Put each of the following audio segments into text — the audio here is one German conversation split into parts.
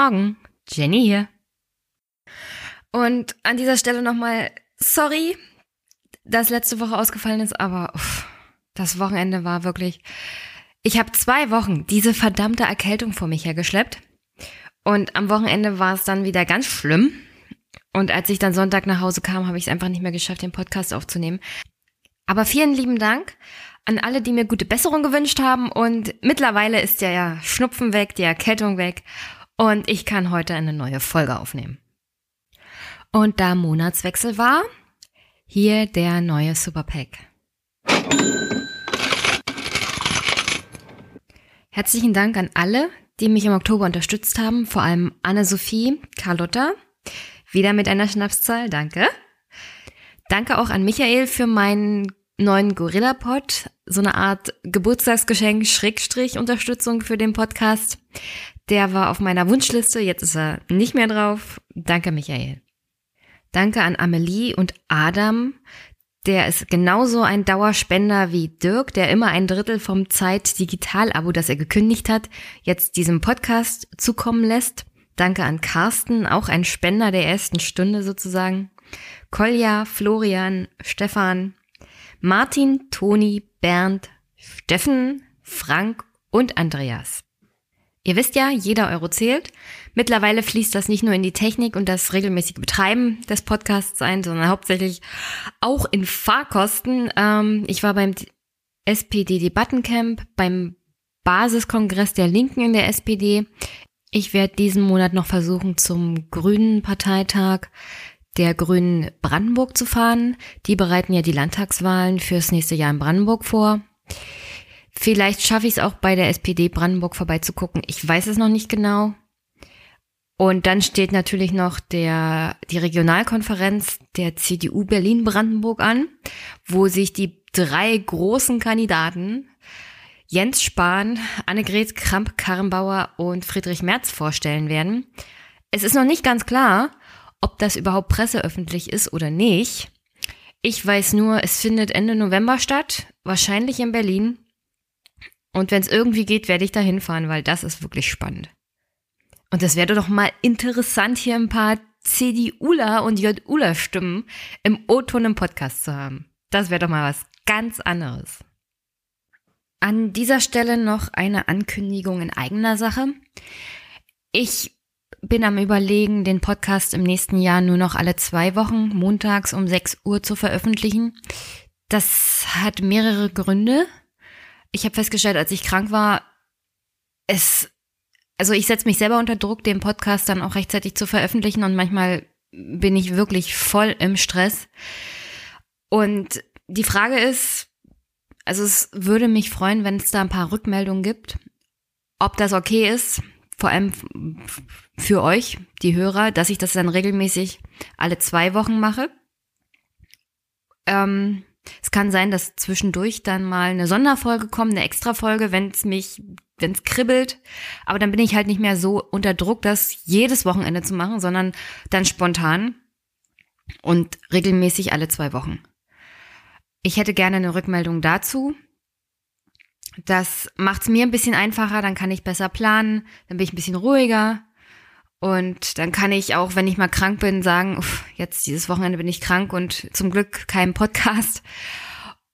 Morgen, Jenny hier. Und an dieser Stelle nochmal sorry, dass letzte Woche ausgefallen ist, aber uff, das Wochenende war wirklich. Ich habe zwei Wochen diese verdammte Erkältung vor mich hergeschleppt. Und am Wochenende war es dann wieder ganz schlimm. Und als ich dann Sonntag nach Hause kam, habe ich es einfach nicht mehr geschafft, den Podcast aufzunehmen. Aber vielen lieben Dank an alle, die mir gute Besserung gewünscht haben. Und mittlerweile ist ja, ja Schnupfen weg, die Erkältung weg. Und ich kann heute eine neue Folge aufnehmen. Und da Monatswechsel war, hier der neue Superpack. Herzlichen Dank an alle, die mich im Oktober unterstützt haben, vor allem Anne-Sophie, Carlotta, wieder mit einer Schnapszahl, danke. Danke auch an Michael für meinen neuen Gorilla-Pod, so eine Art Geburtstagsgeschenk, Schrägstrich Unterstützung für den Podcast. Der war auf meiner Wunschliste, jetzt ist er nicht mehr drauf. Danke, Michael. Danke an Amelie und Adam. Der ist genauso ein Dauerspender wie Dirk, der immer ein Drittel vom Zeit Digital-Abo, das er gekündigt hat, jetzt diesem Podcast zukommen lässt. Danke an Carsten, auch ein Spender der ersten Stunde sozusagen. Kolja, Florian, Stefan, Martin, Toni, Bernd, Steffen, Frank und Andreas. Ihr wisst ja, jeder Euro zählt. Mittlerweile fließt das nicht nur in die Technik und das regelmäßige Betreiben des Podcasts ein, sondern hauptsächlich auch in Fahrkosten. Ähm, ich war beim SPD-Debattencamp, beim Basiskongress der Linken in der SPD. Ich werde diesen Monat noch versuchen, zum Grünen Parteitag der Grünen Brandenburg zu fahren. Die bereiten ja die Landtagswahlen fürs nächste Jahr in Brandenburg vor. Vielleicht schaffe ich es auch bei der SPD Brandenburg vorbeizugucken. Ich weiß es noch nicht genau. Und dann steht natürlich noch der, die Regionalkonferenz der CDU Berlin-Brandenburg an, wo sich die drei großen Kandidaten Jens Spahn, Annegret Kramp-Karrenbauer und Friedrich Merz vorstellen werden. Es ist noch nicht ganz klar, ob das überhaupt presseöffentlich ist oder nicht. Ich weiß nur, es findet Ende November statt, wahrscheinlich in Berlin. Und wenn es irgendwie geht, werde ich da hinfahren, weil das ist wirklich spannend. Und es wäre doch mal interessant, hier ein paar CDUler und JUler Stimmen im O-Ton im Podcast zu haben. Das wäre doch mal was ganz anderes. An dieser Stelle noch eine Ankündigung in eigener Sache. Ich bin am Überlegen, den Podcast im nächsten Jahr nur noch alle zwei Wochen montags um 6 Uhr zu veröffentlichen. Das hat mehrere Gründe. Ich habe festgestellt, als ich krank war, es, also ich setze mich selber unter Druck, den Podcast dann auch rechtzeitig zu veröffentlichen und manchmal bin ich wirklich voll im Stress. Und die Frage ist, also es würde mich freuen, wenn es da ein paar Rückmeldungen gibt, ob das okay ist, vor allem für euch, die Hörer, dass ich das dann regelmäßig alle zwei Wochen mache. Ähm, es kann sein, dass zwischendurch dann mal eine Sonderfolge kommt, eine Extrafolge, wenn es mich, wenn es kribbelt. Aber dann bin ich halt nicht mehr so unter Druck, das jedes Wochenende zu machen, sondern dann spontan und regelmäßig alle zwei Wochen. Ich hätte gerne eine Rückmeldung dazu. Das macht es mir ein bisschen einfacher, dann kann ich besser planen, dann bin ich ein bisschen ruhiger. Und dann kann ich auch, wenn ich mal krank bin, sagen, uff, jetzt dieses Wochenende bin ich krank und zum Glück kein Podcast.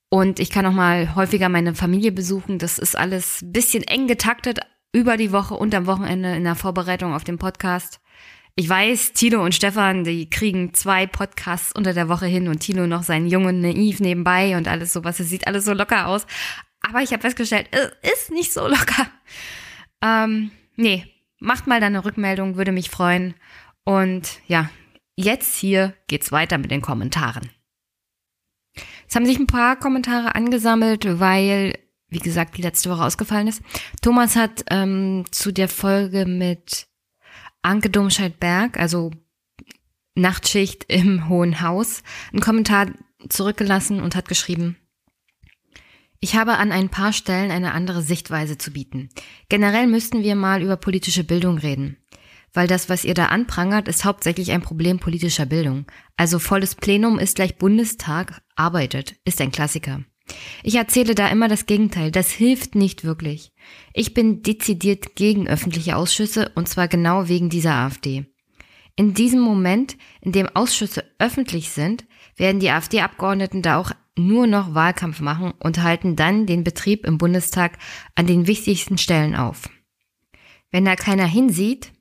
Und ich kann auch mal häufiger meine Familie besuchen. Das ist alles ein bisschen eng getaktet über die Woche und am Wochenende in der Vorbereitung auf den Podcast. Ich weiß, Tino und Stefan, die kriegen zwei Podcasts unter der Woche hin und Tino noch seinen jungen Naiv nebenbei und alles sowas. Es sieht alles so locker aus. Aber ich habe festgestellt, es ist nicht so locker. Ähm, nee, macht mal deine Rückmeldung, würde mich freuen. Und ja, jetzt hier geht's weiter mit den Kommentaren. Es haben sich ein paar Kommentare angesammelt, weil, wie gesagt, die letzte Woche ausgefallen ist. Thomas hat ähm, zu der Folge mit Anke Domscheit-Berg, also Nachtschicht im Hohen Haus, einen Kommentar zurückgelassen und hat geschrieben, ich habe an ein paar Stellen eine andere Sichtweise zu bieten. Generell müssten wir mal über politische Bildung reden. Weil das, was ihr da anprangert, ist hauptsächlich ein Problem politischer Bildung. Also volles Plenum ist gleich Bundestag, arbeitet, ist ein Klassiker. Ich erzähle da immer das Gegenteil. Das hilft nicht wirklich. Ich bin dezidiert gegen öffentliche Ausschüsse und zwar genau wegen dieser AfD. In diesem Moment, in dem Ausschüsse öffentlich sind, werden die AfD-Abgeordneten da auch nur noch Wahlkampf machen und halten dann den Betrieb im Bundestag an den wichtigsten Stellen auf. Wenn da keiner hinsieht,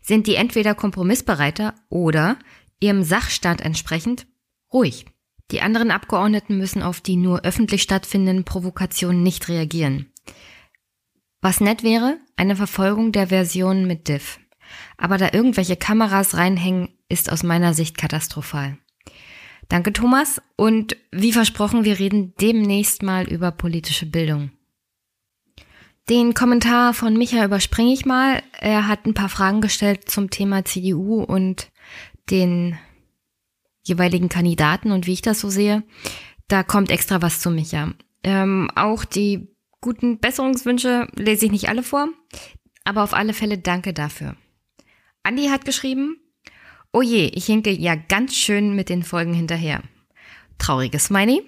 sind die entweder kompromissbereiter oder ihrem Sachstand entsprechend ruhig. Die anderen Abgeordneten müssen auf die nur öffentlich stattfindenden Provokationen nicht reagieren. Was nett wäre, eine Verfolgung der Version mit Diff. Aber da irgendwelche Kameras reinhängen, ist aus meiner Sicht katastrophal. Danke, Thomas. Und wie versprochen, wir reden demnächst mal über politische Bildung. Den Kommentar von Micha überspringe ich mal. Er hat ein paar Fragen gestellt zum Thema CDU und den jeweiligen Kandidaten und wie ich das so sehe. Da kommt extra was zu Micha. Ähm, auch die guten Besserungswünsche lese ich nicht alle vor, aber auf alle Fälle danke dafür. Andi hat geschrieben, oh je, ich hinke ja ganz schön mit den Folgen hinterher. Trauriges Smiley.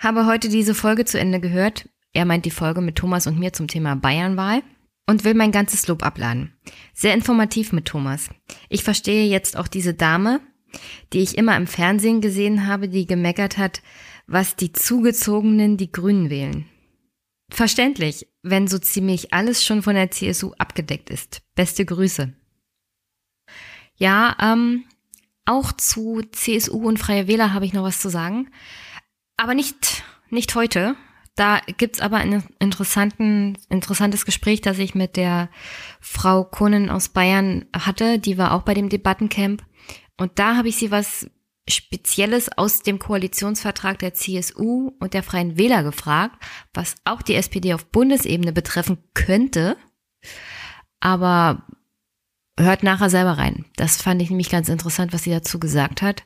Habe heute diese Folge zu Ende gehört. Er meint die Folge mit Thomas und mir zum Thema Bayernwahl und will mein ganzes Lob abladen. Sehr informativ mit Thomas. Ich verstehe jetzt auch diese Dame, die ich immer im Fernsehen gesehen habe, die gemeckert hat, was die Zugezogenen die Grünen wählen. Verständlich, wenn so ziemlich alles schon von der CSU abgedeckt ist. Beste Grüße. Ja, ähm, auch zu CSU und Freie Wähler habe ich noch was zu sagen. Aber nicht, nicht heute. Da gibt's aber ein interessanten, interessantes Gespräch, das ich mit der Frau Kohnen aus Bayern hatte. Die war auch bei dem Debattencamp. Und da habe ich sie was Spezielles aus dem Koalitionsvertrag der CSU und der Freien Wähler gefragt, was auch die SPD auf Bundesebene betreffen könnte. Aber hört nachher selber rein. Das fand ich nämlich ganz interessant, was sie dazu gesagt hat.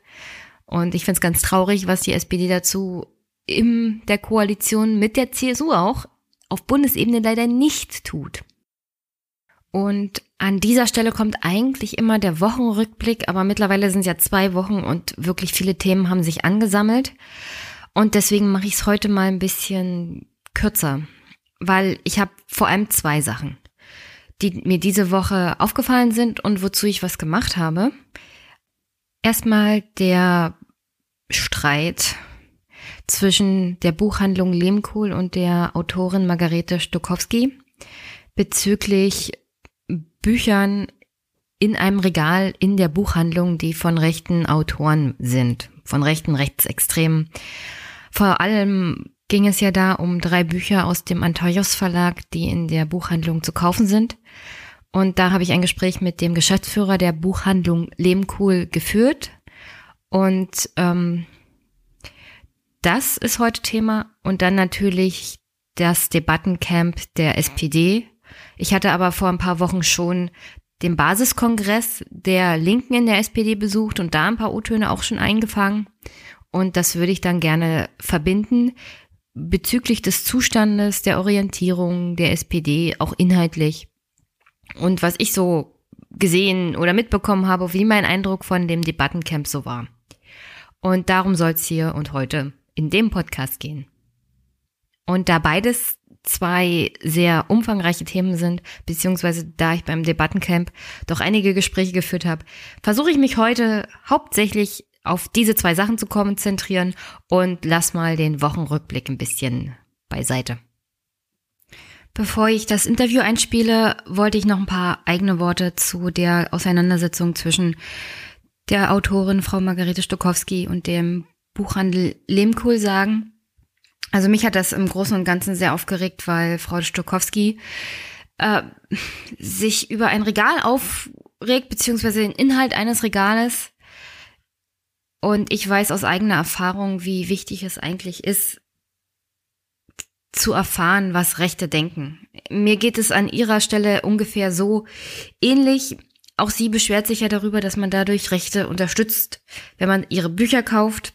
Und ich finde es ganz traurig, was die SPD dazu in der Koalition mit der CSU auch auf Bundesebene leider nicht tut. Und an dieser Stelle kommt eigentlich immer der Wochenrückblick, aber mittlerweile sind es ja zwei Wochen und wirklich viele Themen haben sich angesammelt. Und deswegen mache ich es heute mal ein bisschen kürzer, weil ich habe vor allem zwei Sachen, die mir diese Woche aufgefallen sind und wozu ich was gemacht habe. Erstmal der Streit zwischen der Buchhandlung Lehmkohl und der Autorin Margarete Stokowski bezüglich Büchern in einem Regal in der Buchhandlung, die von rechten Autoren sind, von rechten Rechtsextremen. Vor allem ging es ja da um drei Bücher aus dem Antonius Verlag, die in der Buchhandlung zu kaufen sind. Und da habe ich ein Gespräch mit dem Geschäftsführer der Buchhandlung Lehmkuhl geführt. Und ähm, das ist heute Thema. Und dann natürlich das Debattencamp der SPD, ich hatte aber vor ein paar Wochen schon den Basiskongress der Linken in der SPD besucht und da ein paar O-Töne auch schon eingefangen. Und das würde ich dann gerne verbinden bezüglich des Zustandes, der Orientierung der SPD, auch inhaltlich. Und was ich so gesehen oder mitbekommen habe, wie mein Eindruck von dem Debattencamp so war. Und darum soll es hier und heute in dem Podcast gehen. Und da beides zwei sehr umfangreiche Themen sind, beziehungsweise da ich beim Debattencamp doch einige Gespräche geführt habe, versuche ich mich heute hauptsächlich auf diese zwei Sachen zu konzentrieren und lass mal den Wochenrückblick ein bisschen beiseite. Bevor ich das Interview einspiele, wollte ich noch ein paar eigene Worte zu der Auseinandersetzung zwischen der Autorin Frau Margarete Stokowski und dem Buchhandel Lehmkohl sagen. Also mich hat das im Großen und Ganzen sehr aufgeregt, weil Frau Stokowski äh, sich über ein Regal aufregt, beziehungsweise den Inhalt eines Regales. Und ich weiß aus eigener Erfahrung, wie wichtig es eigentlich ist, zu erfahren, was Rechte denken. Mir geht es an ihrer Stelle ungefähr so ähnlich. Auch sie beschwert sich ja darüber, dass man dadurch Rechte unterstützt, wenn man ihre Bücher kauft.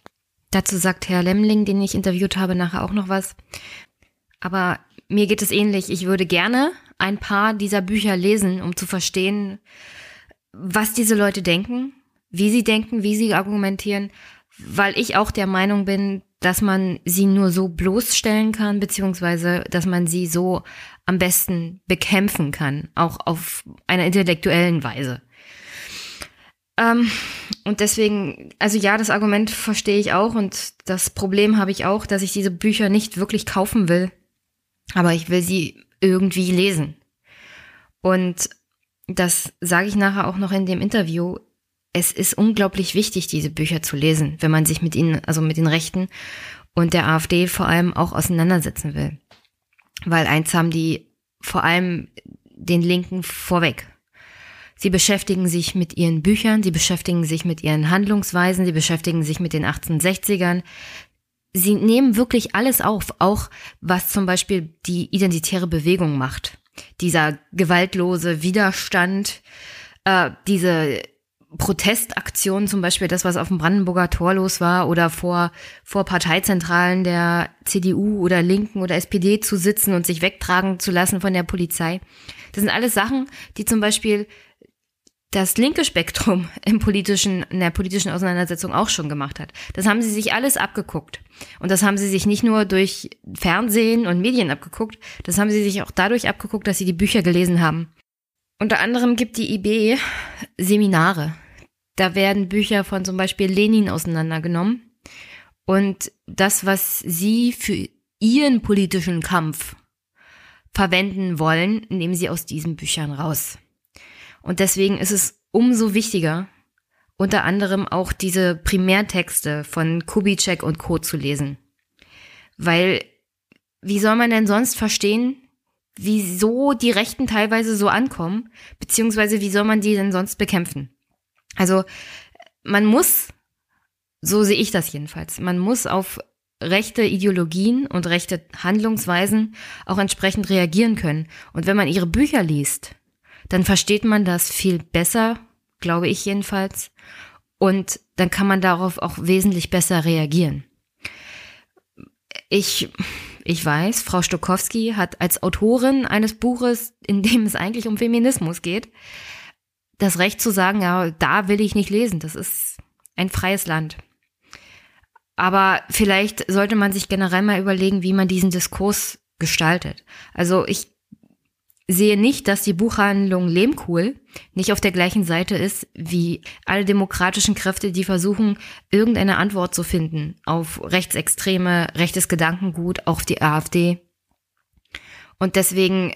Dazu sagt Herr Lemling, den ich interviewt habe, nachher auch noch was. Aber mir geht es ähnlich. Ich würde gerne ein paar dieser Bücher lesen, um zu verstehen, was diese Leute denken, wie sie denken, wie sie argumentieren, weil ich auch der Meinung bin, dass man sie nur so bloßstellen kann, beziehungsweise dass man sie so am besten bekämpfen kann, auch auf einer intellektuellen Weise. Ähm, und deswegen, also ja, das Argument verstehe ich auch und das Problem habe ich auch, dass ich diese Bücher nicht wirklich kaufen will, aber ich will sie irgendwie lesen. Und das sage ich nachher auch noch in dem Interview. Es ist unglaublich wichtig, diese Bücher zu lesen, wenn man sich mit ihnen, also mit den Rechten und der AfD vor allem auch auseinandersetzen will. Weil eins haben die vor allem den Linken vorweg. Sie beschäftigen sich mit ihren Büchern, sie beschäftigen sich mit ihren Handlungsweisen, sie beschäftigen sich mit den 1860ern. Sie nehmen wirklich alles auf, auch was zum Beispiel die identitäre Bewegung macht. Dieser gewaltlose Widerstand, äh, diese Protestaktionen, zum Beispiel das, was auf dem Brandenburger Tor los war, oder vor, vor Parteizentralen der CDU oder Linken oder SPD zu sitzen und sich wegtragen zu lassen von der Polizei. Das sind alles Sachen, die zum Beispiel das linke Spektrum im politischen, in der politischen Auseinandersetzung auch schon gemacht hat. Das haben sie sich alles abgeguckt. Und das haben sie sich nicht nur durch Fernsehen und Medien abgeguckt, das haben sie sich auch dadurch abgeguckt, dass sie die Bücher gelesen haben. Unter anderem gibt die IB Seminare. Da werden Bücher von zum Beispiel Lenin auseinandergenommen. Und das, was sie für ihren politischen Kampf verwenden wollen, nehmen sie aus diesen Büchern raus. Und deswegen ist es umso wichtiger, unter anderem auch diese Primärtexte von Kubitschek und Co. zu lesen. Weil, wie soll man denn sonst verstehen, wieso die Rechten teilweise so ankommen, beziehungsweise wie soll man die denn sonst bekämpfen? Also, man muss, so sehe ich das jedenfalls, man muss auf rechte Ideologien und rechte Handlungsweisen auch entsprechend reagieren können. Und wenn man ihre Bücher liest, dann versteht man das viel besser, glaube ich jedenfalls. Und dann kann man darauf auch wesentlich besser reagieren. Ich, ich weiß, Frau Stokowski hat als Autorin eines Buches, in dem es eigentlich um Feminismus geht, das Recht zu sagen, ja, da will ich nicht lesen. Das ist ein freies Land. Aber vielleicht sollte man sich generell mal überlegen, wie man diesen Diskurs gestaltet. Also ich sehe nicht, dass die Buchhandlung Lehmkuhl nicht auf der gleichen Seite ist wie alle demokratischen Kräfte, die versuchen, irgendeine Antwort zu finden auf rechtsextreme, rechtes Gedankengut, auf die AfD. Und deswegen,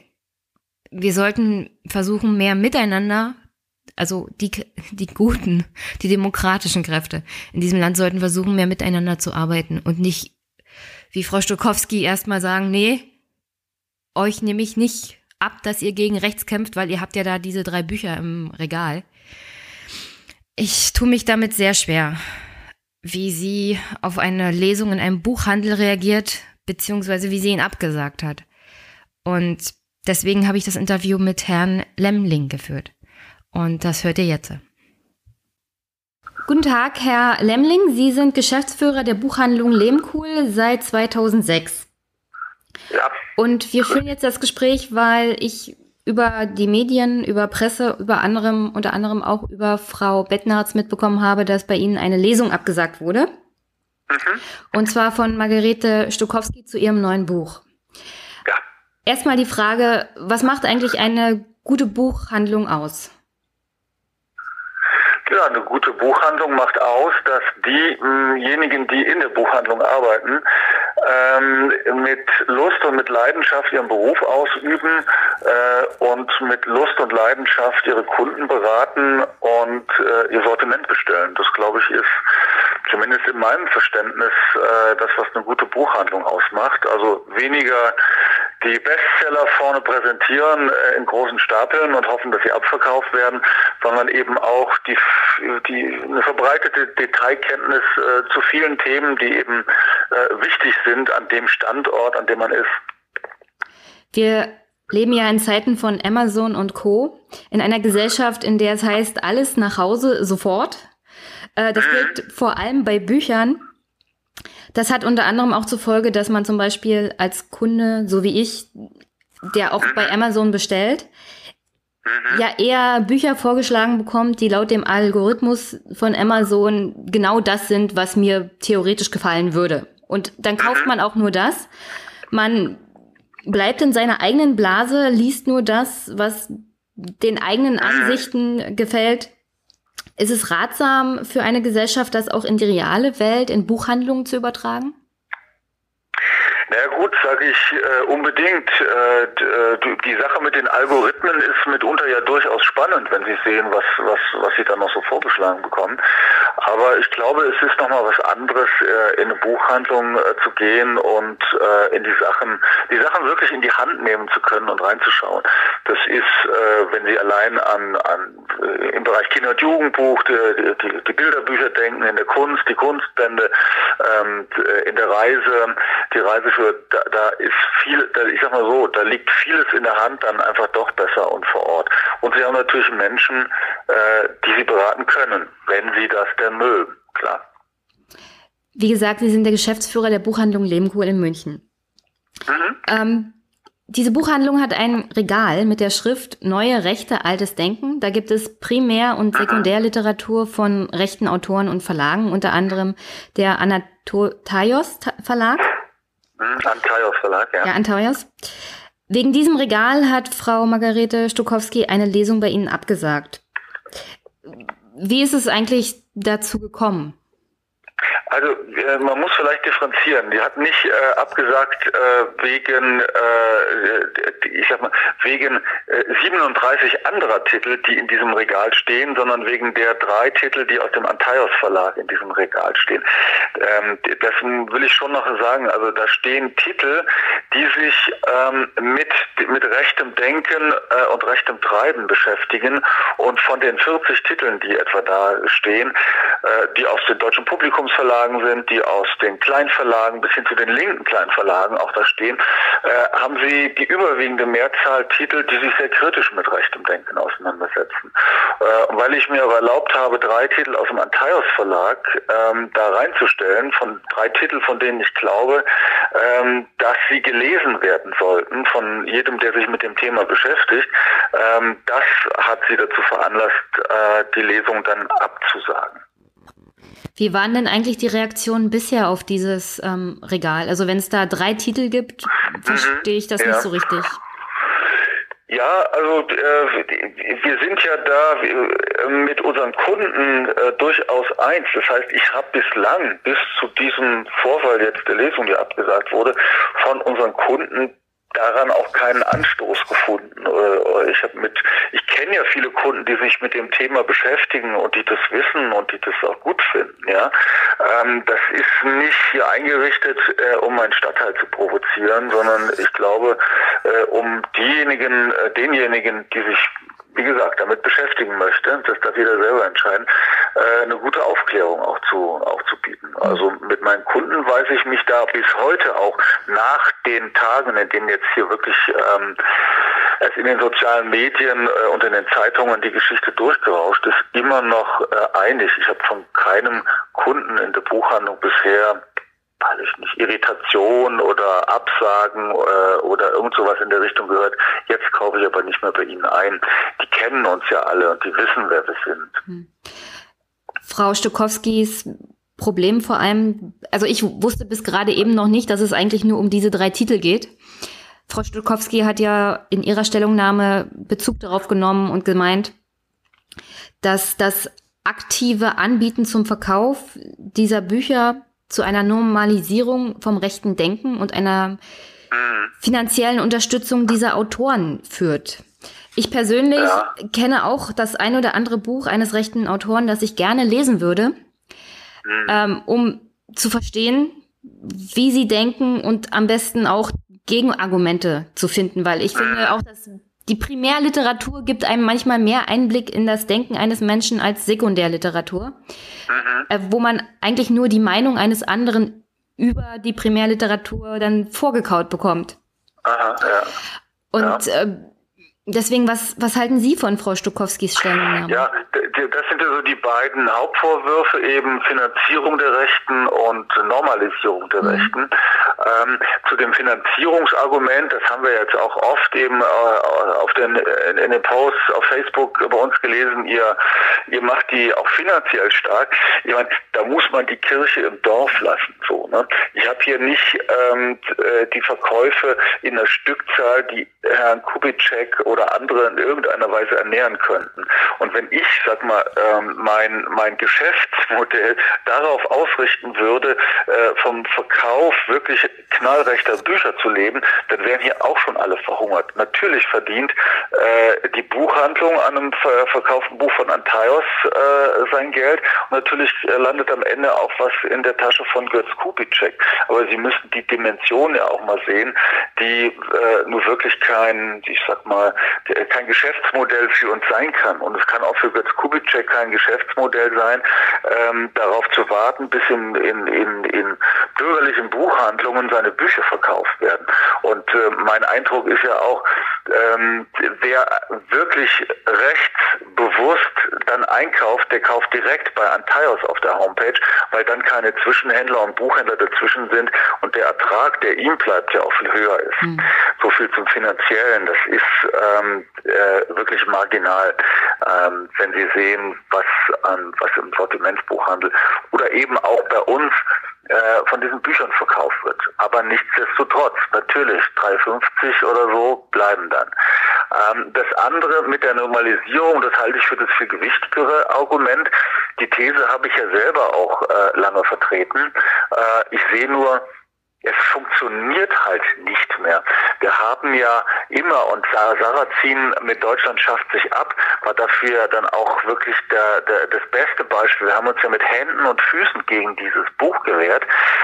wir sollten versuchen, mehr miteinander, also die, die guten, die demokratischen Kräfte in diesem Land sollten versuchen, mehr miteinander zu arbeiten und nicht, wie Frau Stokowski erstmal sagen, nee, euch nehme ich nicht ab, dass ihr gegen rechts kämpft, weil ihr habt ja da diese drei Bücher im Regal. Ich tue mich damit sehr schwer, wie sie auf eine Lesung in einem Buchhandel reagiert, beziehungsweise wie sie ihn abgesagt hat. Und deswegen habe ich das Interview mit Herrn Lemling geführt. Und das hört ihr jetzt. Guten Tag, Herr Lemling. Sie sind Geschäftsführer der Buchhandlung Lehmkuhl seit 2006. Ja. Und wir führen jetzt das Gespräch, weil ich über die Medien, über Presse, über anderem, unter anderem auch über Frau Bettnarz mitbekommen habe, dass bei Ihnen eine Lesung abgesagt wurde. Mhm. Und zwar von Margarete Stokowski zu ihrem neuen Buch. Ja. Erstmal die Frage, was macht eigentlich eine gute Buchhandlung aus? Ja, eine gute Buchhandlung macht aus, dass diejenigen, die in der Buchhandlung arbeiten, ähm, mit Lust und mit Leidenschaft ihren Beruf ausüben äh, und mit Lust und Leidenschaft ihre Kunden beraten und äh, ihr Sortiment bestellen. Das, glaube ich, ist zumindest in meinem Verständnis äh, das, was eine gute Buchhandlung ausmacht. Also weniger die Bestseller vorne präsentieren äh, in großen Stapeln und hoffen, dass sie abverkauft werden, sondern eben auch die, die eine verbreitete Detailkenntnis äh, zu vielen Themen, die eben äh, wichtig sind an dem Standort, an dem man ist. Wir leben ja in Zeiten von Amazon und Co. in einer Gesellschaft, in der es heißt, alles nach Hause sofort. Äh, das mhm. gilt vor allem bei Büchern. Das hat unter anderem auch zur Folge, dass man zum Beispiel als Kunde, so wie ich, der auch bei Amazon bestellt, mhm. ja eher Bücher vorgeschlagen bekommt, die laut dem Algorithmus von Amazon genau das sind, was mir theoretisch gefallen würde. Und dann kauft mhm. man auch nur das. Man bleibt in seiner eigenen Blase, liest nur das, was den eigenen Ansichten gefällt. Ist es ratsam für eine Gesellschaft, das auch in die reale Welt, in Buchhandlungen zu übertragen? Na ja, gut, sage ich äh, unbedingt. Äh, äh die Sache mit den Algorithmen ist mitunter ja durchaus spannend, wenn Sie sehen, was, was, was Sie da noch so vorgeschlagen bekommen. Aber ich glaube, es ist nochmal was anderes, äh, in eine Buchhandlung äh, zu gehen und äh, in die Sachen, die Sachen wirklich in die Hand nehmen zu können und reinzuschauen. Das ist, wenn Sie allein an, an im Bereich Kinder- und Jugendbuch, die, die, die Bilderbücher denken, in der Kunst, die Kunstbände, ähm, in der Reise, die Reise für, da, da ist viel, da, ich sag mal so, da liegt vieles in der Hand dann einfach doch besser und vor Ort. Und Sie haben natürlich Menschen, äh, die Sie beraten können, wenn Sie das denn mögen, klar. Wie gesagt, Sie sind der Geschäftsführer der Buchhandlung Lehmkuhl in München. Mhm. Ähm, diese Buchhandlung hat ein Regal mit der Schrift Neue Rechte, altes Denken. Da gibt es Primär- und Sekundärliteratur von rechten Autoren und Verlagen, unter anderem der Anatolios Verlag. Hm, Antaios Verlag, ja. Ja, Antaios. Wegen diesem Regal hat Frau Margarete Stukowski eine Lesung bei Ihnen abgesagt. Wie ist es eigentlich dazu gekommen? Also äh, man muss vielleicht differenzieren. Die hat nicht äh, abgesagt äh, wegen, äh, ich sag mal, wegen 37 äh, anderer Titel, die in diesem Regal stehen, sondern wegen der drei Titel, die aus dem Antaios Verlag in diesem Regal stehen. Ähm, dessen will ich schon noch sagen. Also da stehen Titel, die sich ähm, mit mit rechtem Denken und rechtem Treiben beschäftigen. Und von den 40 Titeln, die etwa da stehen, die aus den deutschen Publikumsverlagen Verlagen sind, die aus den Kleinverlagen bis hin zu den linken Kleinverlagen auch da stehen, äh, haben sie die überwiegende Mehrzahl Titel, die sich sehr kritisch mit rechtem Denken auseinandersetzen. Äh, weil ich mir aber erlaubt habe, drei Titel aus dem Antaios Verlag ähm, da reinzustellen, von drei Titeln, von denen ich glaube, ähm, dass sie gelesen werden sollten von jedem, der sich mit dem Thema beschäftigt, ähm, das hat sie dazu veranlasst, äh, die Lesung dann abzusagen. Wie waren denn eigentlich die Reaktionen bisher auf dieses ähm, Regal? Also wenn es da drei Titel gibt, verstehe ich das mhm. ja. nicht so richtig. Ja, also äh, wir sind ja da äh, mit unseren Kunden äh, durchaus eins. Das heißt, ich habe bislang bis zu diesem Vorfall jetzt der Lesung, die abgesagt wurde, von unseren Kunden daran auch keinen Anstoß gefunden. Äh, ich habe mit, ich kenne ja viele Kunden, die sich mit dem Thema beschäftigen und die das wissen und die das auch gut finden. Ja, ähm, das ist nicht hier eingerichtet, äh, um einen Stadtteil zu provozieren, sondern ich glaube, äh, um diejenigen, denjenigen, die sich wie gesagt, damit beschäftigen möchte, das darf jeder selber entscheiden, äh, eine gute Aufklärung auch zu, auch zu bieten. Also mit meinen Kunden weiß ich mich da bis heute auch nach den Tagen, in denen jetzt hier wirklich ähm, es in den sozialen Medien äh, und in den Zeitungen die Geschichte durchgerauscht ist, immer noch äh, einig. Ich habe von keinem Kunden in der Buchhandlung bisher weiß ich nicht, Irritation oder Absagen äh, oder irgend sowas in der Richtung gehört. Jetzt kaufe ich aber nicht mehr bei Ihnen ein. Die kennen uns ja alle und die wissen, wer wir sind. Hm. Frau Stokowskis Problem vor allem, also ich wusste bis gerade eben noch nicht, dass es eigentlich nur um diese drei Titel geht. Frau Stokowski hat ja in ihrer Stellungnahme Bezug darauf genommen und gemeint, dass das aktive Anbieten zum Verkauf dieser Bücher zu einer Normalisierung vom rechten Denken und einer finanziellen Unterstützung dieser Autoren führt. Ich persönlich ja. kenne auch das ein oder andere Buch eines rechten Autoren, das ich gerne lesen würde, mhm. ähm, um zu verstehen, wie sie denken und am besten auch Gegenargumente zu finden, weil ich finde auch, dass die Primärliteratur gibt einem manchmal mehr Einblick in das Denken eines Menschen als Sekundärliteratur, mhm. äh, wo man eigentlich nur die Meinung eines anderen über die Primärliteratur dann vorgekaut bekommt. Aha, ja. Und ja. Äh, Deswegen, was, was halten Sie von Frau Stukowskis Stellungnahme? Ja, das sind also die beiden Hauptvorwürfe, eben Finanzierung der Rechten und Normalisierung der mhm. Rechten. Ähm, zu dem Finanzierungsargument, das haben wir jetzt auch oft eben äh, auf den, in den Posts auf Facebook bei uns gelesen, ihr, ihr macht die auch finanziell stark. Ich meine, da muss man die Kirche im Dorf lassen. So, ne? Ich habe hier nicht ähm, äh, die Verkäufe in der Stückzahl, die Herrn Kubitschek oder andere in irgendeiner Weise ernähren könnten. Und wenn ich, sag mal, ähm, mein, mein Geschäftsmodell darauf ausrichten würde, äh, vom Verkauf wirklich knallrechter Bücher zu leben, dann wären hier auch schon alle verhungert. Natürlich verdient äh, die Buchhandlung an einem ver verkauften Buch von Antaios äh, sein Geld und natürlich äh, landet am Ende auch was in der Tasche von Götz Kubitschek. Aber Sie müssen die Dimension ja auch mal sehen, die äh, nur wirklich kein, ich sag mal, kein Geschäftsmodell für uns sein kann. Und es kann auch für Götz Kubitschek kein Geschäftsmodell sein, ähm, darauf zu warten, bis in, in, in, in bürgerlichen Buchhandlungen seine Bücher verkauft werden. Und äh, mein Eindruck ist ja auch, ähm, wer wirklich rechtsbewusst dann einkauft, der kauft direkt bei Antaios auf der Homepage, weil dann keine Zwischenhändler und Buchhändler dazwischen sind und der Ertrag, der ihm bleibt, ja auch viel höher ist. Mhm. So viel zum Finanziellen. Das ist ähm, äh, wirklich marginal, ähm, wenn Sie sehen, was an was im Sortimentsbuchhandel oder eben auch bei uns äh, von diesen Büchern verkauft wird. Aber nichtsdestotrotz, natürlich, 3,50 oder so bleiben dann. Ähm, das andere mit der Normalisierung, das halte ich für das viel gewichtigere Argument. Die These habe ich ja selber auch äh, lange vertreten. Äh, ich sehe nur, es funktioniert halt nicht mehr. Wir haben ja immer, und Sarrazin mit Deutschland schafft sich ab, war dafür dann auch wirklich der, der, das beste Beispiel. Wir haben uns ja mit Händen und Füßen gegen dieses Buch gewehrt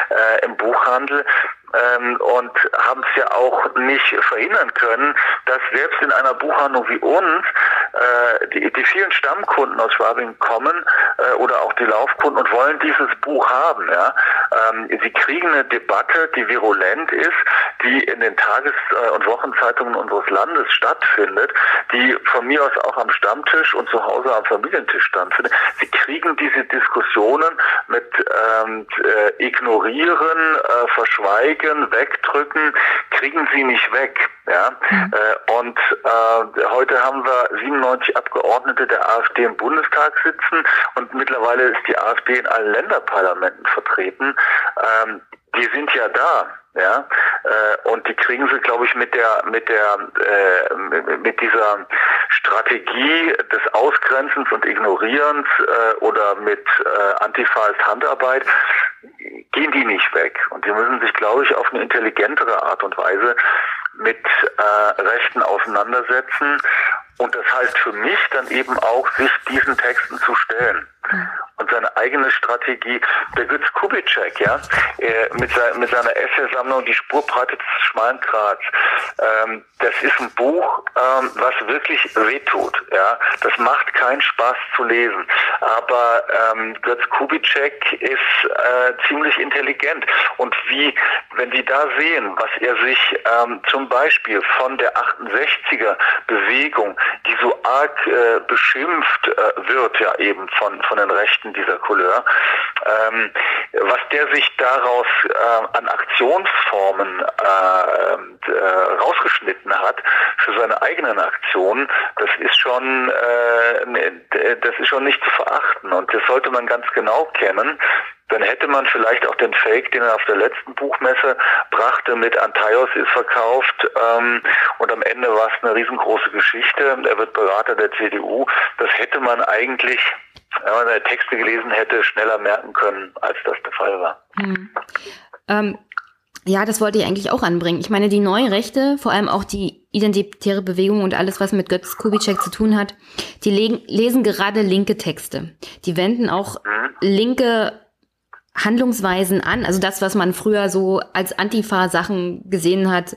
äh, im Buchhandel ähm, und haben es ja auch nicht verhindern können, dass selbst in einer Buchhandlung wie uns äh, die, die vielen Stammkunden aus Schwabing kommen äh, oder auch die Laufkunden und wollen dieses Buch haben. Ja? Ähm, sie kriegen eine Debatte, die virulent ist, die in den Tages- äh, und Wochenzeitungen unseres Landes stattfindet, die von mir aus auch am Stammtisch und zu Hause am Familientisch stattfindet. Sie kriegen diese Diskussionen mit ähm, äh, Ignorieren, äh, Verschweigen, Wegdrücken, kriegen sie nicht weg. Ja? Mhm. Äh, und äh, heute haben wir 97 Abgeordnete der AfD im Bundestag sitzen und mittlerweile ist die AfD in allen Länderparlamenten vertreten. Ähm, die sind ja da. Ja, äh, und die kriegen sie, glaube ich, mit der mit der äh, mit dieser Strategie des Ausgrenzens und Ignorierens äh, oder mit äh, Antifa als Handarbeit gehen die nicht weg. Und die müssen sich, glaube ich, auf eine intelligentere Art und Weise mit äh, Rechten auseinandersetzen. Und das heißt für mich dann eben auch, sich diesen Texten zu stellen und seine eigene Strategie. Der Götz Kubitschek, ja, äh, mit, sein, mit seiner Essaysammlung Die Spurbreite des schmalen Grats, ähm, das ist ein Buch, ähm, was wirklich wehtut, ja. Das macht keinen Spaß zu lesen. Aber ähm, Götz Kubitschek ist äh, ziemlich intelligent. Und wie, wenn Sie da sehen, was er sich ähm, zum Beispiel von der 68er Bewegung, die so arg äh, beschimpft äh, wird, ja eben von, von den Rechten dieser Couleur. Ähm, was der sich daraus äh, an Aktionsformen äh, äh, rausgeschnitten hat für seine eigenen Aktionen, das ist schon äh, ne, das ist schon nicht zu verachten und das sollte man ganz genau kennen dann hätte man vielleicht auch den Fake, den er auf der letzten Buchmesse brachte, mit Antaios ist verkauft ähm, und am Ende war es eine riesengroße Geschichte. Er wird Berater der CDU. Das hätte man eigentlich, wenn man seine Texte gelesen hätte, schneller merken können, als das der Fall war. Hm. Ähm, ja, das wollte ich eigentlich auch anbringen. Ich meine, die neuen Rechte, vor allem auch die identitäre Bewegung und alles, was mit Götz Kubitschek zu tun hat, die legen, lesen gerade linke Texte. Die wenden auch mhm. linke Handlungsweisen an, also das, was man früher so als Antifa-Sachen gesehen hat,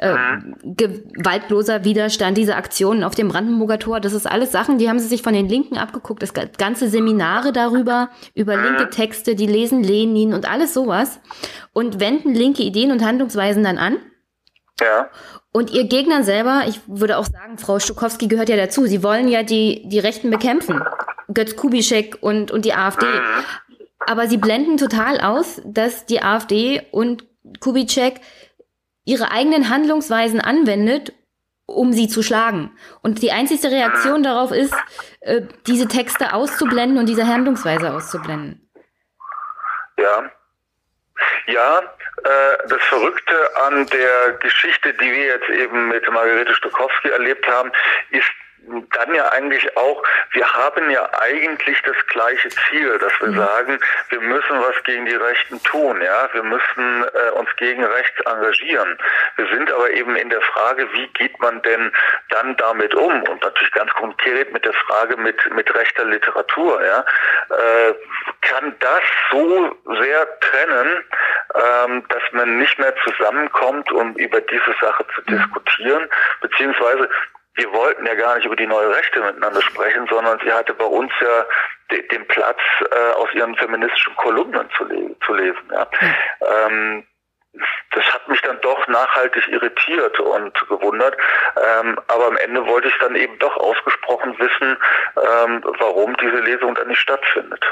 äh, gewaltloser Widerstand, diese Aktionen auf dem Brandenburger Tor, das ist alles Sachen, die haben sie sich von den Linken abgeguckt, das ganze Seminare darüber, über linke Texte, die lesen Lenin und alles sowas und wenden linke Ideen und Handlungsweisen dann an. Ja. Und ihr Gegner selber, ich würde auch sagen, Frau Stukowski gehört ja dazu, sie wollen ja die, die Rechten bekämpfen. Götz Kubitschek und, und die AfD. Aber sie blenden total aus, dass die AfD und Kubitschek ihre eigenen Handlungsweisen anwendet, um sie zu schlagen. Und die einzige Reaktion darauf ist, äh, diese Texte auszublenden und diese Handlungsweise auszublenden. Ja. Ja, äh, das Verrückte an der Geschichte, die wir jetzt eben mit Margarete Stokowski erlebt haben, ist dann ja eigentlich auch, wir haben ja eigentlich das gleiche Ziel, dass wir mhm. sagen, wir müssen was gegen die Rechten tun, ja, wir müssen äh, uns gegen rechts engagieren. Wir sind aber eben in der Frage, wie geht man denn dann damit um? Und natürlich ganz konkret mit der Frage mit, mit rechter Literatur, ja. Äh, kann das so sehr trennen, ähm, dass man nicht mehr zusammenkommt, um über diese Sache zu mhm. diskutieren, beziehungsweise wir wollten ja gar nicht über die neue Rechte miteinander sprechen, sondern sie hatte bei uns ja de den Platz äh, aus ihren feministischen Kolumnen zu, le zu lesen. Ja. Mhm. Ähm, das hat mich dann doch nachhaltig irritiert und gewundert. Ähm, aber am Ende wollte ich dann eben doch ausgesprochen wissen, ähm, warum diese Lesung dann nicht stattfindet.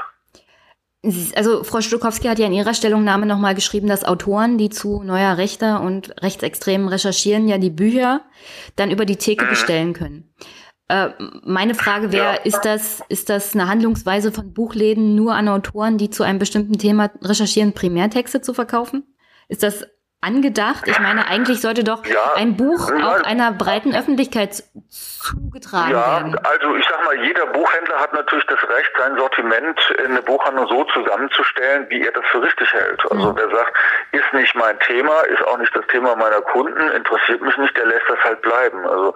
Also Frau Stukowski hat ja in ihrer Stellungnahme nochmal geschrieben, dass Autoren, die zu neuer Rechter und Rechtsextremen recherchieren, ja die Bücher dann über die Theke bestellen können. Äh, meine Frage wäre, ja. ist das, ist das eine Handlungsweise von Buchläden nur an Autoren, die zu einem bestimmten Thema recherchieren, Primärtexte zu verkaufen? Ist das angedacht? Ich meine, eigentlich sollte doch ja, ein Buch auch einer breiten Öffentlichkeit zugetragen ja, werden. Also ich sag mal, jeder Buchhändler hat natürlich das Recht, sein Sortiment in eine Buchhandlung so zusammenzustellen, wie er das für richtig hält. Also mhm. wer sagt, ist nicht mein Thema, ist auch nicht das Thema meiner Kunden, interessiert mich nicht, der lässt das halt bleiben. Also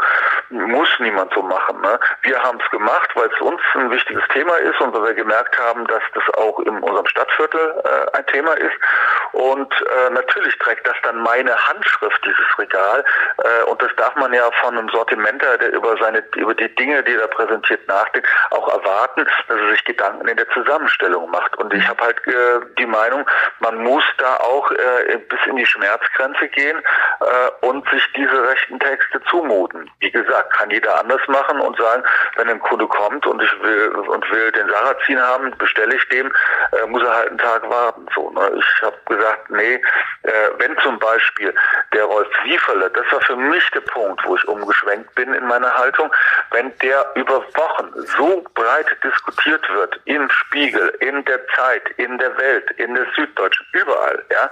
muss niemand so machen. Ne? Wir haben es gemacht, weil es uns ein wichtiges Thema ist und weil wir gemerkt haben, dass das auch in unserem Stadtviertel äh, ein Thema ist. Und äh, natürlich trägt das dann meine Handschrift, dieses Regal. Äh, und das darf man ja von einem Sortimenter, der über seine, über die Dinge, die er präsentiert, nachdenkt, auch erwarten, dass er sich Gedanken in der Zusammenstellung macht. Und ich habe halt äh, die Meinung, man muss da auch äh, bis in die Schmerzgrenze gehen äh, und sich diese rechten Texte zumuten. Wie gesagt, kann jeder anders machen und sagen, wenn ein Kunde kommt und ich will und will den Sarrazin haben, bestelle ich dem, äh, muss er halt einen Tag warten. So, ne? Ich habe gesagt, nee, äh, wenn zum Beispiel der Rolf Wieferle, das war für mich der Punkt, wo ich umgeschwenkt bin in meiner Haltung, wenn der über Wochen so breit diskutiert wird, im Spiegel, in der Zeit, in der Welt, in der Süddeutschen, überall, ja,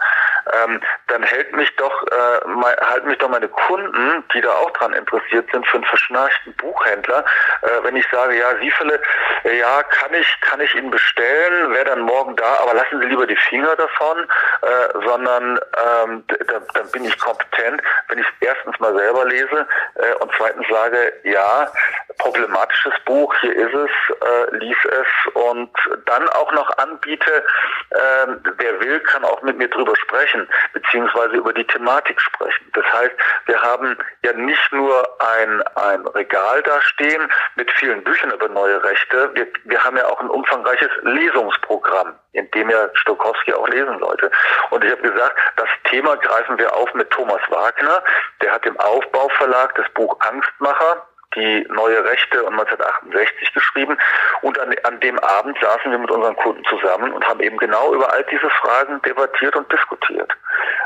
ähm, dann hält mich doch, äh, halten mich doch meine Kunden, die da auch dran interessiert sind, für einen verschnarchten Buchhändler, äh, wenn ich sage, ja, Siefele, äh, ja, kann ich, kann ich Ihnen bestellen, wäre dann morgen da, aber lassen Sie lieber die Finger davon, äh, sondern ähm, da, dann bin ich kompetent, wenn ich erstens mal selber lese äh, und zweitens sage, ja, problematisches Buch, hier ist es, äh, lies es und dann auch noch anbiete, äh, wer will, kann auch mit mir drüber sprechen, beziehungsweise über die Thematik sprechen. Das heißt, wir haben ja nicht nur ein, ein Regal da stehen mit vielen Büchern über neue Rechte, wir, wir haben ja auch ein umfangreiches Lesungsprogramm, in dem ja Stokowski auch lesen sollte. Und ich habe gesagt, das Thema greifen wir auf mit Thomas Wagner, der hat im Aufbauverlag das Buch Angstmacher die neue Rechte und 1968 geschrieben. Und an, an dem Abend saßen wir mit unseren Kunden zusammen und haben eben genau über all diese Fragen debattiert und diskutiert.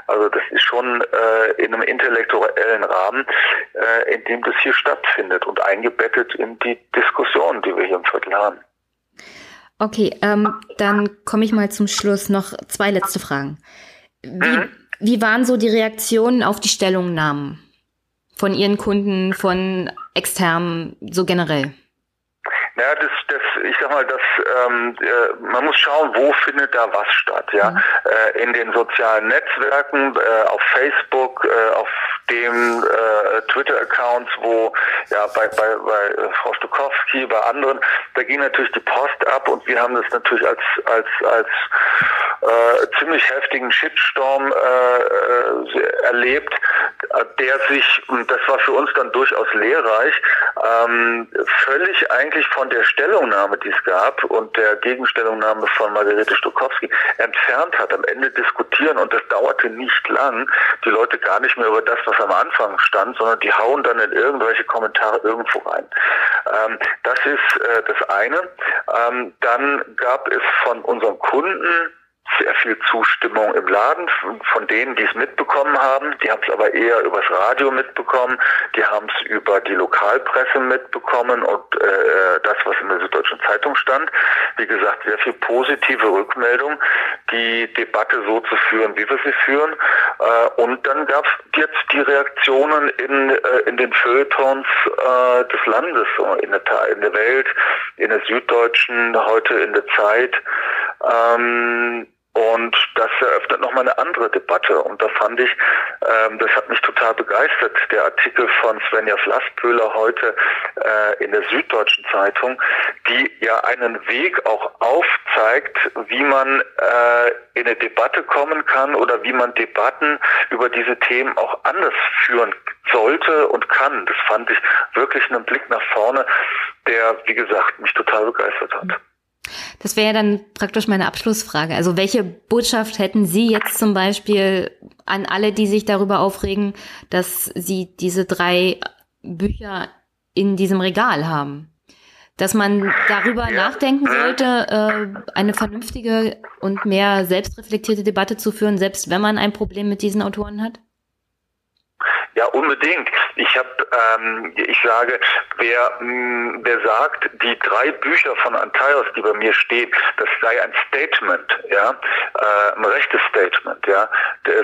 Also das ist schon äh, in einem intellektuellen Rahmen, äh, in dem das hier stattfindet und eingebettet in die Diskussion, die wir hier im Viertel haben. Okay, ähm, dann komme ich mal zum Schluss noch zwei letzte Fragen. Wie, mhm. Wie waren so die Reaktionen auf die Stellungnahmen? von Ihren Kunden, von externen, so generell? Naja, das, das, ich sag mal, das, ähm, äh, man muss schauen, wo findet da was statt, ja. Mhm. Äh, in den sozialen Netzwerken, äh, auf Facebook, äh, auf dem äh, Twitter-Accounts, wo ja bei, bei, bei äh, Frau Stukowski, bei anderen, da ging natürlich die Post ab und wir haben das natürlich als als als ziemlich heftigen Shitstorm erlebt, der sich, und das war für uns dann durchaus lehrreich, ähm, völlig eigentlich von der Stellungnahme, die es gab und der Gegenstellungnahme von Margarete Stokowski entfernt hat. Am Ende diskutieren und das dauerte nicht lang. Die Leute gar nicht mehr über das, was am Anfang stand, sondern die hauen dann in irgendwelche Kommentare irgendwo rein. Ähm, das ist äh, das eine. Ähm, dann gab es von unseren Kunden sehr viel Zustimmung im Laden von denen, die es mitbekommen haben. Die haben es aber eher übers Radio mitbekommen. Die haben es über die Lokalpresse mitbekommen und äh, das, was in der Süddeutschen Zeitung stand. Wie gesagt, sehr viel positive Rückmeldung, die Debatte so zu führen, wie wir sie führen. Äh, und dann gab es jetzt die Reaktionen in, äh, in den Feuilletons äh, des Landes, in der, in der Welt, in der Süddeutschen, heute in der Zeit. Ähm, und das eröffnet nochmal eine andere Debatte. Und da fand ich, ähm, das hat mich total begeistert, der Artikel von Svenja Flasspöhler heute äh, in der Süddeutschen Zeitung, die ja einen Weg auch aufzeigt, wie man äh, in eine Debatte kommen kann oder wie man Debatten über diese Themen auch anders führen sollte und kann. Das fand ich wirklich einen Blick nach vorne, der, wie gesagt, mich total begeistert hat. Das wäre ja dann praktisch meine Abschlussfrage. Also welche Botschaft hätten Sie jetzt zum Beispiel an alle, die sich darüber aufregen, dass Sie diese drei Bücher in diesem Regal haben? Dass man darüber ja. nachdenken sollte, äh, eine vernünftige und mehr selbstreflektierte Debatte zu führen, selbst wenn man ein Problem mit diesen Autoren hat? Ja, unbedingt. Ich habe, ähm, ich sage, wer, mh, mm, wer sagt, die drei Bücher von Antaios, die bei mir stehen, das sei ein Statement, ja, äh, ein rechtes Statement, ja,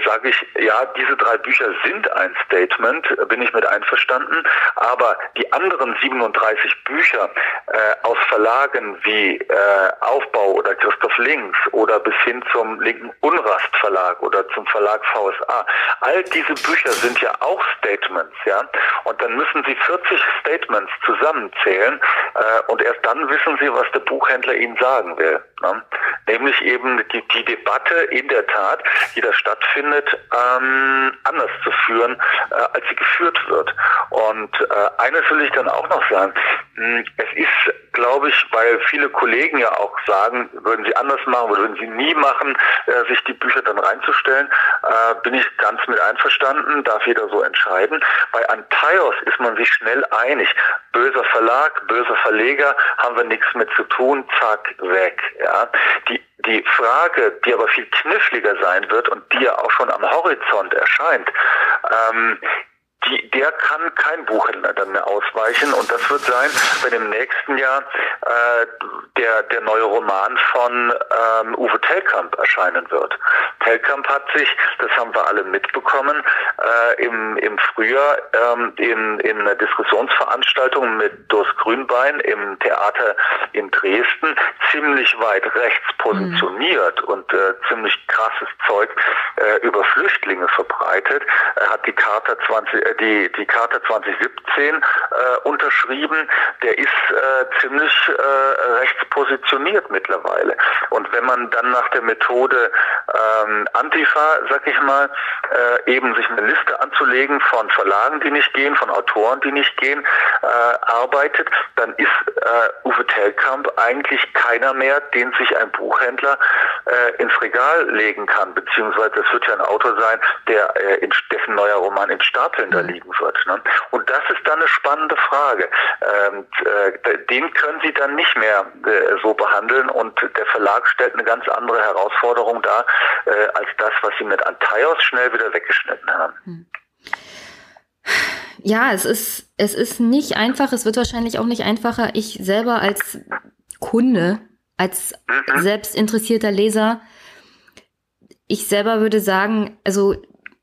sage ich, ja, diese drei Bücher sind ein Statement, bin ich mit einverstanden, aber die anderen 37 Bücher äh, aus Verlagen wie äh, Aufbau oder Christoph Links oder bis hin zum linken Unrast Verlag oder zum Verlag VSA, all diese Bücher sind ja auch Statements, ja. Und dann müssen Sie 40 Statements zusammenzählen äh, und erst dann wissen Sie, was der Buchhändler Ihnen sagen will. Ne? Nämlich eben die, die Debatte in der Tat, die da stattfindet, ähm, anders zu führen, äh, als sie geführt wird. Und äh, eines will ich dann auch noch sagen. Hm, es ist, glaube ich, weil viele Kollegen ja auch sagen, würden sie anders machen, würden sie nie machen, äh, sich die Bücher dann reinzustellen, äh, bin ich ganz mit einverstanden, darf jeder so entscheiden. Bei Antaios ist man sich schnell einig. Böser Verlag, böser Verleger, haben wir nichts mit zu tun, zack, weg. Ja. Die die Frage, die aber viel kniffliger sein wird und die ja auch schon am Horizont erscheint, ähm, die, der kann kein Buchhändler dann mehr ausweichen. Und das wird sein, wenn im nächsten Jahr äh, der, der neue Roman von ähm, Uwe Tellkamp erscheinen wird. Tellkamp hat sich, das haben wir alle mitbekommen, äh, im, im Frühjahr ähm, in, in einer Diskussionsveranstaltung mit Durst Grünbein im Theater in Dresden ziemlich weit rechts positioniert mhm. und äh, ziemlich krasses Zeug äh, über Flüchtlinge verbreitet. Er hat die Charta 20, äh, die, die Charta 2017 äh, unterschrieben. Der ist äh, ziemlich äh, rechts mittlerweile. Und wenn man dann nach der Methode ähm, Antifa, sag ich mal, äh, eben sich eine Liste anzulegen von Verlagen, die nicht gehen, von Autoren, die nicht gehen, äh, arbeitet, dann ist äh, Uwe Tellkamp eigentlich keiner mehr, den sich ein Buchhändler äh, ins Regal legen kann, beziehungsweise es wird ja ein Autor sein, der äh, in, dessen neuer Roman in Stapeln da liegen wird. Ne? Und das ist dann eine spannende Frage. Ähm, äh, den können Sie dann nicht mehr äh, so behandeln und der Verlag stellt eine ganz andere Herausforderung dar, äh, als das, was Sie mit Antaios schnell wieder weggeschnitten haben. Hm. Ja, es ist, es ist nicht einfach, es wird wahrscheinlich auch nicht einfacher. Ich selber als Kunde, als mhm. selbstinteressierter Leser, ich selber würde sagen, also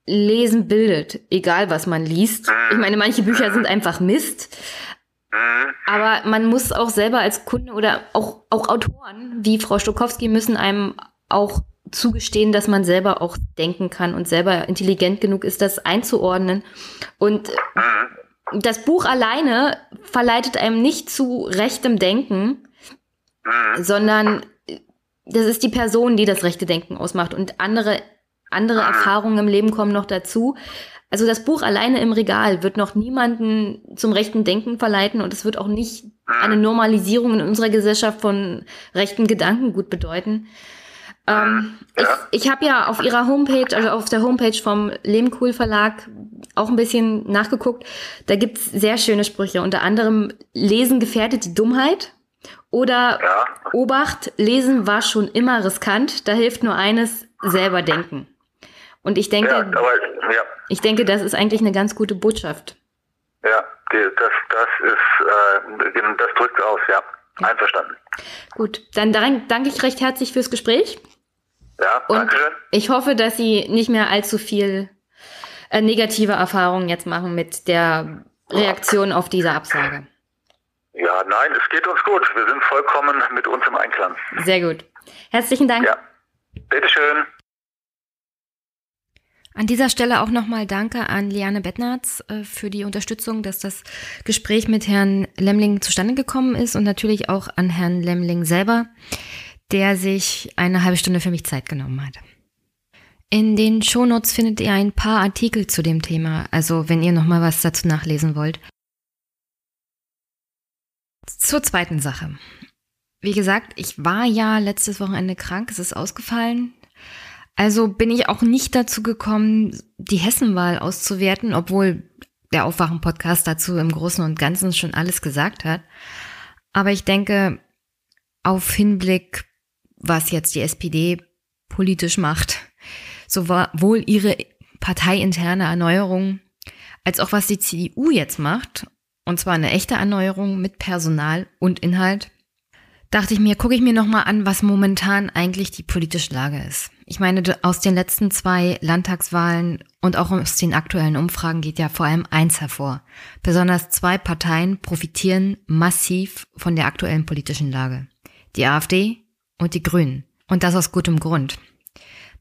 Lesen bildet, egal was man liest. Ich meine, manche Bücher sind einfach Mist. Aber man muss auch selber als Kunde oder auch, auch Autoren wie Frau Stokowski müssen einem auch zugestehen, dass man selber auch denken kann und selber intelligent genug ist, das einzuordnen. Und das Buch alleine verleitet einem nicht zu rechtem Denken, sondern das ist die Person, die das rechte Denken ausmacht. Und andere andere Erfahrungen im Leben kommen noch dazu. Also das Buch alleine im Regal wird noch niemanden zum rechten Denken verleiten und es wird auch nicht eine Normalisierung in unserer Gesellschaft von rechten Gedankengut bedeuten. Ähm. Ich, ich habe ja auf ihrer Homepage, also auf der Homepage vom Lehmkuhl Verlag auch ein bisschen nachgeguckt. Da gibt's sehr schöne Sprüche. Unter anderem Lesen gefährdet die Dummheit. Oder. Obacht, Lesen war schon immer riskant. Da hilft nur eines, selber denken. Und ich denke, ja, aber, ja. ich denke, das ist eigentlich eine ganz gute Botschaft. Ja, das, das ist, äh, das drückt aus, ja. ja. Einverstanden. Gut, dann danke ich recht herzlich fürs Gespräch. Ja, danke schön. Ich hoffe, dass Sie nicht mehr allzu viel äh, negative Erfahrungen jetzt machen mit der Reaktion auf diese Absage. Ja, nein, es geht uns gut. Wir sind vollkommen mit uns im Einklang. Sehr gut. Herzlichen Dank. Ja, bitteschön. An dieser Stelle auch nochmal Danke an Liane Bettnarz äh, für die Unterstützung, dass das Gespräch mit Herrn Lemling zustande gekommen ist und natürlich auch an Herrn Lemling selber, der sich eine halbe Stunde für mich Zeit genommen hat. In den Shownotes findet ihr ein paar Artikel zu dem Thema, also wenn ihr nochmal was dazu nachlesen wollt. Zur zweiten Sache. Wie gesagt, ich war ja letztes Wochenende krank, es ist ausgefallen. Also bin ich auch nicht dazu gekommen, die Hessenwahl auszuwerten, obwohl der Aufwachen-Podcast dazu im Großen und Ganzen schon alles gesagt hat. Aber ich denke, auf Hinblick, was jetzt die SPD politisch macht, sowohl ihre parteiinterne Erneuerung als auch was die CDU jetzt macht, und zwar eine echte Erneuerung mit Personal und Inhalt, dachte ich mir, gucke ich mir nochmal an, was momentan eigentlich die politische Lage ist. Ich meine, aus den letzten zwei Landtagswahlen und auch aus den aktuellen Umfragen geht ja vor allem eins hervor. Besonders zwei Parteien profitieren massiv von der aktuellen politischen Lage. Die AfD und die Grünen. Und das aus gutem Grund.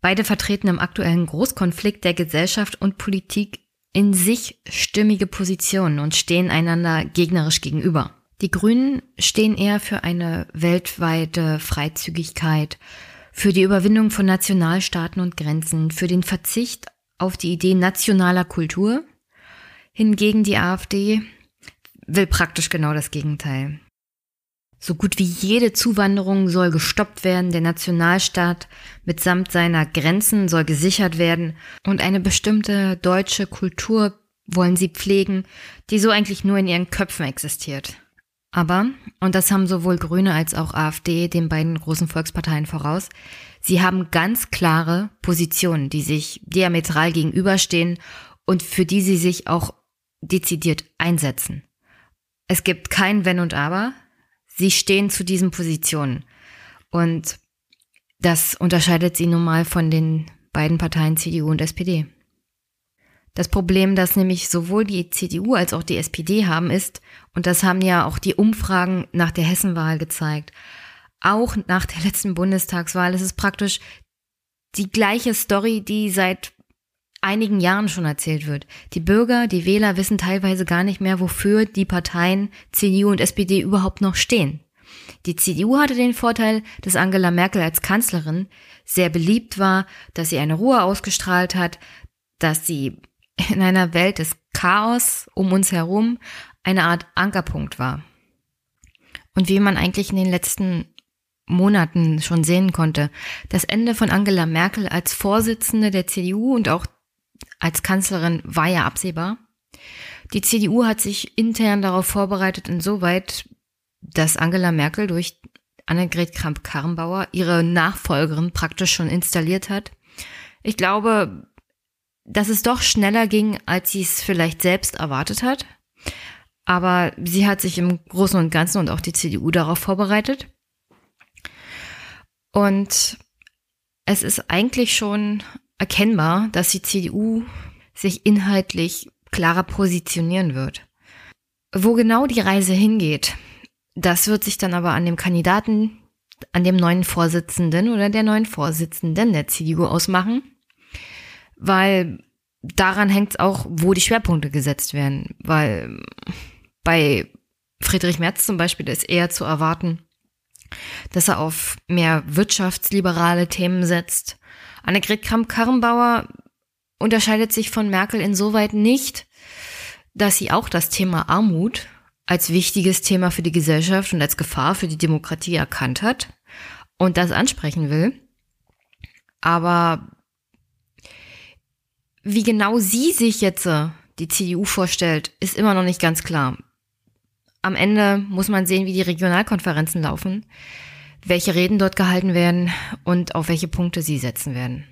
Beide vertreten im aktuellen Großkonflikt der Gesellschaft und Politik in sich stimmige Positionen und stehen einander gegnerisch gegenüber. Die Grünen stehen eher für eine weltweite Freizügigkeit, für die Überwindung von Nationalstaaten und Grenzen, für den Verzicht auf die Idee nationaler Kultur. Hingegen die AfD will praktisch genau das Gegenteil. So gut wie jede Zuwanderung soll gestoppt werden, der Nationalstaat mitsamt seiner Grenzen soll gesichert werden und eine bestimmte deutsche Kultur wollen sie pflegen, die so eigentlich nur in ihren Köpfen existiert. Aber, und das haben sowohl Grüne als auch AfD den beiden großen Volksparteien voraus, sie haben ganz klare Positionen, die sich diametral gegenüberstehen und für die sie sich auch dezidiert einsetzen. Es gibt kein Wenn und Aber. Sie stehen zu diesen Positionen. Und das unterscheidet sie nun mal von den beiden Parteien CDU und SPD. Das Problem, das nämlich sowohl die CDU als auch die SPD haben, ist, und das haben ja auch die Umfragen nach der Hessenwahl gezeigt, auch nach der letzten Bundestagswahl ist es praktisch die gleiche Story, die seit einigen Jahren schon erzählt wird. Die Bürger, die Wähler wissen teilweise gar nicht mehr, wofür die Parteien CDU und SPD überhaupt noch stehen. Die CDU hatte den Vorteil, dass Angela Merkel als Kanzlerin sehr beliebt war, dass sie eine Ruhe ausgestrahlt hat, dass sie in einer Welt des Chaos um uns herum eine Art Ankerpunkt war. Und wie man eigentlich in den letzten Monaten schon sehen konnte, das Ende von Angela Merkel als Vorsitzende der CDU und auch als Kanzlerin war ja absehbar. Die CDU hat sich intern darauf vorbereitet, insoweit, dass Angela Merkel durch Annegret Kramp-Karrenbauer ihre Nachfolgerin praktisch schon installiert hat. Ich glaube, dass es doch schneller ging, als sie es vielleicht selbst erwartet hat. Aber sie hat sich im Großen und Ganzen und auch die CDU darauf vorbereitet. Und es ist eigentlich schon erkennbar, dass die CDU sich inhaltlich klarer positionieren wird. Wo genau die Reise hingeht, das wird sich dann aber an dem Kandidaten, an dem neuen Vorsitzenden oder der neuen Vorsitzenden der CDU ausmachen weil daran hängt es auch, wo die Schwerpunkte gesetzt werden. Weil bei Friedrich Merz zum Beispiel ist eher zu erwarten, dass er auf mehr wirtschaftsliberale Themen setzt. Annegret Kramp-Karrenbauer unterscheidet sich von Merkel insoweit nicht, dass sie auch das Thema Armut als wichtiges Thema für die Gesellschaft und als Gefahr für die Demokratie erkannt hat und das ansprechen will. Aber wie genau sie sich jetzt äh, die CDU vorstellt, ist immer noch nicht ganz klar. Am Ende muss man sehen, wie die Regionalkonferenzen laufen, welche Reden dort gehalten werden und auf welche Punkte sie setzen werden.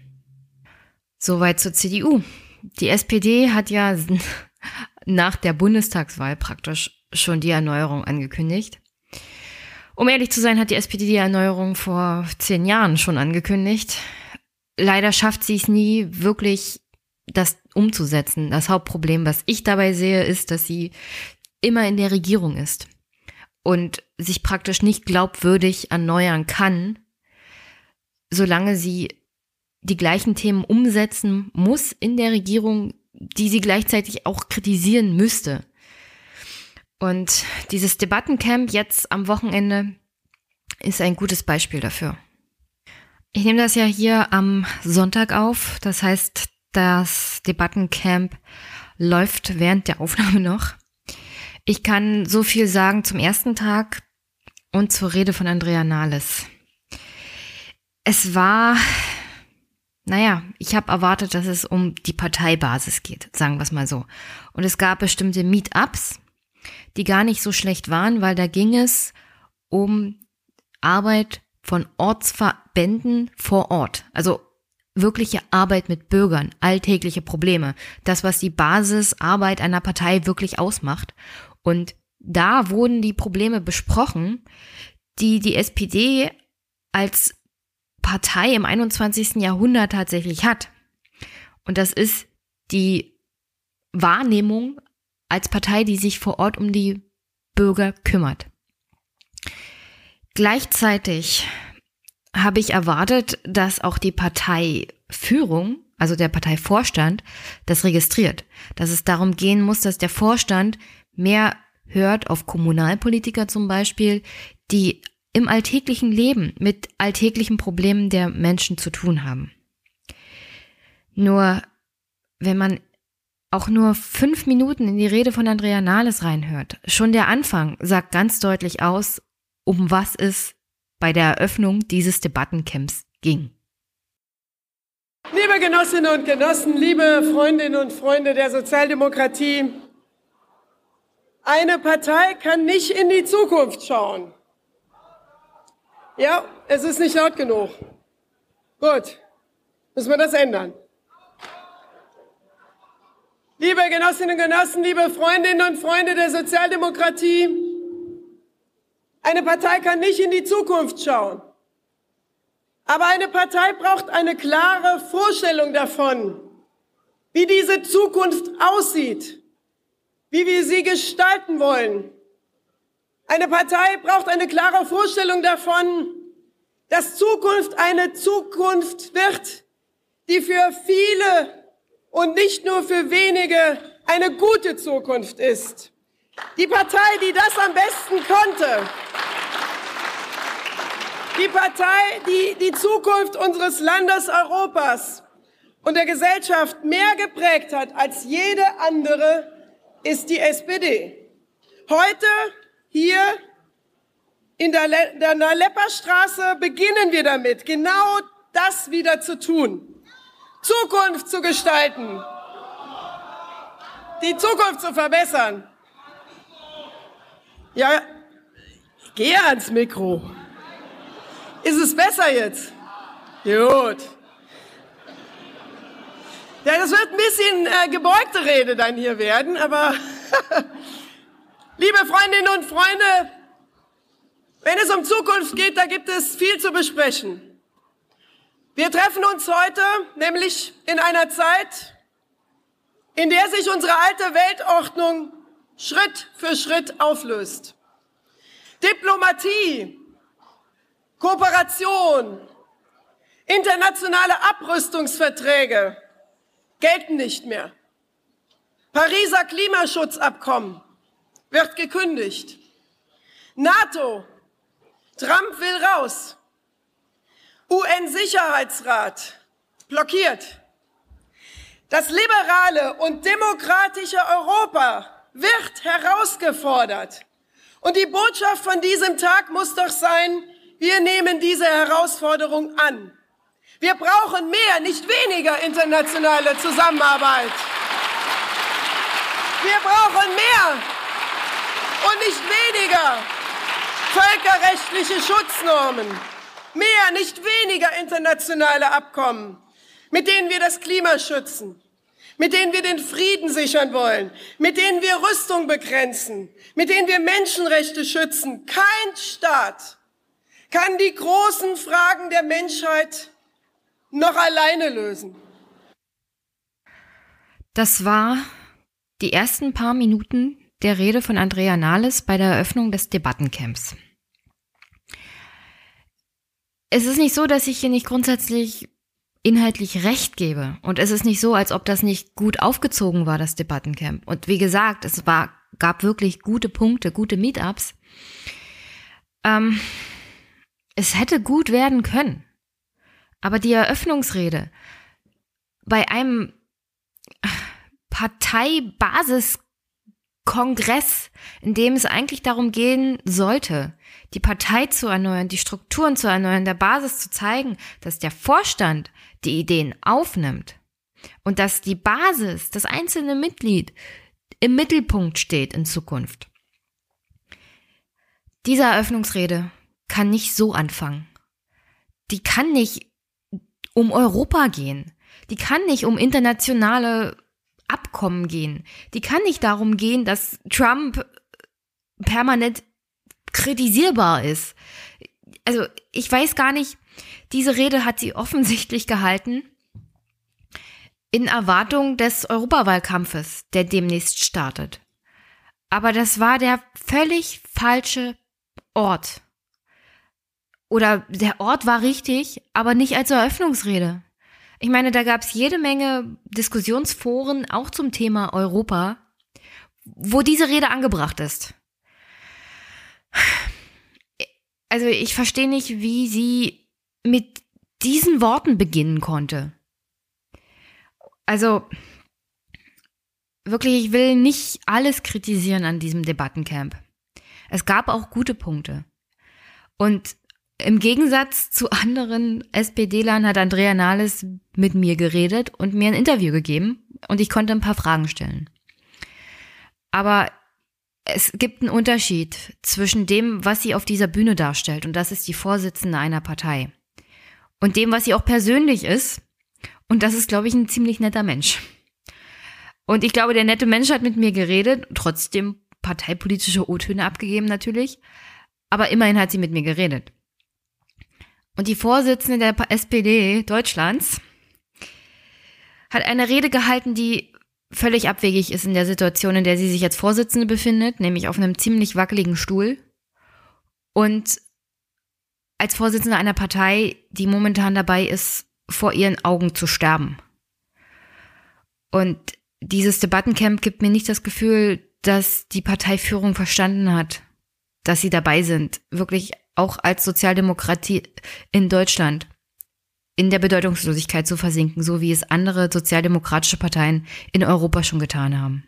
Soweit zur CDU. Die SPD hat ja nach der Bundestagswahl praktisch schon die Erneuerung angekündigt. Um ehrlich zu sein, hat die SPD die Erneuerung vor zehn Jahren schon angekündigt. Leider schafft sie es nie wirklich, das umzusetzen. Das Hauptproblem, was ich dabei sehe, ist, dass sie immer in der Regierung ist und sich praktisch nicht glaubwürdig erneuern kann, solange sie die gleichen Themen umsetzen muss in der Regierung, die sie gleichzeitig auch kritisieren müsste. Und dieses Debattencamp jetzt am Wochenende ist ein gutes Beispiel dafür. Ich nehme das ja hier am Sonntag auf. Das heißt, das Debattencamp läuft während der Aufnahme noch. Ich kann so viel sagen zum ersten Tag und zur Rede von Andrea Nahles. Es war, naja, ich habe erwartet, dass es um die Parteibasis geht, sagen wir es mal so. Und es gab bestimmte Meetups, die gar nicht so schlecht waren, weil da ging es um Arbeit von Ortsverbänden vor Ort. Also wirkliche Arbeit mit Bürgern, alltägliche Probleme. Das, was die Basisarbeit einer Partei wirklich ausmacht. Und da wurden die Probleme besprochen, die die SPD als Partei im 21. Jahrhundert tatsächlich hat. Und das ist die Wahrnehmung als Partei, die sich vor Ort um die Bürger kümmert. Gleichzeitig habe ich erwartet, dass auch die Parteiführung, also der Parteivorstand, das registriert. Dass es darum gehen muss, dass der Vorstand mehr hört auf Kommunalpolitiker zum Beispiel, die im alltäglichen Leben mit alltäglichen Problemen der Menschen zu tun haben. Nur wenn man auch nur fünf Minuten in die Rede von Andrea Nahles reinhört. Schon der Anfang sagt ganz deutlich aus, um was es bei der Eröffnung dieses Debattencamps ging. Liebe Genossinnen und Genossen, liebe Freundinnen und Freunde der Sozialdemokratie, eine Partei kann nicht in die Zukunft schauen. Ja, es ist nicht laut genug. Gut, müssen wir das ändern. Liebe Genossinnen und Genossen, liebe Freundinnen und Freunde der Sozialdemokratie, eine Partei kann nicht in die Zukunft schauen. Aber eine Partei braucht eine klare Vorstellung davon, wie diese Zukunft aussieht, wie wir sie gestalten wollen. Eine Partei braucht eine klare Vorstellung davon, dass Zukunft eine Zukunft wird, die für viele und nicht nur für wenige eine gute Zukunft ist. Die Partei, die das am besten konnte. Die Partei, die die Zukunft unseres Landes Europas und der Gesellschaft mehr geprägt hat als jede andere, ist die SPD. Heute hier in der, Le der Lepperstraße beginnen wir damit, genau das wieder zu tun. Zukunft zu gestalten, die Zukunft zu verbessern. Ja, ich gehe ans Mikro. Ist es besser jetzt? Gut. Ja, das wird ein bisschen äh, gebeugte Rede dann hier werden, aber liebe Freundinnen und Freunde, wenn es um Zukunft geht, da gibt es viel zu besprechen. Wir treffen uns heute nämlich in einer Zeit, in der sich unsere alte Weltordnung Schritt für Schritt auflöst. Diplomatie, Kooperation, internationale Abrüstungsverträge gelten nicht mehr. Pariser Klimaschutzabkommen wird gekündigt. NATO, Trump will raus. UN-Sicherheitsrat blockiert. Das liberale und demokratische Europa wird herausgefordert. Und die Botschaft von diesem Tag muss doch sein, wir nehmen diese Herausforderung an. Wir brauchen mehr, nicht weniger internationale Zusammenarbeit. Wir brauchen mehr und nicht weniger völkerrechtliche Schutznormen. Mehr, nicht weniger internationale Abkommen, mit denen wir das Klima schützen, mit denen wir den Frieden sichern wollen, mit denen wir Rüstung begrenzen, mit denen wir Menschenrechte schützen. Kein Staat kann die großen Fragen der Menschheit noch alleine lösen. Das war die ersten paar Minuten der Rede von Andrea Nahles bei der Eröffnung des Debattencamps. Es ist nicht so, dass ich hier nicht grundsätzlich inhaltlich recht gebe. Und es ist nicht so, als ob das nicht gut aufgezogen war, das Debattencamp. Und wie gesagt, es war, gab wirklich gute Punkte, gute Meetups. Ähm, es hätte gut werden können. Aber die Eröffnungsrede bei einem Parteibasiskongress, in dem es eigentlich darum gehen sollte, die Partei zu erneuern, die Strukturen zu erneuern, der Basis zu zeigen, dass der Vorstand die Ideen aufnimmt und dass die Basis, das einzelne Mitglied im Mittelpunkt steht in Zukunft. Diese Eröffnungsrede kann nicht so anfangen. Die kann nicht um Europa gehen. Die kann nicht um internationale Abkommen gehen. Die kann nicht darum gehen, dass Trump permanent kritisierbar ist. Also ich weiß gar nicht, diese Rede hat sie offensichtlich gehalten in Erwartung des Europawahlkampfes, der demnächst startet. Aber das war der völlig falsche Ort oder der Ort war richtig, aber nicht als Eröffnungsrede. Ich meine, da gab es jede Menge Diskussionsforen, auch zum Thema Europa, wo diese Rede angebracht ist. Also ich verstehe nicht, wie sie mit diesen Worten beginnen konnte. Also wirklich, ich will nicht alles kritisieren an diesem Debattencamp. Es gab auch gute Punkte. Und im Gegensatz zu anderen SPD-Lern hat Andrea Nahles mit mir geredet und mir ein Interview gegeben und ich konnte ein paar Fragen stellen. Aber es gibt einen Unterschied zwischen dem, was sie auf dieser Bühne darstellt, und das ist die Vorsitzende einer Partei, und dem, was sie auch persönlich ist, und das ist, glaube ich, ein ziemlich netter Mensch. Und ich glaube, der nette Mensch hat mit mir geredet, trotzdem parteipolitische O-Töne abgegeben natürlich, aber immerhin hat sie mit mir geredet. Und die Vorsitzende der SPD Deutschlands hat eine Rede gehalten, die völlig abwegig ist in der Situation, in der sie sich als Vorsitzende befindet, nämlich auf einem ziemlich wackeligen Stuhl. Und als Vorsitzende einer Partei, die momentan dabei ist, vor ihren Augen zu sterben. Und dieses Debattencamp gibt mir nicht das Gefühl, dass die Parteiführung verstanden hat, dass sie dabei sind, wirklich auch als Sozialdemokratie in Deutschland in der Bedeutungslosigkeit zu versinken, so wie es andere sozialdemokratische Parteien in Europa schon getan haben.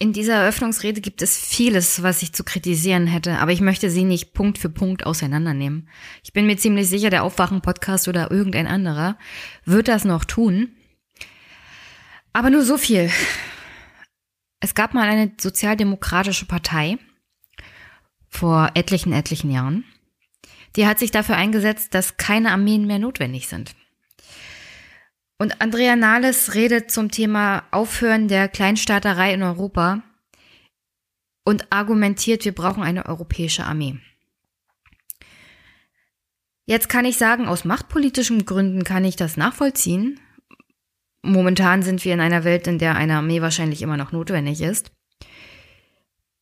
In dieser Eröffnungsrede gibt es vieles, was ich zu kritisieren hätte, aber ich möchte sie nicht Punkt für Punkt auseinandernehmen. Ich bin mir ziemlich sicher, der Aufwachen-Podcast oder irgendein anderer wird das noch tun. Aber nur so viel. Es gab mal eine sozialdemokratische Partei, vor etlichen, etlichen Jahren. Die hat sich dafür eingesetzt, dass keine Armeen mehr notwendig sind. Und Andrea Nahles redet zum Thema Aufhören der Kleinstaaterei in Europa und argumentiert, wir brauchen eine europäische Armee. Jetzt kann ich sagen, aus machtpolitischen Gründen kann ich das nachvollziehen. Momentan sind wir in einer Welt, in der eine Armee wahrscheinlich immer noch notwendig ist.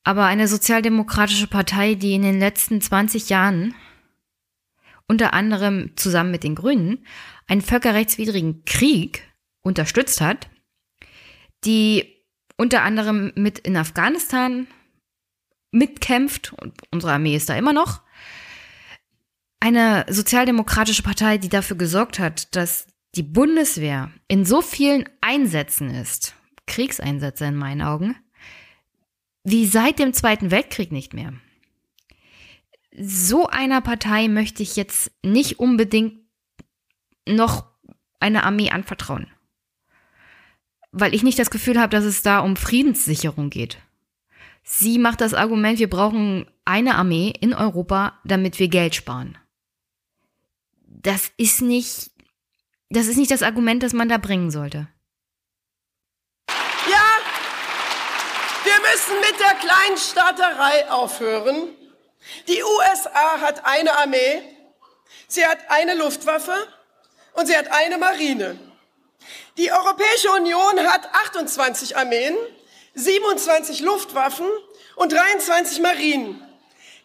Aber eine sozialdemokratische Partei, die in den letzten 20 Jahren unter anderem zusammen mit den Grünen einen völkerrechtswidrigen Krieg unterstützt hat, die unter anderem mit in Afghanistan mitkämpft und unsere Armee ist da immer noch. Eine sozialdemokratische Partei, die dafür gesorgt hat, dass die Bundeswehr in so vielen Einsätzen ist, Kriegseinsätze in meinen Augen, wie seit dem Zweiten Weltkrieg nicht mehr. So einer Partei möchte ich jetzt nicht unbedingt noch eine Armee anvertrauen. Weil ich nicht das Gefühl habe, dass es da um Friedenssicherung geht. Sie macht das Argument, wir brauchen eine Armee in Europa, damit wir Geld sparen. Das ist nicht, das ist nicht das Argument, das man da bringen sollte. Ja, wir müssen mit der Kleinstaaterei aufhören. Die USA hat eine Armee, sie hat eine Luftwaffe und sie hat eine Marine. Die Europäische Union hat 28 Armeen, 27 Luftwaffen und 23 Marinen.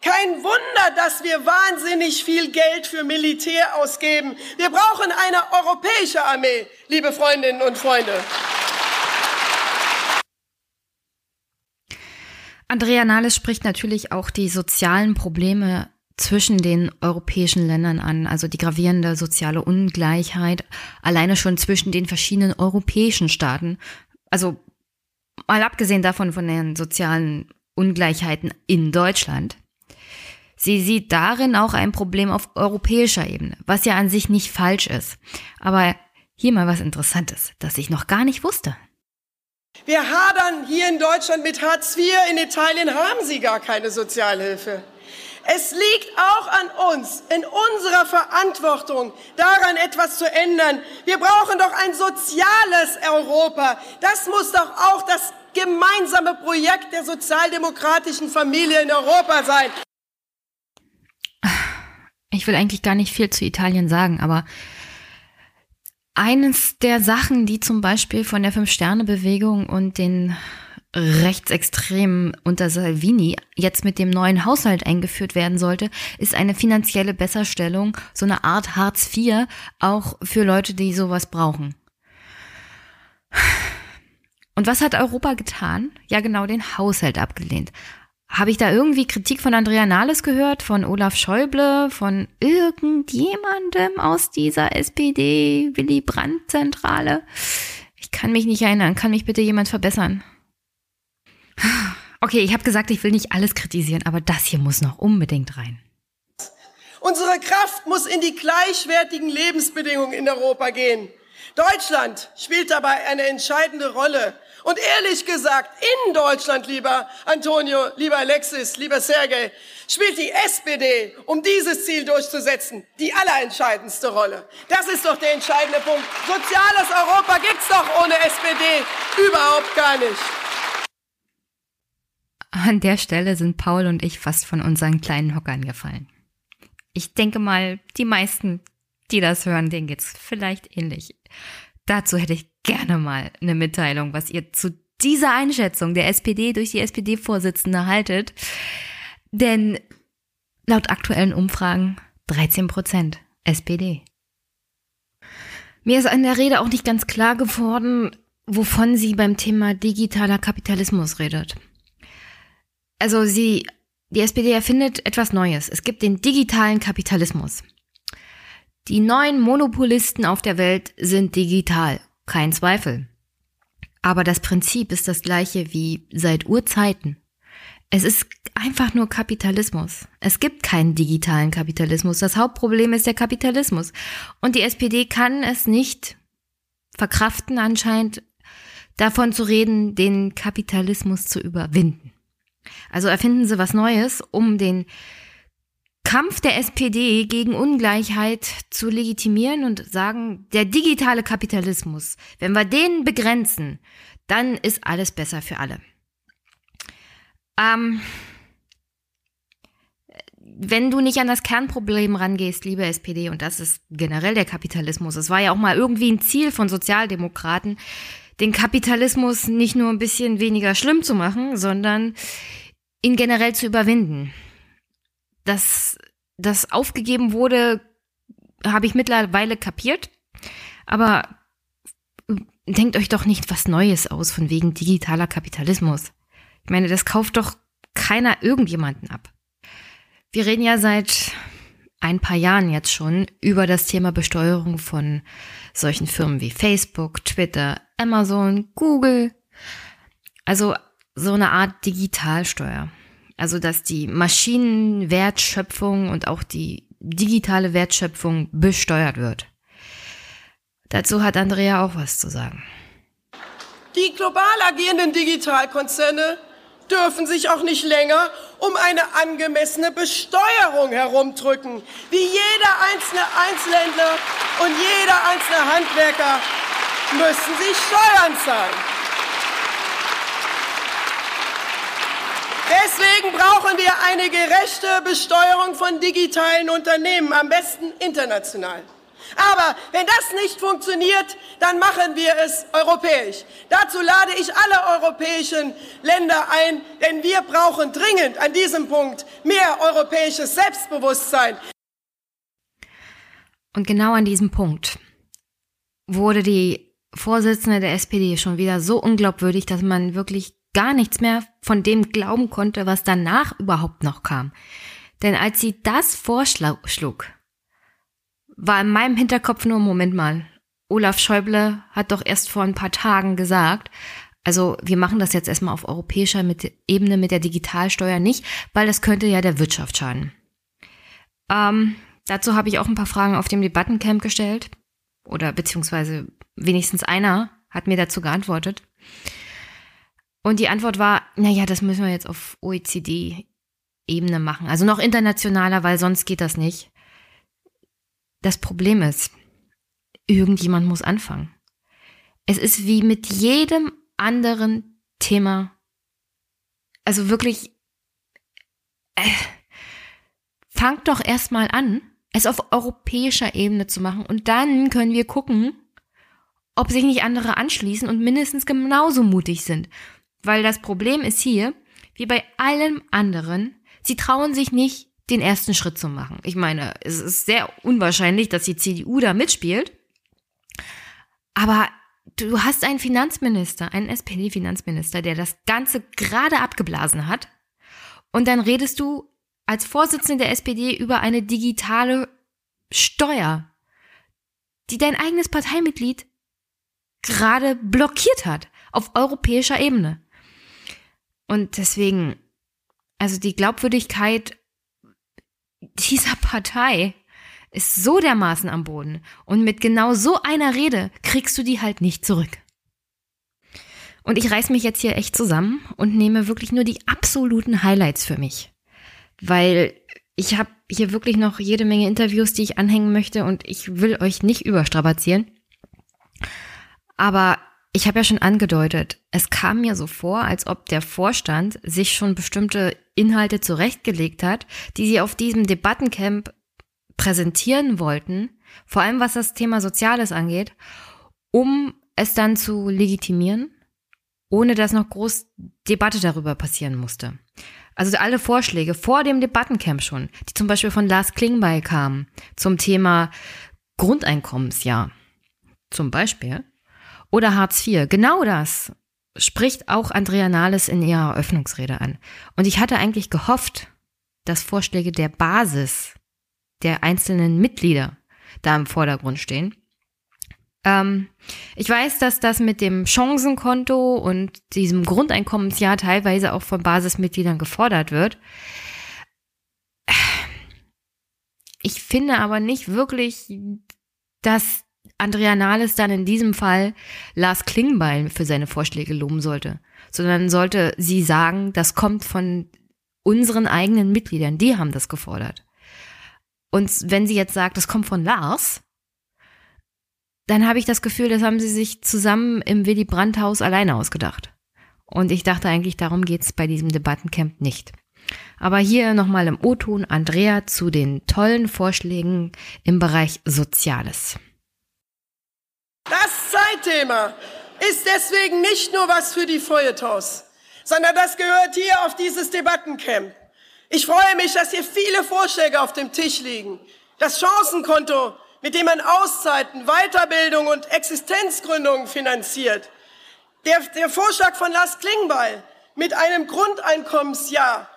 Kein Wunder, dass wir wahnsinnig viel Geld für Militär ausgeben. Wir brauchen eine europäische Armee, liebe Freundinnen und Freunde. Andrea Nahles spricht natürlich auch die sozialen Probleme zwischen den europäischen Ländern an, also die gravierende soziale Ungleichheit alleine schon zwischen den verschiedenen europäischen Staaten. Also mal abgesehen davon von den sozialen Ungleichheiten in Deutschland. Sie sieht darin auch ein Problem auf europäischer Ebene, was ja an sich nicht falsch ist. Aber hier mal was Interessantes, das ich noch gar nicht wusste. Wir hadern hier in Deutschland mit Hartz IV, in Italien haben sie gar keine Sozialhilfe. Es liegt auch an uns, in unserer Verantwortung, daran etwas zu ändern. Wir brauchen doch ein soziales Europa. Das muss doch auch das gemeinsame Projekt der sozialdemokratischen Familie in Europa sein. Ich will eigentlich gar nicht viel zu Italien sagen, aber eines der Sachen, die zum Beispiel von der Fünf-Sterne-Bewegung und den Rechtsextremen unter Salvini jetzt mit dem neuen Haushalt eingeführt werden sollte, ist eine finanzielle Besserstellung, so eine Art Hartz IV, auch für Leute, die sowas brauchen. Und was hat Europa getan? Ja, genau den Haushalt abgelehnt. Habe ich da irgendwie Kritik von Andrea Nahles gehört, von Olaf Schäuble, von irgendjemandem aus dieser SPD Willy Brandt Zentrale? Ich kann mich nicht erinnern. Kann mich bitte jemand verbessern? Okay, ich habe gesagt, ich will nicht alles kritisieren, aber das hier muss noch unbedingt rein. Unsere Kraft muss in die gleichwertigen Lebensbedingungen in Europa gehen. Deutschland spielt dabei eine entscheidende Rolle. Und ehrlich gesagt, in Deutschland, lieber Antonio, lieber Alexis, lieber Sergej, spielt die SPD, um dieses Ziel durchzusetzen, die allerentscheidendste Rolle. Das ist doch der entscheidende Punkt. Soziales Europa gibt's doch ohne SPD überhaupt gar nicht. An der Stelle sind Paul und ich fast von unseren kleinen Hockern gefallen. Ich denke mal, die meisten, die das hören, denen geht's vielleicht ähnlich. Dazu hätte ich gerne mal eine Mitteilung, was ihr zu dieser Einschätzung der SPD durch die SPD-Vorsitzende haltet. Denn laut aktuellen Umfragen 13 Prozent SPD. Mir ist in der Rede auch nicht ganz klar geworden, wovon sie beim Thema digitaler Kapitalismus redet. Also sie, die SPD erfindet etwas Neues. Es gibt den digitalen Kapitalismus. Die neuen Monopolisten auf der Welt sind digital, kein Zweifel. Aber das Prinzip ist das gleiche wie seit Urzeiten. Es ist einfach nur Kapitalismus. Es gibt keinen digitalen Kapitalismus. Das Hauptproblem ist der Kapitalismus. Und die SPD kann es nicht verkraften, anscheinend davon zu reden, den Kapitalismus zu überwinden. Also erfinden sie was Neues, um den Kampf der SPD gegen Ungleichheit zu legitimieren und sagen, der digitale Kapitalismus, wenn wir den begrenzen, dann ist alles besser für alle. Ähm, wenn du nicht an das Kernproblem rangehst, liebe SPD, und das ist generell der Kapitalismus, es war ja auch mal irgendwie ein Ziel von Sozialdemokraten, den Kapitalismus nicht nur ein bisschen weniger schlimm zu machen, sondern ihn generell zu überwinden dass das aufgegeben wurde, habe ich mittlerweile kapiert. Aber denkt euch doch nicht was Neues aus von wegen digitaler Kapitalismus. Ich meine, das kauft doch keiner irgendjemanden ab. Wir reden ja seit ein paar Jahren jetzt schon über das Thema Besteuerung von solchen Firmen wie Facebook, Twitter, Amazon, Google. Also so eine Art Digitalsteuer. Also, dass die Maschinenwertschöpfung und auch die digitale Wertschöpfung besteuert wird. Dazu hat Andrea auch was zu sagen. Die global agierenden Digitalkonzerne dürfen sich auch nicht länger um eine angemessene Besteuerung herumdrücken, wie jeder einzelne Einzelhändler und jeder einzelne Handwerker müssen sie Steuern zahlen. Deswegen brauchen wir eine gerechte Besteuerung von digitalen Unternehmen, am besten international. Aber wenn das nicht funktioniert, dann machen wir es europäisch. Dazu lade ich alle europäischen Länder ein, denn wir brauchen dringend an diesem Punkt mehr europäisches Selbstbewusstsein. Und genau an diesem Punkt wurde die Vorsitzende der SPD schon wieder so unglaubwürdig, dass man wirklich gar nichts mehr von dem glauben konnte, was danach überhaupt noch kam. Denn als sie das vorschlug, war in meinem Hinterkopf nur, Moment mal, Olaf Schäuble hat doch erst vor ein paar Tagen gesagt, also wir machen das jetzt erstmal auf europäischer Ebene mit der Digitalsteuer nicht, weil das könnte ja der Wirtschaft schaden. Ähm, dazu habe ich auch ein paar Fragen auf dem Debattencamp gestellt. Oder beziehungsweise wenigstens einer hat mir dazu geantwortet. Und die Antwort war, naja, das müssen wir jetzt auf OECD-Ebene machen. Also noch internationaler, weil sonst geht das nicht. Das Problem ist, irgendjemand muss anfangen. Es ist wie mit jedem anderen Thema. Also wirklich, äh, fangt doch erstmal an, es auf europäischer Ebene zu machen und dann können wir gucken, ob sich nicht andere anschließen und mindestens genauso mutig sind. Weil das Problem ist hier, wie bei allem anderen, sie trauen sich nicht, den ersten Schritt zu machen. Ich meine, es ist sehr unwahrscheinlich, dass die CDU da mitspielt. Aber du hast einen Finanzminister, einen SPD-Finanzminister, der das Ganze gerade abgeblasen hat. Und dann redest du als Vorsitzende der SPD über eine digitale Steuer, die dein eigenes Parteimitglied gerade blockiert hat auf europäischer Ebene. Und deswegen, also die Glaubwürdigkeit dieser Partei ist so dermaßen am Boden und mit genau so einer Rede kriegst du die halt nicht zurück. Und ich reiß mich jetzt hier echt zusammen und nehme wirklich nur die absoluten Highlights für mich. Weil ich habe hier wirklich noch jede Menge Interviews, die ich anhängen möchte und ich will euch nicht überstrapazieren. Aber ich habe ja schon angedeutet, es kam mir so vor, als ob der Vorstand sich schon bestimmte Inhalte zurechtgelegt hat, die sie auf diesem Debattencamp präsentieren wollten, vor allem was das Thema Soziales angeht, um es dann zu legitimieren, ohne dass noch groß Debatte darüber passieren musste. Also alle Vorschläge vor dem Debattencamp schon, die zum Beispiel von Lars Klingbeil kamen zum Thema Grundeinkommensjahr, zum Beispiel, oder Hartz IV, genau das spricht auch Andrea Nahles in ihrer Eröffnungsrede an. Und ich hatte eigentlich gehofft, dass Vorschläge der Basis der einzelnen Mitglieder da im Vordergrund stehen. Ähm, ich weiß, dass das mit dem Chancenkonto und diesem Grundeinkommensjahr teilweise auch von Basismitgliedern gefordert wird. Ich finde aber nicht wirklich, dass Andrea Nahles dann in diesem Fall Lars Klingbeil für seine Vorschläge loben sollte, sondern sollte sie sagen, das kommt von unseren eigenen Mitgliedern, die haben das gefordert. Und wenn sie jetzt sagt, das kommt von Lars, dann habe ich das Gefühl, das haben sie sich zusammen im Willy Brandt Haus alleine ausgedacht. Und ich dachte eigentlich, darum geht es bei diesem Debattencamp nicht. Aber hier nochmal im O-Ton Andrea zu den tollen Vorschlägen im Bereich Soziales. Das Zeitthema ist deswegen nicht nur was für die Feuilletons, sondern das gehört hier auf dieses Debattencamp. Ich freue mich, dass hier viele Vorschläge auf dem Tisch liegen. Das Chancenkonto, mit dem man Auszeiten, Weiterbildung und Existenzgründungen finanziert. Der, der Vorschlag von Lars Klingbeil mit einem Grundeinkommensjahr.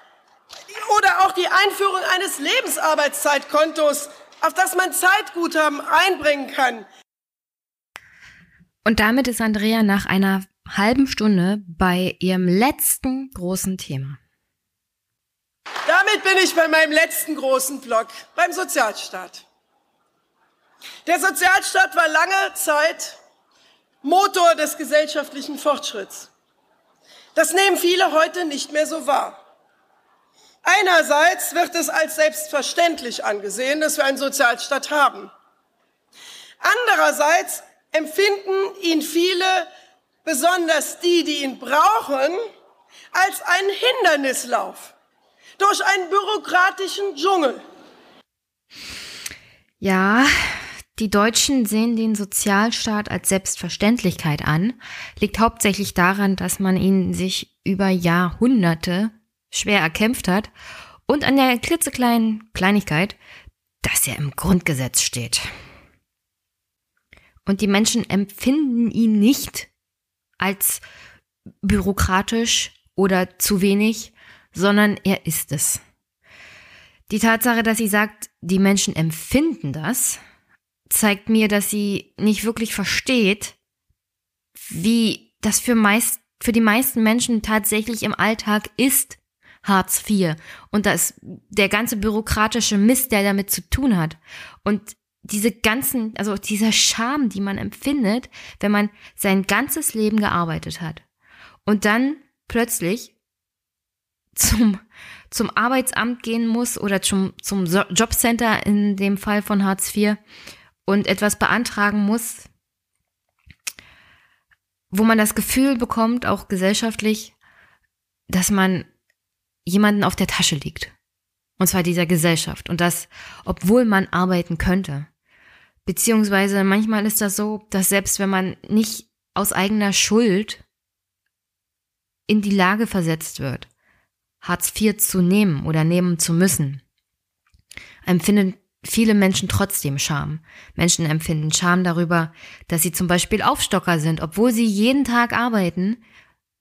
Oder auch die Einführung eines Lebensarbeitszeitkontos, auf das man Zeitguthaben einbringen kann. Und damit ist Andrea nach einer halben Stunde bei ihrem letzten großen Thema. Damit bin ich bei meinem letzten großen Block, beim Sozialstaat. Der Sozialstaat war lange Zeit Motor des gesellschaftlichen Fortschritts. Das nehmen viele heute nicht mehr so wahr. Einerseits wird es als selbstverständlich angesehen, dass wir einen Sozialstaat haben. Andererseits empfinden ihn viele, besonders die, die ihn brauchen, als einen Hindernislauf durch einen bürokratischen Dschungel. Ja, die Deutschen sehen den Sozialstaat als Selbstverständlichkeit an, liegt hauptsächlich daran, dass man ihn sich über Jahrhunderte schwer erkämpft hat und an der klitzekleinen Kleinigkeit, dass er im Grundgesetz steht. Und die Menschen empfinden ihn nicht als bürokratisch oder zu wenig, sondern er ist es. Die Tatsache, dass sie sagt, die Menschen empfinden das, zeigt mir, dass sie nicht wirklich versteht, wie das für meist, für die meisten Menschen tatsächlich im Alltag ist, Hartz IV. Und das, der ganze bürokratische Mist, der damit zu tun hat. Und diese ganzen, also dieser Scham, die man empfindet, wenn man sein ganzes Leben gearbeitet hat. Und dann plötzlich zum, zum Arbeitsamt gehen muss oder zum, zum Jobcenter in dem Fall von Hartz IV und etwas beantragen muss, wo man das Gefühl bekommt, auch gesellschaftlich, dass man jemanden auf der Tasche liegt. Und zwar dieser Gesellschaft. Und das, obwohl man arbeiten könnte. Beziehungsweise manchmal ist das so, dass selbst wenn man nicht aus eigener Schuld in die Lage versetzt wird, Hartz IV zu nehmen oder nehmen zu müssen, empfinden viele Menschen trotzdem Scham. Menschen empfinden Scham darüber, dass sie zum Beispiel Aufstocker sind, obwohl sie jeden Tag arbeiten,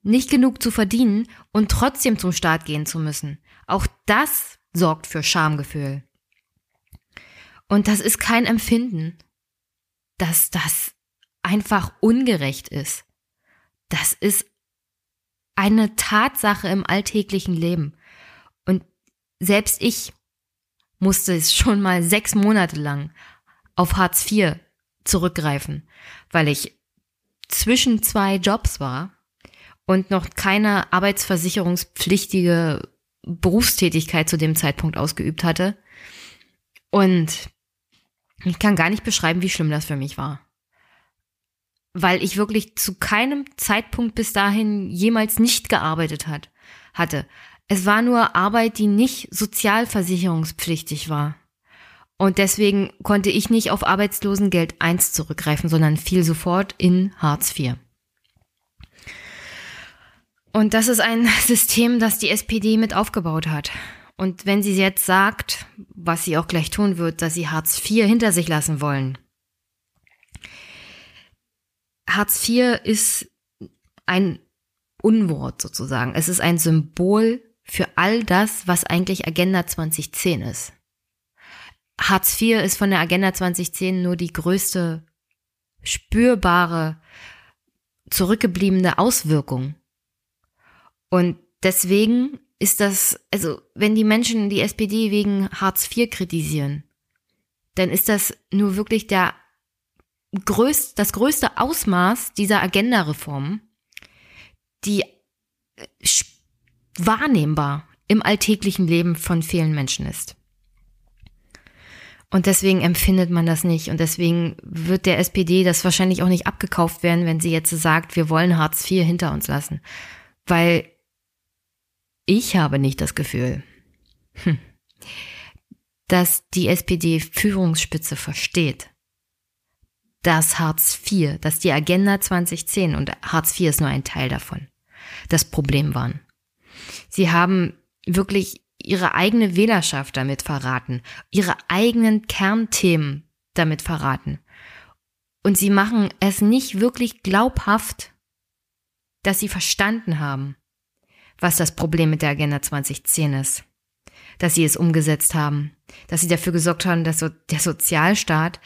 nicht genug zu verdienen und trotzdem zum Staat gehen zu müssen. Auch das sorgt für Schamgefühl. Und das ist kein Empfinden, dass das einfach ungerecht ist. Das ist eine Tatsache im alltäglichen Leben. Und selbst ich musste es schon mal sechs Monate lang auf Hartz IV zurückgreifen, weil ich zwischen zwei Jobs war und noch keine arbeitsversicherungspflichtige Berufstätigkeit zu dem Zeitpunkt ausgeübt hatte. Und ich kann gar nicht beschreiben, wie schlimm das für mich war. Weil ich wirklich zu keinem Zeitpunkt bis dahin jemals nicht gearbeitet hat, hatte. Es war nur Arbeit, die nicht sozialversicherungspflichtig war. Und deswegen konnte ich nicht auf Arbeitslosengeld 1 zurückgreifen, sondern fiel sofort in Hartz IV. Und das ist ein System, das die SPD mit aufgebaut hat. Und wenn sie jetzt sagt, was sie auch gleich tun wird, dass sie Hartz IV hinter sich lassen wollen. Hartz IV ist ein Unwort sozusagen. Es ist ein Symbol für all das, was eigentlich Agenda 2010 ist. Hartz IV ist von der Agenda 2010 nur die größte spürbare, zurückgebliebene Auswirkung. Und deswegen ist das, also wenn die Menschen die SPD wegen Hartz IV kritisieren, dann ist das nur wirklich der größt, das größte Ausmaß dieser Agenda-Reform, die wahrnehmbar im alltäglichen Leben von vielen Menschen ist. Und deswegen empfindet man das nicht. Und deswegen wird der SPD das wahrscheinlich auch nicht abgekauft werden, wenn sie jetzt sagt, wir wollen Hartz IV hinter uns lassen. Weil ich habe nicht das Gefühl, hm, dass die SPD-Führungsspitze versteht, dass Hartz IV, dass die Agenda 2010 und Hartz IV ist nur ein Teil davon, das Problem waren. Sie haben wirklich ihre eigene Wählerschaft damit verraten, ihre eigenen Kernthemen damit verraten. Und sie machen es nicht wirklich glaubhaft, dass sie verstanden haben, was das Problem mit der Agenda 2010 ist. Dass sie es umgesetzt haben, dass sie dafür gesorgt haben, dass so der Sozialstaat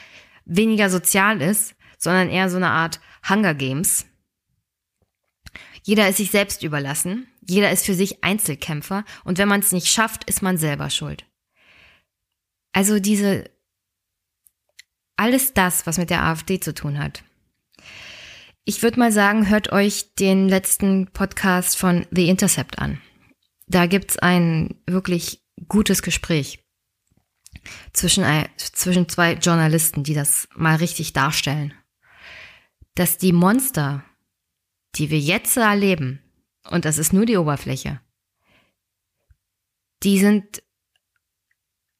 weniger sozial ist, sondern eher so eine Art Hunger Games. Jeder ist sich selbst überlassen, jeder ist für sich Einzelkämpfer und wenn man es nicht schafft, ist man selber schuld. Also diese alles das, was mit der AfD zu tun hat. Ich würde mal sagen, hört euch den letzten Podcast von The Intercept an. Da gibt's ein wirklich gutes Gespräch zwischen, zwischen zwei Journalisten, die das mal richtig darstellen. Dass die Monster, die wir jetzt erleben, und das ist nur die Oberfläche, die sind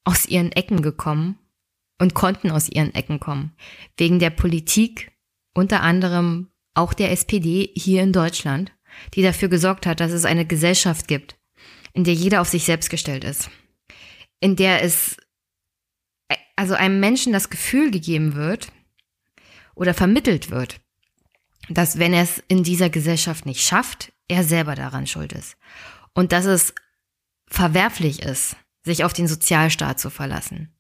aus ihren Ecken gekommen und konnten aus ihren Ecken kommen. Wegen der Politik, unter anderem auch der SPD hier in Deutschland, die dafür gesorgt hat, dass es eine Gesellschaft gibt, in der jeder auf sich selbst gestellt ist. In der es also einem Menschen das Gefühl gegeben wird oder vermittelt wird, dass wenn er es in dieser Gesellschaft nicht schafft, er selber daran schuld ist. Und dass es verwerflich ist, sich auf den Sozialstaat zu verlassen.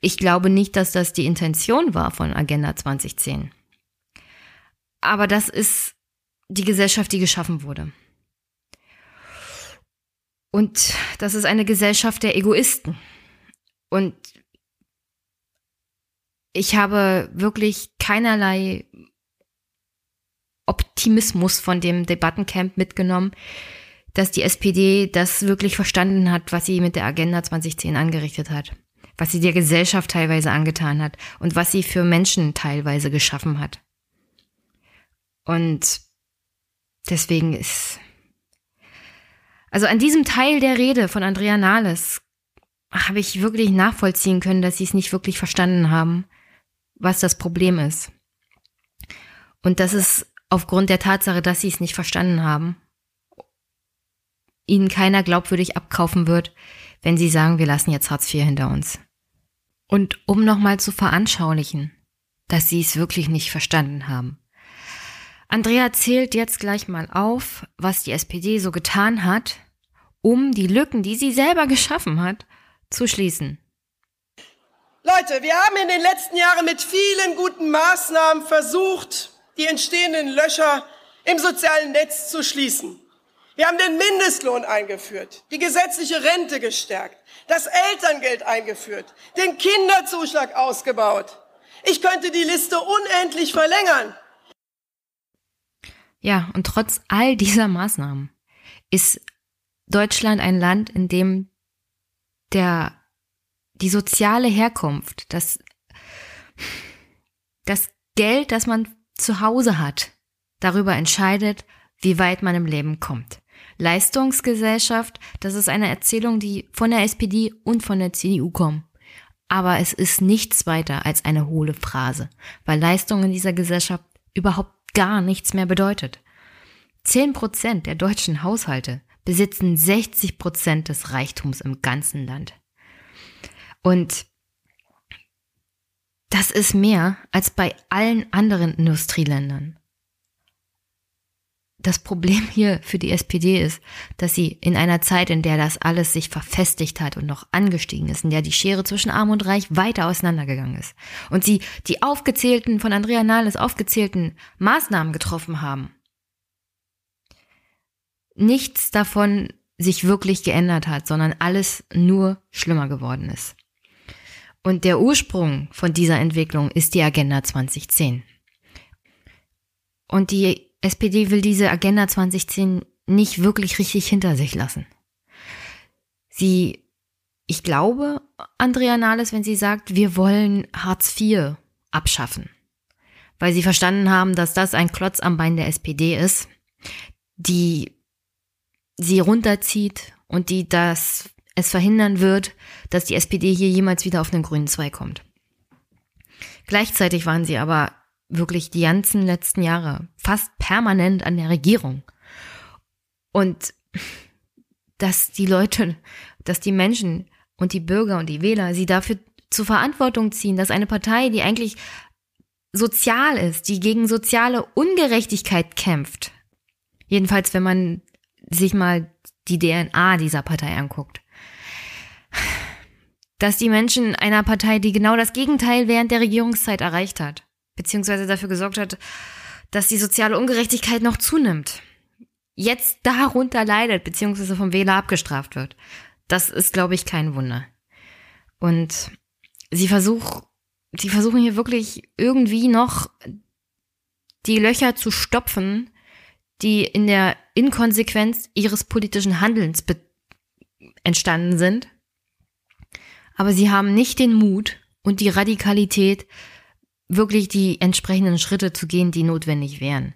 Ich glaube nicht, dass das die Intention war von Agenda 2010. Aber das ist die Gesellschaft, die geschaffen wurde. Und das ist eine Gesellschaft der Egoisten. Und ich habe wirklich keinerlei Optimismus von dem Debattencamp mitgenommen, dass die SPD das wirklich verstanden hat, was sie mit der Agenda 2010 angerichtet hat, was sie der Gesellschaft teilweise angetan hat und was sie für Menschen teilweise geschaffen hat. Und deswegen ist, also an diesem Teil der Rede von Andrea Nahles habe ich wirklich nachvollziehen können, dass sie es nicht wirklich verstanden haben, was das Problem ist. Und das ist aufgrund der Tatsache, dass sie es nicht verstanden haben, ihnen keiner glaubwürdig abkaufen wird, wenn sie sagen, wir lassen jetzt Hartz IV hinter uns. Und um nochmal zu veranschaulichen, dass sie es wirklich nicht verstanden haben. Andrea zählt jetzt gleich mal auf, was die SPD so getan hat, um die Lücken, die sie selber geschaffen hat, zu schließen. Leute, wir haben in den letzten Jahren mit vielen guten Maßnahmen versucht, die entstehenden Löcher im sozialen Netz zu schließen. Wir haben den Mindestlohn eingeführt, die gesetzliche Rente gestärkt, das Elterngeld eingeführt, den Kinderzuschlag ausgebaut. Ich könnte die Liste unendlich verlängern. Ja, und trotz all dieser Maßnahmen ist Deutschland ein Land, in dem der, die soziale Herkunft, das, das Geld, das man zu Hause hat, darüber entscheidet, wie weit man im Leben kommt. Leistungsgesellschaft, das ist eine Erzählung, die von der SPD und von der CDU kommt. Aber es ist nichts weiter als eine hohle Phrase, weil Leistung in dieser Gesellschaft überhaupt gar nichts mehr bedeutet. Zehn Prozent der deutschen Haushalte besitzen 60 Prozent des Reichtums im ganzen Land. Und das ist mehr als bei allen anderen Industrieländern. Das Problem hier für die SPD ist, dass sie in einer Zeit, in der das alles sich verfestigt hat und noch angestiegen ist, in der die Schere zwischen Arm und Reich weiter auseinandergegangen ist und sie die aufgezählten, von Andrea Nahles aufgezählten Maßnahmen getroffen haben, nichts davon sich wirklich geändert hat, sondern alles nur schlimmer geworden ist. Und der Ursprung von dieser Entwicklung ist die Agenda 2010. Und die SPD will diese Agenda 2010 nicht wirklich richtig hinter sich lassen. Sie, ich glaube, Andrea Nahles, wenn sie sagt, wir wollen Hartz IV abschaffen, weil sie verstanden haben, dass das ein Klotz am Bein der SPD ist, die sie runterzieht und die das es verhindern wird, dass die SPD hier jemals wieder auf den grünen Zweig kommt. Gleichzeitig waren sie aber wirklich die ganzen letzten Jahre fast permanent an der Regierung. Und dass die Leute, dass die Menschen und die Bürger und die Wähler sie dafür zur Verantwortung ziehen, dass eine Partei, die eigentlich sozial ist, die gegen soziale Ungerechtigkeit kämpft, jedenfalls wenn man sich mal die DNA dieser Partei anguckt, dass die Menschen einer Partei, die genau das Gegenteil während der Regierungszeit erreicht hat, beziehungsweise dafür gesorgt hat, dass die soziale Ungerechtigkeit noch zunimmt, jetzt darunter leidet, beziehungsweise vom Wähler abgestraft wird. Das ist, glaube ich, kein Wunder. Und sie versucht, sie versuchen hier wirklich irgendwie noch die Löcher zu stopfen, die in der Inkonsequenz ihres politischen Handelns entstanden sind. Aber sie haben nicht den Mut und die Radikalität, wirklich die entsprechenden Schritte zu gehen, die notwendig wären.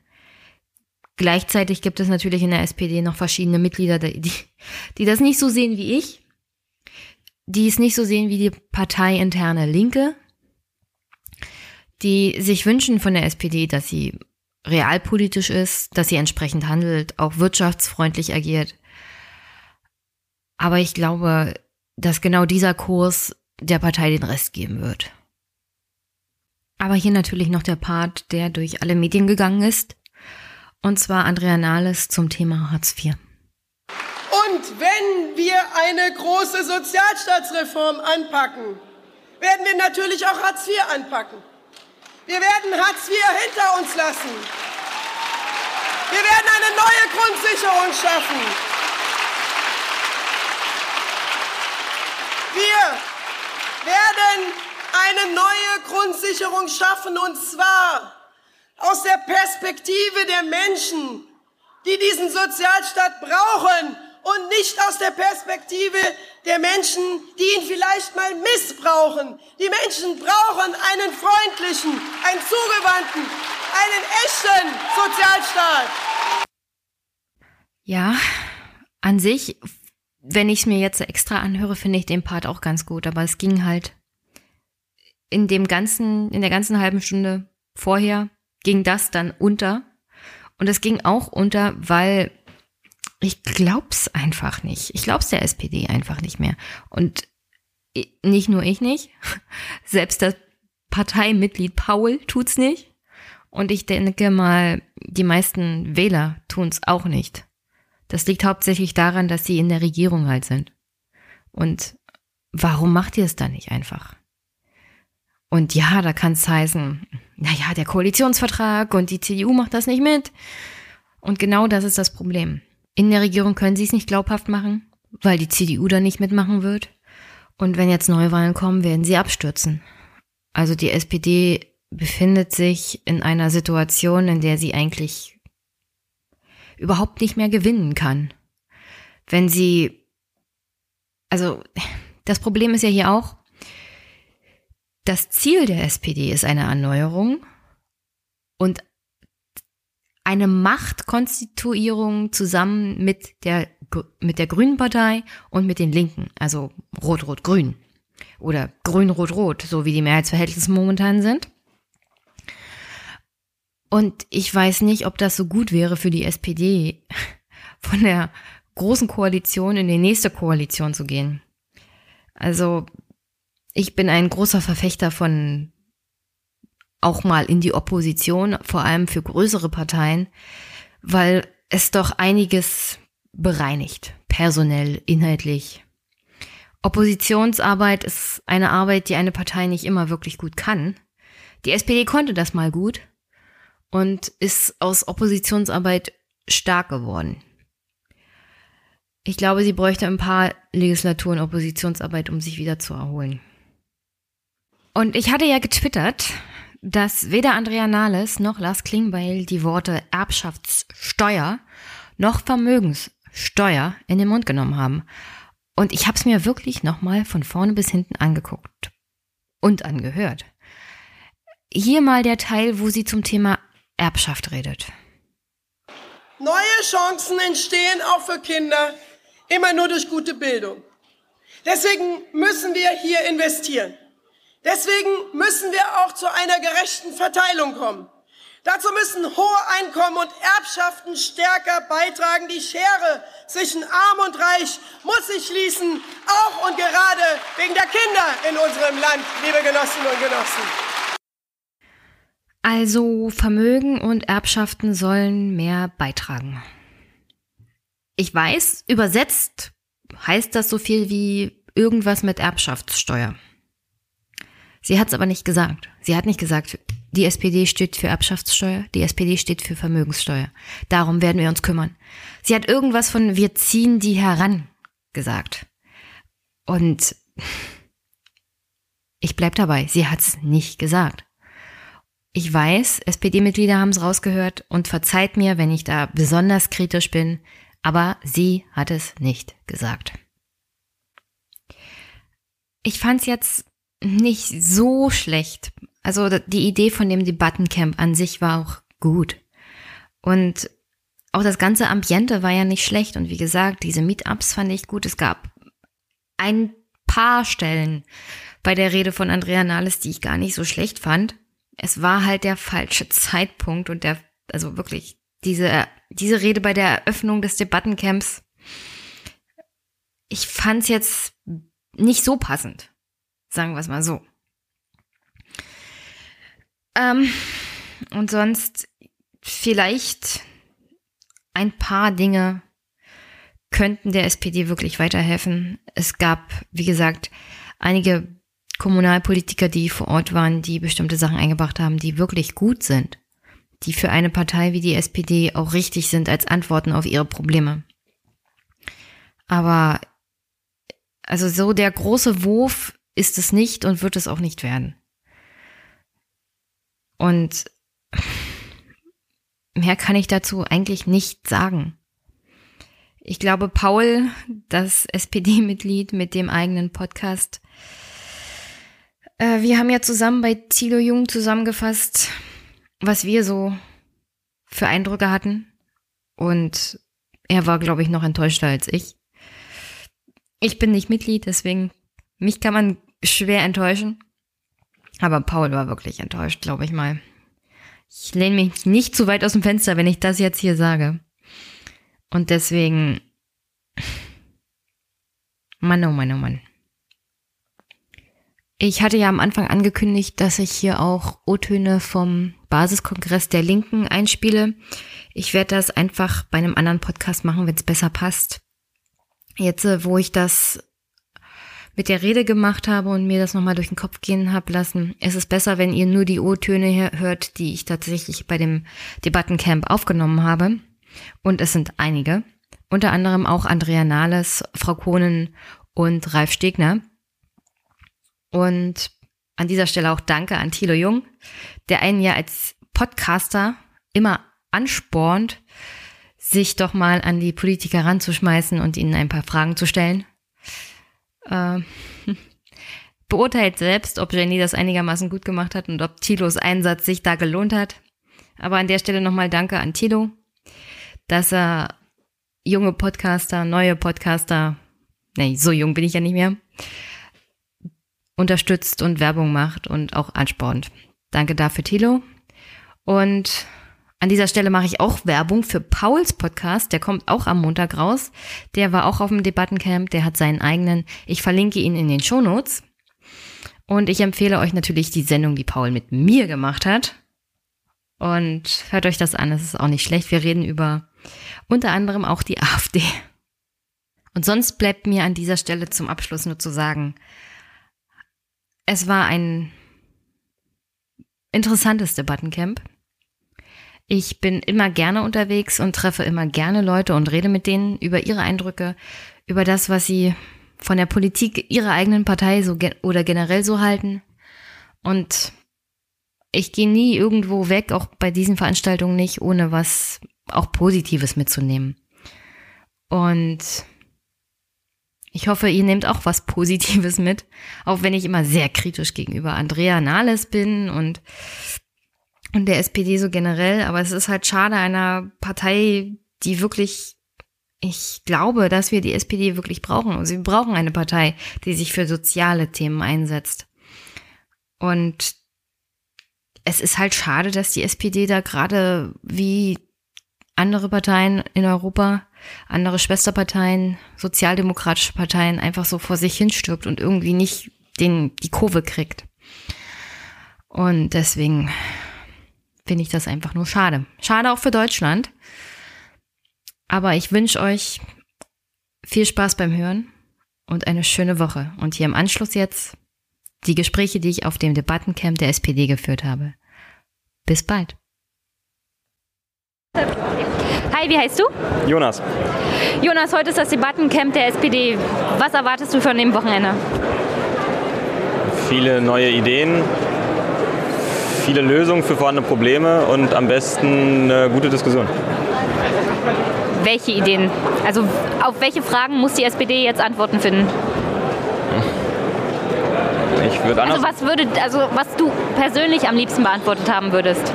Gleichzeitig gibt es natürlich in der SPD noch verschiedene Mitglieder, die, die das nicht so sehen wie ich, die es nicht so sehen wie die parteiinterne Linke, die sich wünschen von der SPD, dass sie realpolitisch ist, dass sie entsprechend handelt, auch wirtschaftsfreundlich agiert. Aber ich glaube, dass genau dieser Kurs der Partei den Rest geben wird. Aber hier natürlich noch der Part, der durch alle Medien gegangen ist. Und zwar Andrea Nahles zum Thema Hartz IV. Und wenn wir eine große Sozialstaatsreform anpacken, werden wir natürlich auch Hartz IV anpacken. Wir werden Hartz IV hinter uns lassen. Wir werden eine neue Grundsicherung schaffen. Wir werden eine neue Grundsicherung schaffen und zwar aus der Perspektive der Menschen, die diesen Sozialstaat brauchen und nicht aus der Perspektive der Menschen, die ihn vielleicht mal missbrauchen. Die Menschen brauchen einen freundlichen, einen zugewandten, einen echten Sozialstaat. Ja, an sich, wenn ich es mir jetzt extra anhöre, finde ich den Part auch ganz gut, aber es ging halt in dem ganzen, in der ganzen halben Stunde vorher ging das dann unter. Und es ging auch unter, weil ich glaub's einfach nicht. Ich glaub's der SPD einfach nicht mehr. Und nicht nur ich nicht, selbst das Parteimitglied Paul tut's nicht. Und ich denke mal, die meisten Wähler tun's auch nicht. Das liegt hauptsächlich daran, dass sie in der Regierung halt sind. Und warum macht ihr es dann nicht einfach? Und ja, da kann es heißen, naja, der Koalitionsvertrag und die CDU macht das nicht mit. Und genau das ist das Problem. In der Regierung können sie es nicht glaubhaft machen, weil die CDU da nicht mitmachen wird. Und wenn jetzt Neuwahlen kommen, werden sie abstürzen. Also die SPD befindet sich in einer Situation, in der sie eigentlich überhaupt nicht mehr gewinnen kann. Wenn sie, also das Problem ist ja hier auch, das Ziel der SPD ist eine Erneuerung und eine Machtkonstituierung zusammen mit der, mit der Grünen Partei und mit den Linken, also Rot-Rot-Grün oder Grün-Rot-Rot, so wie die Mehrheitsverhältnisse momentan sind. Und ich weiß nicht, ob das so gut wäre für die SPD, von der großen Koalition in die nächste Koalition zu gehen. Also ich bin ein großer Verfechter von auch mal in die Opposition, vor allem für größere Parteien, weil es doch einiges bereinigt, personell, inhaltlich. Oppositionsarbeit ist eine Arbeit, die eine Partei nicht immer wirklich gut kann. Die SPD konnte das mal gut und ist aus Oppositionsarbeit stark geworden. Ich glaube, sie bräuchte ein paar Legislaturen Oppositionsarbeit, um sich wieder zu erholen. Und ich hatte ja getwittert, dass weder Andrea Nahles noch Lars Klingbeil die Worte Erbschaftssteuer noch Vermögenssteuer in den Mund genommen haben. Und ich habe es mir wirklich nochmal von vorne bis hinten angeguckt und angehört. Hier mal der Teil, wo sie zum Thema Erbschaft redet. Neue Chancen entstehen auch für Kinder immer nur durch gute Bildung. Deswegen müssen wir hier investieren. Deswegen müssen wir auch zu einer gerechten Verteilung kommen. Dazu müssen hohe Einkommen und Erbschaften stärker beitragen. Die Schere zwischen Arm und Reich muss sich schließen, auch und gerade wegen der Kinder in unserem Land, liebe Genossinnen und Genossen. Also Vermögen und Erbschaften sollen mehr beitragen. Ich weiß, übersetzt heißt das so viel wie irgendwas mit Erbschaftssteuer. Sie hat es aber nicht gesagt. Sie hat nicht gesagt, die SPD steht für Erbschaftssteuer, die SPD steht für Vermögenssteuer. Darum werden wir uns kümmern. Sie hat irgendwas von wir ziehen die heran gesagt. Und Ich bleib dabei, sie hat's nicht gesagt. Ich weiß, SPD-Mitglieder haben es rausgehört und verzeiht mir, wenn ich da besonders kritisch bin, aber sie hat es nicht gesagt. Ich fand's jetzt nicht so schlecht. Also die Idee von dem Debattencamp an sich war auch gut. Und auch das ganze Ambiente war ja nicht schlecht. Und wie gesagt, diese Meetups fand ich gut. Es gab ein paar Stellen bei der Rede von Andrea Nahles, die ich gar nicht so schlecht fand. Es war halt der falsche Zeitpunkt und der, also wirklich, diese, diese Rede bei der Eröffnung des Debattencamps, ich fand's jetzt nicht so passend. Sagen wir es mal so. Ähm, und sonst vielleicht ein paar Dinge könnten der SPD wirklich weiterhelfen. Es gab, wie gesagt, einige Kommunalpolitiker, die vor Ort waren, die bestimmte Sachen eingebracht haben, die wirklich gut sind, die für eine Partei wie die SPD auch richtig sind als Antworten auf ihre Probleme. Aber also so der große Wurf ist es nicht und wird es auch nicht werden. Und mehr kann ich dazu eigentlich nicht sagen. Ich glaube, Paul, das SPD-Mitglied mit dem eigenen Podcast, äh, wir haben ja zusammen bei Thilo Jung zusammengefasst, was wir so für Eindrücke hatten. Und er war, glaube ich, noch enttäuschter als ich. Ich bin nicht Mitglied, deswegen mich kann man schwer enttäuschen. Aber Paul war wirklich enttäuscht, glaube ich mal. Ich lehne mich nicht zu weit aus dem Fenster, wenn ich das jetzt hier sage. Und deswegen. Mann, oh Mann, oh Mann. Ich hatte ja am Anfang angekündigt, dass ich hier auch O-Töne vom Basiskongress der Linken einspiele. Ich werde das einfach bei einem anderen Podcast machen, wenn es besser passt. Jetzt, äh, wo ich das mit der Rede gemacht habe und mir das nochmal durch den Kopf gehen habe lassen, ist es besser, wenn ihr nur die O-Töne hört, die ich tatsächlich bei dem Debattencamp aufgenommen habe. Und es sind einige. Unter anderem auch Andrea Nahles, Frau Kohnen und Ralf Stegner. Und an dieser Stelle auch Danke an Thilo Jung, der einen ja als Podcaster immer anspornt, sich doch mal an die Politiker ranzuschmeißen und ihnen ein paar Fragen zu stellen. Äh, beurteilt selbst, ob Jenny das einigermaßen gut gemacht hat und ob Tilos Einsatz sich da gelohnt hat. Aber an der Stelle nochmal Danke an Tilo, dass er junge Podcaster, neue Podcaster, nee, so jung bin ich ja nicht mehr, unterstützt und Werbung macht und auch anspornt. Danke dafür, Tilo. Und an dieser Stelle mache ich auch Werbung für Pauls Podcast. Der kommt auch am Montag raus. Der war auch auf dem Debattencamp. Der hat seinen eigenen. Ich verlinke ihn in den Shownotes. Und ich empfehle euch natürlich die Sendung, die Paul mit mir gemacht hat. Und hört euch das an. Es ist auch nicht schlecht. Wir reden über unter anderem auch die AfD. Und sonst bleibt mir an dieser Stelle zum Abschluss nur zu sagen, es war ein interessantes Debattencamp. Ich bin immer gerne unterwegs und treffe immer gerne Leute und rede mit denen über ihre Eindrücke, über das, was sie von der Politik ihrer eigenen Partei so ge oder generell so halten. Und ich gehe nie irgendwo weg, auch bei diesen Veranstaltungen nicht, ohne was auch Positives mitzunehmen. Und ich hoffe, ihr nehmt auch was Positives mit, auch wenn ich immer sehr kritisch gegenüber Andrea Nahles bin und und der SPD so generell, aber es ist halt schade einer Partei, die wirklich, ich glaube, dass wir die SPD wirklich brauchen. Also wir brauchen eine Partei, die sich für soziale Themen einsetzt. Und es ist halt schade, dass die SPD da gerade wie andere Parteien in Europa, andere Schwesterparteien, sozialdemokratische Parteien einfach so vor sich hinstirbt und irgendwie nicht den, die Kurve kriegt. Und deswegen finde ich das einfach nur schade. Schade auch für Deutschland. Aber ich wünsche euch viel Spaß beim Hören und eine schöne Woche. Und hier im Anschluss jetzt die Gespräche, die ich auf dem Debattencamp der SPD geführt habe. Bis bald. Hi, wie heißt du? Jonas. Jonas, heute ist das Debattencamp der SPD. Was erwartest du von dem Wochenende? viele neue Ideen, viele Lösungen für vorhandene Probleme und am besten eine gute Diskussion. Welche Ideen? Also auf welche Fragen muss die SPD jetzt Antworten finden? Ich würde anders. Also was würde, also was du persönlich am liebsten beantwortet haben würdest?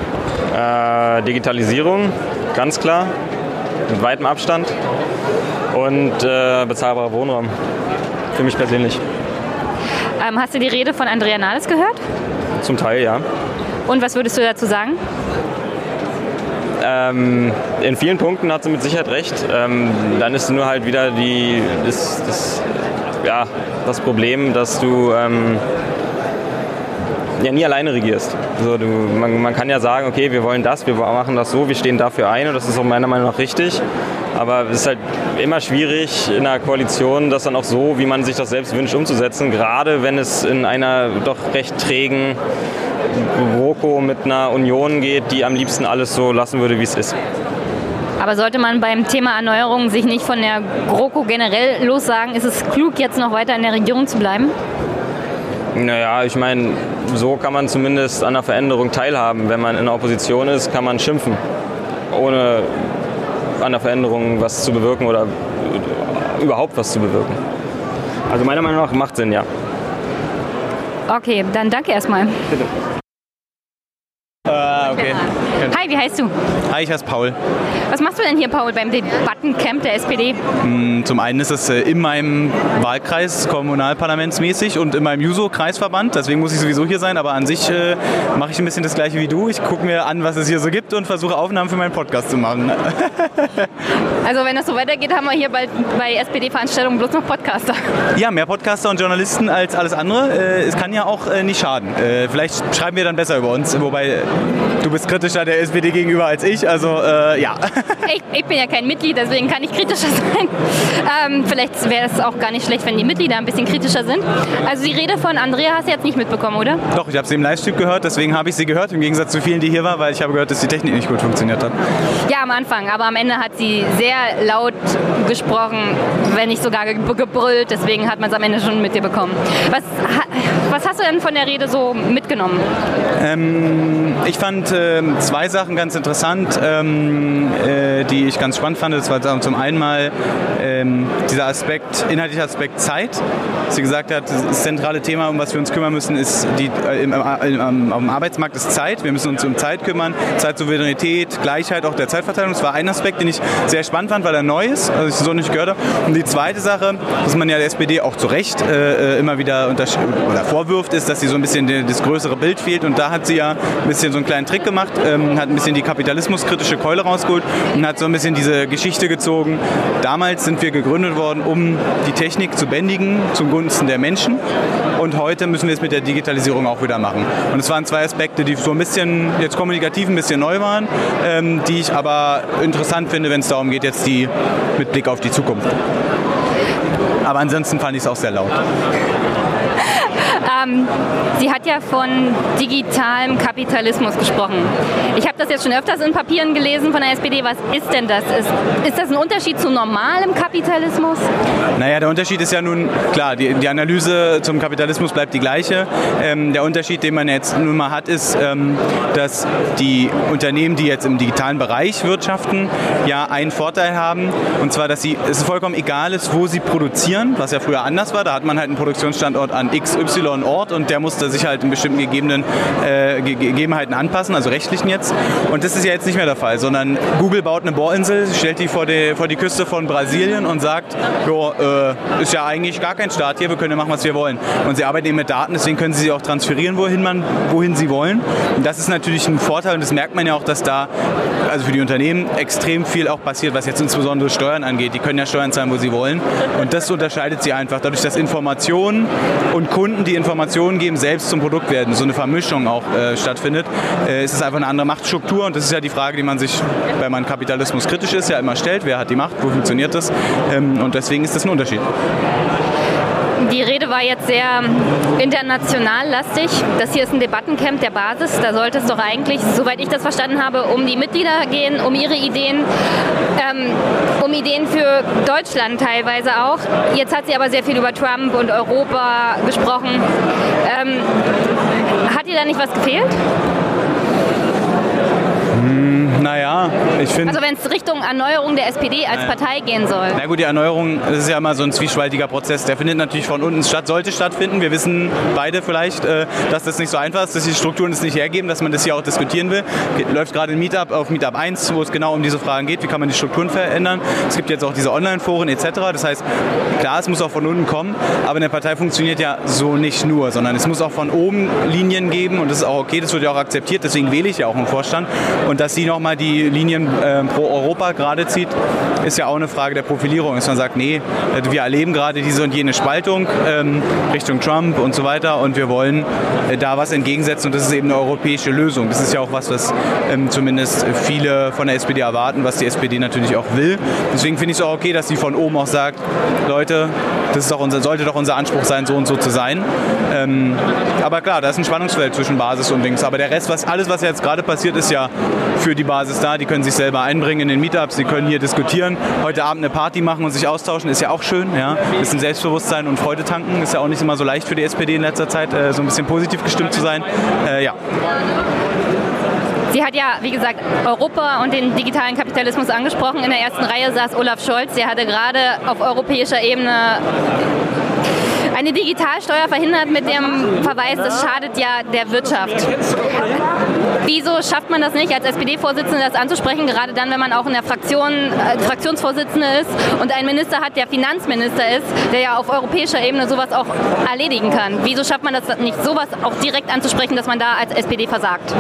Äh, Digitalisierung, ganz klar, mit weitem Abstand und äh, bezahlbarer Wohnraum. Für mich persönlich. Ähm, hast du die Rede von Andrea Nahles gehört? Zum Teil, ja. Und was würdest du dazu sagen? Ähm, in vielen Punkten hat sie mit Sicherheit recht. Ähm, dann ist nur halt wieder die, das, das, ja, das Problem, dass du ähm, ja nie alleine regierst. Also du, man, man, kann ja sagen, okay, wir wollen das, wir machen das so, wir stehen dafür ein und das ist auch meiner Meinung nach richtig. Aber es ist halt immer schwierig in einer Koalition, das dann auch so, wie man sich das selbst wünscht, umzusetzen. Gerade wenn es in einer doch recht trägen GroKo mit einer Union geht, die am liebsten alles so lassen würde, wie es ist. Aber sollte man beim Thema Erneuerung sich nicht von der GroKo generell lossagen? Ist es klug, jetzt noch weiter in der Regierung zu bleiben? Naja, ich meine, so kann man zumindest an der Veränderung teilhaben. Wenn man in der Opposition ist, kann man schimpfen, ohne an der Veränderung was zu bewirken oder überhaupt was zu bewirken. Also meiner Meinung nach macht Sinn, ja. Okay, dann danke erstmal. Bitte. Äh, okay. Hi, wie heißt du? Hi, ich heiße Paul. Was machst du denn hier, Paul, beim Debattencamp der SPD? Mm, zum einen ist es äh, in meinem Wahlkreis kommunalparlamentsmäßig und in meinem Juso-Kreisverband, deswegen muss ich sowieso hier sein, aber an sich äh, mache ich ein bisschen das gleiche wie du. Ich gucke mir an, was es hier so gibt und versuche Aufnahmen für meinen Podcast zu machen. also wenn das so weitergeht, haben wir hier bald bei SPD-Veranstaltungen bloß noch Podcaster. Ja, mehr Podcaster und Journalisten als alles andere. Äh, es kann ja auch äh, nicht schaden. Äh, vielleicht schreiben wir dann besser über uns, wobei du bist kritischer der SPD gegenüber als ich, also äh, ja. Ich, ich, bin ja kein Mitglied, deswegen kann ich kritischer sein. Ähm, vielleicht wäre es auch gar nicht schlecht, wenn die Mitglieder ein bisschen kritischer sind. Also die Rede von Andrea hast du jetzt nicht mitbekommen, oder? Doch, ich habe sie im Livestream gehört, deswegen habe ich sie gehört, im Gegensatz zu vielen, die hier waren, weil ich habe gehört, dass die Technik nicht gut funktioniert hat. Ja, am Anfang, aber am Ende hat sie sehr laut gesprochen, wenn nicht sogar gebrüllt, deswegen hat man es am Ende schon mit dir bekommen. Was, was hast du denn von der Rede so mitgenommen? Ähm, ich fand äh, zwei Sachen ganz interessant. Ähm, äh, die ich ganz spannend fand. Das war zum einen mal ähm, dieser Aspekt, inhaltlicher Aspekt Zeit. Sie gesagt hat, das zentrale Thema, um was wir uns kümmern müssen, ist die, äh, im, im, am, am Arbeitsmarkt ist Zeit. Wir müssen uns um Zeit kümmern, Zeitsouveränität, Gleichheit auch der Zeitverteilung. Das war ein Aspekt, den ich sehr spannend fand, weil er neu ist, also ich so nicht gehört habe. Und die zweite Sache, dass man ja der SPD auch zu Recht äh, äh immer wieder oder vorwirft, ist, dass sie so ein bisschen das größere Bild fehlt. Und da hat sie ja ein bisschen so einen kleinen Trick gemacht, ähm, hat ein bisschen die kapitalismuskritische Keule rausgeholt und hat so ein bisschen diese Geschichte gezogen. Damals sind wir gegründet worden, um die Technik zu bändigen zugunsten der Menschen. Und heute müssen wir es mit der Digitalisierung auch wieder machen. Und es waren zwei Aspekte, die so ein bisschen jetzt kommunikativ ein bisschen neu waren, ähm, die ich aber interessant finde, wenn es darum geht, jetzt die mit Blick auf die Zukunft. Aber ansonsten fand ich es auch sehr laut. Ähm, sie hat ja von digitalem Kapitalismus gesprochen. Ich habe das jetzt schon öfters in Papieren gelesen von der SPD. Was ist denn das? Ist, ist das ein Unterschied zu normalem Kapitalismus? Naja, der Unterschied ist ja nun, klar, die, die Analyse zum Kapitalismus bleibt die gleiche. Ähm, der Unterschied, den man jetzt nun mal hat, ist, ähm, dass die Unternehmen, die jetzt im digitalen Bereich wirtschaften, ja einen Vorteil haben. Und zwar, dass sie, es vollkommen egal ist, wo sie produzieren, was ja früher anders war. Da hat man halt einen Produktionsstandort an X, Y, Ort und der musste sich halt in bestimmten gegebenen äh, Gegebenheiten anpassen, also rechtlichen jetzt. Und das ist ja jetzt nicht mehr der Fall, sondern Google baut eine Bohrinsel, stellt die vor die, vor die Küste von Brasilien und sagt, ja, äh, ist ja eigentlich gar kein Staat hier, wir können ja machen, was wir wollen. Und sie arbeiten eben mit Daten, deswegen können sie sie auch transferieren, wohin, man, wohin sie wollen. Und das ist natürlich ein Vorteil und das merkt man ja auch, dass da also für die Unternehmen extrem viel auch passiert, was jetzt insbesondere Steuern angeht. Die können ja Steuern zahlen, wo sie wollen. Und das unterscheidet sie einfach dadurch, dass Informationen und Kunden, die Informationen Informationen geben, selbst zum Produkt werden, so eine Vermischung auch äh, stattfindet, äh, ist es einfach eine andere Machtstruktur und das ist ja die Frage, die man sich, wenn man Kapitalismus kritisch ist, ja immer stellt, wer hat die Macht, wo funktioniert das? Ähm, und deswegen ist das ein Unterschied. Die Rede war jetzt sehr international lastig. Das hier ist ein Debattencamp der Basis. Da sollte es doch eigentlich, soweit ich das verstanden habe, um die Mitglieder gehen, um ihre Ideen, ähm, um Ideen für Deutschland teilweise auch. Jetzt hat sie aber sehr viel über Trump und Europa gesprochen. Ähm, hat ihr da nicht was gefehlt? Naja, ich finde. Also wenn es Richtung Erneuerung der SPD als Partei gehen soll. Na gut, die Erneuerung, das ist ja immer so ein zwiespaltiger Prozess. Der findet natürlich von unten statt, sollte stattfinden. Wir wissen beide vielleicht, äh, dass das nicht so einfach ist, dass die Strukturen es nicht hergeben, dass man das hier auch diskutieren will. Läuft gerade ein Meetup auf Meetup 1, wo es genau um diese Fragen geht, wie kann man die Strukturen verändern. Es gibt jetzt auch diese Online-Foren etc. Das heißt, klar, es muss auch von unten kommen, aber eine Partei funktioniert ja so nicht nur, sondern es muss auch von oben Linien geben und das ist auch okay, das wird ja auch akzeptiert, deswegen wähle ich ja auch einen Vorstand. Und dass sie nochmal die Linien äh, pro Europa gerade zieht, ist ja auch eine Frage der Profilierung, dass man sagt, nee, wir erleben gerade diese und jene Spaltung ähm, Richtung Trump und so weiter und wir wollen äh, da was entgegensetzen und das ist eben eine europäische Lösung. Das ist ja auch was, was ähm, zumindest viele von der SPD erwarten, was die SPD natürlich auch will. Deswegen finde ich es auch okay, dass sie von oben auch sagt, Leute, das doch unser, sollte doch unser Anspruch sein, so und so zu sein. Ähm, aber klar, da ist ein Spannungsfeld zwischen Basis und Links. Aber der Rest, was alles, was jetzt gerade passiert, ist ja für die Basis da. Die können sich selber einbringen in den Meetups, die können hier diskutieren, heute Abend eine Party machen und sich austauschen, ist ja auch schön. Ja? Bisschen Selbstbewusstsein und Freude tanken, ist ja auch nicht immer so leicht für die SPD in letzter Zeit, äh, so ein bisschen positiv gestimmt zu sein. Äh, ja. Sie hat ja, wie gesagt, Europa und den digitalen Kapitalismus angesprochen. In der ersten Reihe saß Olaf Scholz. Der hatte gerade auf europäischer Ebene eine Digitalsteuer verhindert mit dem Verweis, das schadet ja der Wirtschaft. Wieso schafft man das nicht, als SPD-Vorsitzende das anzusprechen, gerade dann, wenn man auch in der Fraktion äh, Fraktionsvorsitzende ist und einen Minister hat, der Finanzminister ist, der ja auf europäischer Ebene sowas auch erledigen kann? Wieso schafft man das nicht, sowas auch direkt anzusprechen, dass man da als SPD versagt?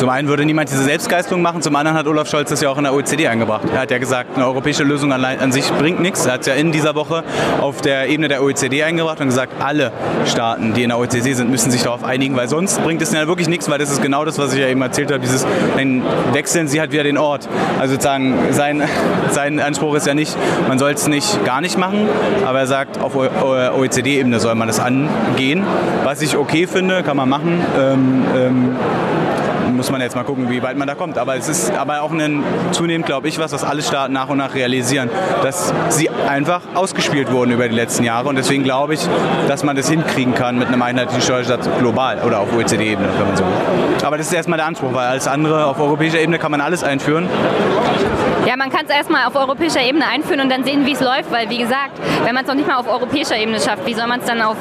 Zum einen würde niemand diese Selbstgeißelung machen, zum anderen hat Olaf Scholz das ja auch in der OECD eingebracht. Er hat ja gesagt, eine europäische Lösung allein an sich bringt nichts. Er hat es ja in dieser Woche auf der Ebene der OECD eingebracht und gesagt, alle Staaten, die in der OECD sind, müssen sich darauf einigen, weil sonst bringt es ja wirklich nichts, weil das ist genau das, was ich ja eben erzählt habe, dieses, dann wechseln sie halt wieder den Ort. Also sozusagen, sein, sein Anspruch ist ja nicht, man soll es nicht gar nicht machen, aber er sagt, auf OECD-Ebene soll man das angehen. Was ich okay finde, kann man machen. Ähm, ähm, muss man jetzt mal gucken, wie weit man da kommt. Aber es ist aber auch ein, zunehmend, glaube ich, was, was alle Staaten nach und nach realisieren, dass sie einfach ausgespielt wurden über die letzten Jahre. Und deswegen glaube ich, dass man das hinkriegen kann mit einem einheitlichen Steuersatz global oder auf OECD-Ebene, wenn man so will. Aber das ist erstmal der Anspruch, weil alles andere auf europäischer Ebene kann man alles einführen. Ja, man kann es erstmal auf europäischer Ebene einführen und dann sehen, wie es läuft, weil wie gesagt, wenn man es noch nicht mal auf europäischer Ebene schafft, wie soll man es dann auf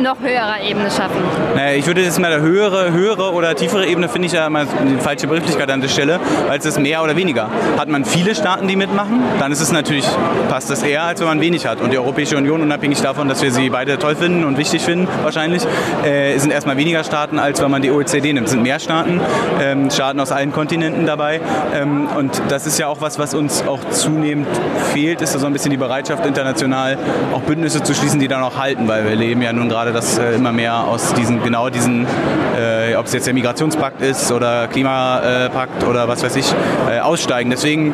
noch höherer Ebene schaffen? Naja, ich würde das mal höhere, höhere oder tiefere Ebene finde ich ja immer die falsche Begrifflichkeit an der Stelle, weil es ist mehr oder weniger. Hat man viele Staaten, die mitmachen, dann ist es natürlich, passt es eher, als wenn man wenig hat. Und die Europäische Union, unabhängig davon, dass wir sie beide toll finden und wichtig finden, wahrscheinlich, äh, sind erstmal weniger Staaten, als wenn man die OECD nimmt. Es sind mehr Staaten, ähm, Staaten aus allen Kontinenten dabei. Ähm, und das ist ja auch was, was uns auch zunehmend fehlt, ist so ein bisschen die Bereitschaft, international auch Bündnisse zu schließen, die dann auch halten, weil wir leben ja nun gerade, dass äh, immer mehr aus diesen, genau diesen, äh, ob es jetzt der Migrationspakt ist oder Klimapakt oder was weiß ich, äh, aussteigen. Deswegen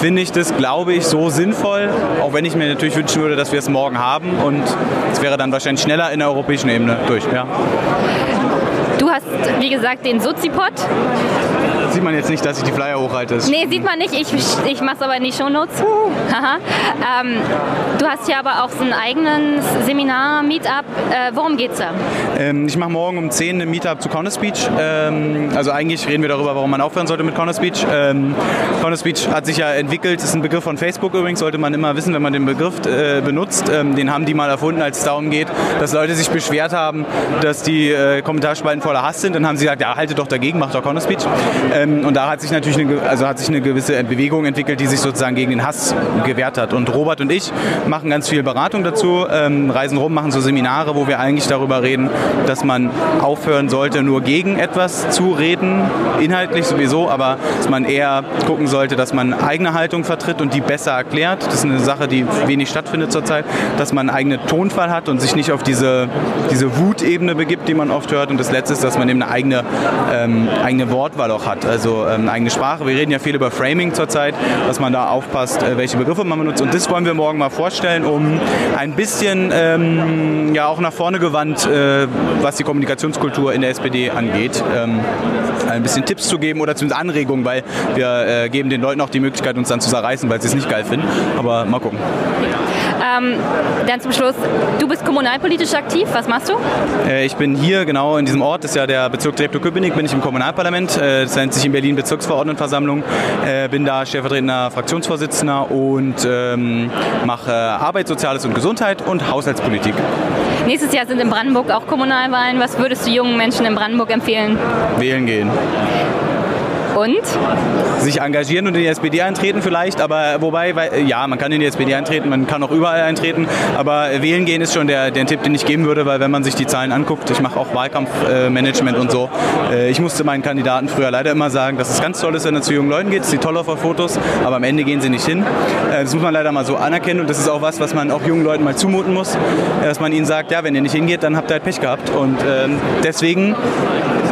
finde ich das, glaube ich, so sinnvoll, auch wenn ich mir natürlich wünschen würde, dass wir es morgen haben und es wäre dann wahrscheinlich schneller in der europäischen Ebene durch. Ja. Du hast, wie gesagt, den Sozipod. Sieht man jetzt nicht, dass ich die Flyer hochhalte. Nee, sieht man nicht. Ich, ich mache es aber in die Shownotes. ähm, du hast ja aber auch so ein eigenes Seminar, Meetup. Äh, worum geht's da? Ähm, ich mache morgen um 10 ein Meetup zu Corner Speech. Ähm, also eigentlich reden wir darüber, warum man aufhören sollte mit Corner Speech. Ähm, Corner Speech hat sich ja entwickelt, ist ein Begriff von Facebook übrigens, sollte man immer wissen, wenn man den Begriff äh, benutzt. Ähm, den haben die mal erfunden, als es darum geht, dass Leute sich beschwert haben, dass die äh, Kommentarspalten voller Hass sind. Dann haben sie gesagt, ja, haltet doch dagegen, macht doch Corner Speech. Ähm, und da hat sich natürlich eine, also hat sich eine gewisse Bewegung entwickelt, die sich sozusagen gegen den Hass gewehrt hat. Und Robert und ich machen ganz viel Beratung dazu, ähm, reisen rum, machen so Seminare, wo wir eigentlich darüber reden, dass man aufhören sollte, nur gegen etwas zu reden, inhaltlich sowieso, aber dass man eher gucken sollte, dass man eigene Haltung vertritt und die besser erklärt. Das ist eine Sache, die wenig stattfindet zurzeit, dass man einen eigenen Tonfall hat und sich nicht auf diese, diese Wutebene begibt, die man oft hört. Und das Letzte ist, dass man eben eine eigene, ähm, eigene Wortwahl auch hat. Also ähm, eigene Sprache. Wir reden ja viel über Framing zurzeit, dass man da aufpasst, äh, welche Begriffe man benutzt. Und das wollen wir morgen mal vorstellen, um ein bisschen ähm, ja auch nach vorne gewandt, äh, was die Kommunikationskultur in der SPD angeht, ähm, ein bisschen Tipps zu geben oder zumindest Anregungen, weil wir äh, geben den Leuten auch die Möglichkeit, uns dann zu zerreißen, weil sie es nicht geil finden. Aber mal gucken. Ähm, dann zum Schluss, du bist kommunalpolitisch aktiv, was machst du? Äh, ich bin hier genau in diesem Ort, das ist ja der Bezirk Treptow-Köpenick, bin ich im Kommunalparlament, äh, das sich in Berlin Bezirksverordnetenversammlung, äh, bin da stellvertretender Fraktionsvorsitzender und ähm, mache Arbeit, Soziales und Gesundheit und Haushaltspolitik. Nächstes Jahr sind in Brandenburg auch Kommunalwahlen. Was würdest du jungen Menschen in Brandenburg empfehlen? Wählen gehen. Und? Sich engagieren und in die SPD eintreten vielleicht, aber wobei, weil, ja, man kann in die SPD eintreten, man kann auch überall eintreten, aber wählen gehen ist schon der, der Tipp, den ich geben würde, weil wenn man sich die Zahlen anguckt, ich mache auch Wahlkampfmanagement äh, und so, äh, ich musste meinen Kandidaten früher leider immer sagen, dass es ganz toll ist, wenn er zu jungen Leuten geht, sieht toll auf Fotos, aber am Ende gehen sie nicht hin. Äh, das muss man leider mal so anerkennen und das ist auch was, was man auch jungen Leuten mal zumuten muss, dass man ihnen sagt, ja, wenn ihr nicht hingeht, dann habt ihr halt Pech gehabt und ähm, deswegen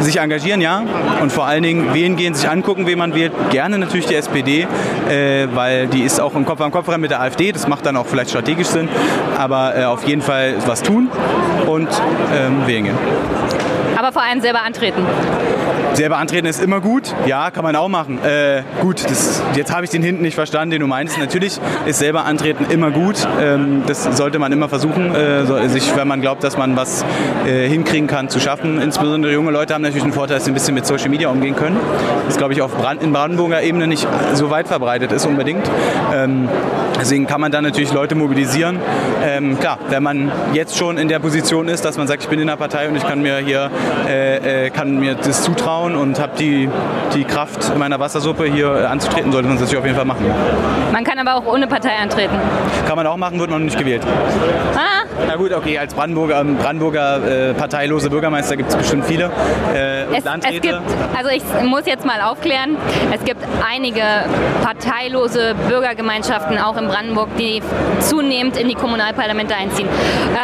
sich engagieren, ja, und vor allen Dingen wählen gehen, sich angucken, wen man wählt. Gerne natürlich die SPD, äh, weil die ist auch im Kopf am Kopf mit der AfD. Das macht dann auch vielleicht strategisch Sinn. Aber äh, auf jeden Fall was tun und ähm, wählen gehen. Aber vor allem selber antreten. Selber antreten ist immer gut. Ja, kann man auch machen. Äh, gut, das, jetzt habe ich den hinten nicht verstanden, den du meinst. Natürlich ist selber antreten immer gut. Ähm, das sollte man immer versuchen, äh, sich, wenn man glaubt, dass man was äh, hinkriegen kann, zu schaffen. Insbesondere junge Leute haben natürlich einen Vorteil, dass sie ein bisschen mit Social Media umgehen können. Das glaube ich auf Brand, in Brandenburger Ebene nicht so weit verbreitet ist unbedingt. Ähm, deswegen kann man da natürlich Leute mobilisieren. Ähm, klar, wenn man jetzt schon in der Position ist, dass man sagt, ich bin in der Partei und ich kann mir hier äh, äh, kann mir das zutrauen und habe die, die Kraft in meiner Wassersuppe hier äh, anzutreten, sollte man das natürlich auf jeden Fall machen. Man kann aber auch ohne Partei antreten. Kann man auch machen, wird man nicht gewählt. Ah. Na gut, okay, als Brandenburger, ähm, Brandenburger äh, parteilose Bürgermeister gibt es bestimmt viele. Äh, es, es, gibt, also ich muss jetzt mal aufklären, es gibt einige parteilose Bürgergemeinschaften auch in Brandenburg, die zunehmend in die Kommunalparlamente einziehen.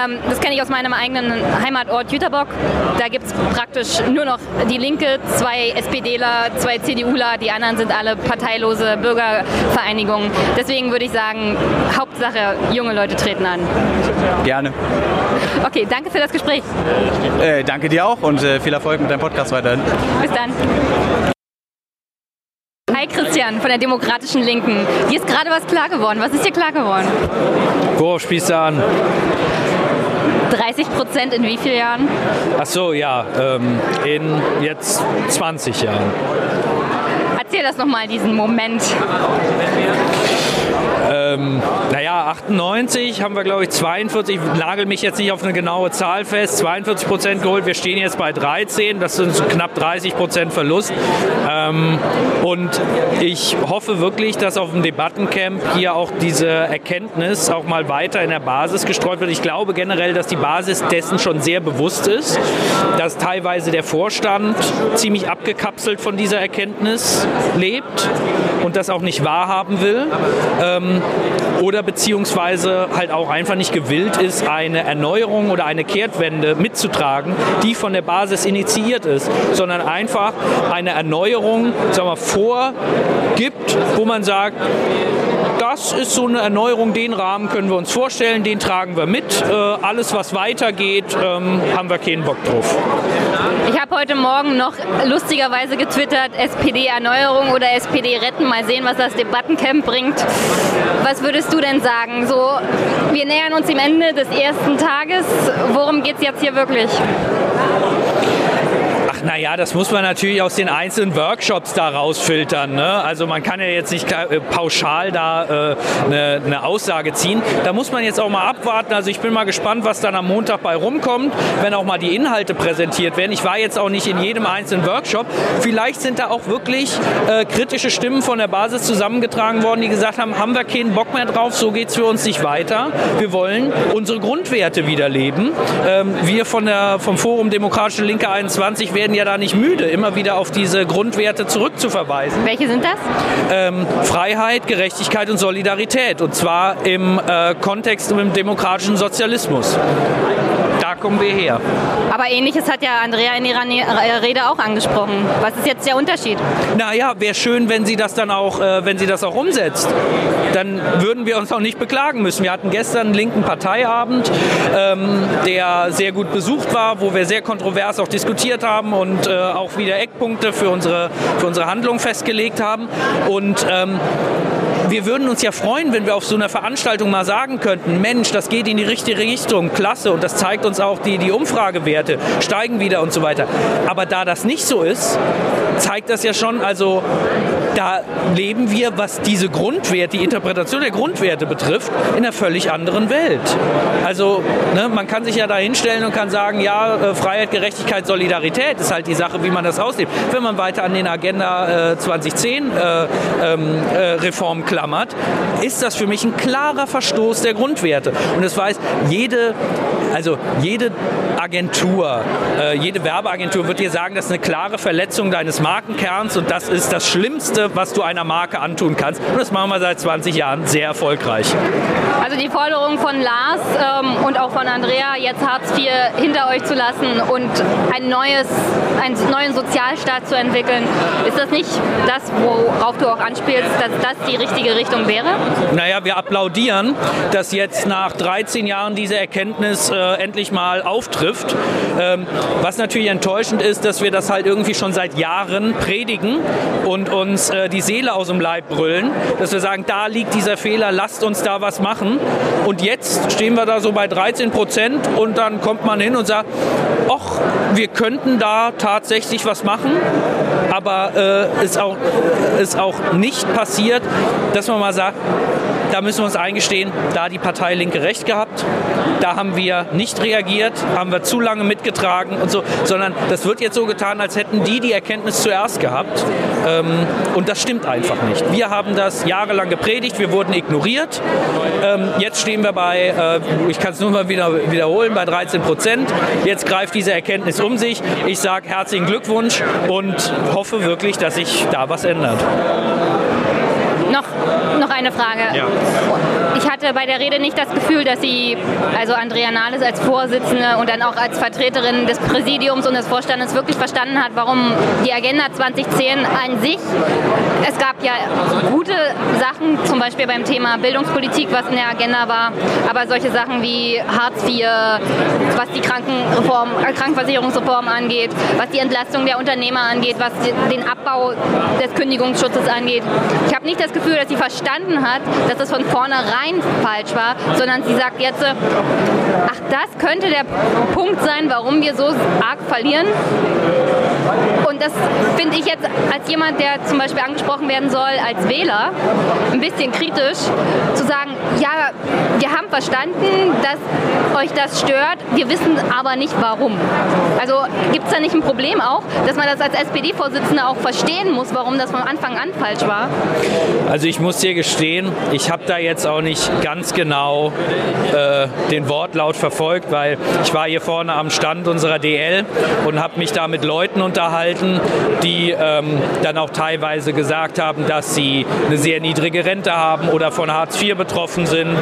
Ähm, das kenne ich aus meinem eigenen Heimatort Jüterbock. Da gibt es praktisch nur noch die Linke, zwei SPDler, zwei CDUler, die anderen sind alle parteilose Bürgervereinigungen. Deswegen würde ich sagen, Hauptsache, junge Leute treten an. Gerne. Okay, danke für das Gespräch. Äh, danke dir auch und äh, viel Erfolg mit deinem Podcast weiterhin. Bis dann. Hi Christian von der Demokratischen Linken. Dir ist gerade was klar geworden. Was ist dir klar geworden? Worauf spielst du an? 30 Prozent in wie vielen Jahren? Ach so, ja, ähm, in jetzt 20 Jahren. Erzähl das nochmal, diesen Moment. Ähm, naja, 98 haben wir, glaube ich, 42, ich nagel mich jetzt nicht auf eine genaue Zahl fest, 42 Prozent geholt. Wir stehen jetzt bei 13, das sind so knapp 30 Prozent Verlust. Ähm, und ich hoffe wirklich, dass auf dem Debattencamp hier auch diese Erkenntnis auch mal weiter in der Basis gestreut wird. Ich glaube generell, dass die Basis dessen schon sehr bewusst ist, dass teilweise der Vorstand ziemlich abgekapselt von dieser Erkenntnis lebt und das auch nicht wahrhaben will. Ähm, oder beziehungsweise halt auch einfach nicht gewillt ist, eine Erneuerung oder eine Kehrtwende mitzutragen, die von der Basis initiiert ist, sondern einfach eine Erneuerung sagen wir, vorgibt, wo man sagt, das ist so eine Erneuerung, den Rahmen können wir uns vorstellen, den tragen wir mit. Äh, alles, was weitergeht, ähm, haben wir keinen Bock drauf. Ich habe heute Morgen noch lustigerweise getwittert, SPD-Erneuerung oder SPD retten. Mal sehen, was das Debattencamp bringt. Was würdest du denn sagen? So, wir nähern uns dem Ende des ersten Tages. Worum geht es jetzt hier wirklich? Naja, das muss man natürlich aus den einzelnen Workshops da rausfiltern. Ne? Also man kann ja jetzt nicht äh, pauschal da äh, eine, eine, Aussage ziehen. Da muss man jetzt auch mal abwarten. Also ich bin mal gespannt, was dann am Montag bei rumkommt, wenn auch mal die Inhalte präsentiert werden. Ich war jetzt auch nicht in jedem einzelnen Workshop. Vielleicht sind da auch wirklich äh, kritische Stimmen von der Basis zusammengetragen worden, die gesagt haben, haben wir keinen Bock mehr drauf, so geht es für uns nicht weiter. Wir wollen unsere Grundwerte wiederleben. Ähm, wir von der, vom Forum Demokratische Linke 21 werden ja da nicht müde, immer wieder auf diese Grundwerte zurückzuverweisen. Welche sind das? Ähm, Freiheit, Gerechtigkeit und Solidarität. Und zwar im äh, Kontext im demokratischen Sozialismus. Da kommen wir her. Aber ähnliches hat ja Andrea in ihrer Rede auch angesprochen. Was ist jetzt der Unterschied? Naja, wäre schön, wenn sie das dann auch, äh, wenn sie das auch umsetzt. Dann würden wir uns auch nicht beklagen müssen. Wir hatten gestern einen linken Parteiabend, ähm, der sehr gut besucht war, wo wir sehr kontrovers auch diskutiert haben und äh, auch wieder Eckpunkte für unsere, für unsere Handlung festgelegt haben. Und ähm, wir würden uns ja freuen, wenn wir auf so einer Veranstaltung mal sagen könnten, Mensch, das geht in die richtige Richtung, klasse und das zeigt uns auch die, die Umfragewerte, steigen wieder und so weiter. Aber da das nicht so ist, zeigt das ja schon, also da leben wir, was diese Grundwerte, die Interpretation der Grundwerte betrifft, in einer völlig anderen Welt. Also ne, man kann sich ja da hinstellen und kann sagen, ja, äh, Freiheit, Gerechtigkeit, Solidarität ist halt die Sache, wie man das auslebt. Wenn man weiter an den Agenda äh, 2010 äh, ähm, äh, Reform klammert, ist das für mich ein klarer Verstoß der Grundwerte. Und das weiß jede, also jede Agentur, äh, jede Werbeagentur wird dir sagen, das ist eine klare Verletzung deines Markenkerns und das ist das Schlimmste, was du einer Marke antun kannst. Und das machen wir seit 20 Jahren sehr erfolgreich. Also die Forderung von Lars ähm, und auch von Andrea, jetzt Hartz IV hinter euch zu lassen und ein neues, einen neuen Sozialstaat zu entwickeln, ist das nicht das, worauf du auch anspielst, dass das die richtige Richtung wäre? Naja, wir applaudieren, dass jetzt nach 13 Jahren diese Erkenntnis äh, endlich mal auftrifft. Ähm, was natürlich enttäuschend ist, dass wir das halt irgendwie schon seit Jahren predigen und uns äh, die Seele aus dem Leib brüllen, dass wir sagen, da liegt dieser Fehler, lasst uns da was machen. Und jetzt stehen wir da so bei 13 Prozent und dann kommt man hin und sagt, ach, wir könnten da tatsächlich was machen, aber äh, ist, auch, ist auch nicht passiert, dass man mal sagt, da müssen wir uns eingestehen, da hat die Partei Linke recht gehabt, da haben wir nicht reagiert, haben wir zu lange mitgetragen und so, sondern das wird jetzt so getan, als hätten die die Erkenntnis zuerst gehabt. Ähm, und das stimmt einfach nicht. Wir haben das jahrelang gepredigt, wir wurden ignoriert. Ähm, jetzt stehen wir bei, äh, ich kann es nur mal wieder wiederholen, bei 13 Prozent. Jetzt greift diese Erkenntnis um sich. Ich sage herzlichen Glückwunsch und hoffe wirklich, dass sich da was ändert. Noch, noch eine Frage. Ja. Ich hatte bei der Rede nicht das Gefühl, dass Sie, also Andrea Nahles als Vorsitzende und dann auch als Vertreterin des Präsidiums und des Vorstandes wirklich verstanden hat, warum die Agenda 2010 an sich, es gab ja gute Sachen, zum Beispiel beim Thema Bildungspolitik, was in der Agenda war, aber solche Sachen wie Hartz IV, was die Krankenreform, äh, Krankenversicherungsreform angeht, was die Entlastung der Unternehmer angeht, was den Abbau des Kündigungsschutzes angeht. Ich habe nicht das Gefühl, dass sie verstanden hat, dass das von vornherein falsch war, sondern sie sagt jetzt, ach, das könnte der Punkt sein, warum wir so arg verlieren. Und das finde ich jetzt als jemand, der zum Beispiel angesprochen werden soll als Wähler, ein bisschen kritisch, zu sagen, ja, wir haben verstanden, dass euch das stört, wir wissen aber nicht warum. Also gibt es da nicht ein Problem auch, dass man das als SPD-Vorsitzender auch verstehen muss, warum das von Anfang an falsch war? Also ich muss dir gestehen, ich habe da jetzt auch nicht ganz genau äh, den Wortlaut verfolgt, weil ich war hier vorne am Stand unserer DL und habe mich da mit Leuten unterhalten, die ähm, dann auch teilweise gesagt haben, dass sie eine sehr niedrige Rente haben oder von Hartz IV betroffen sind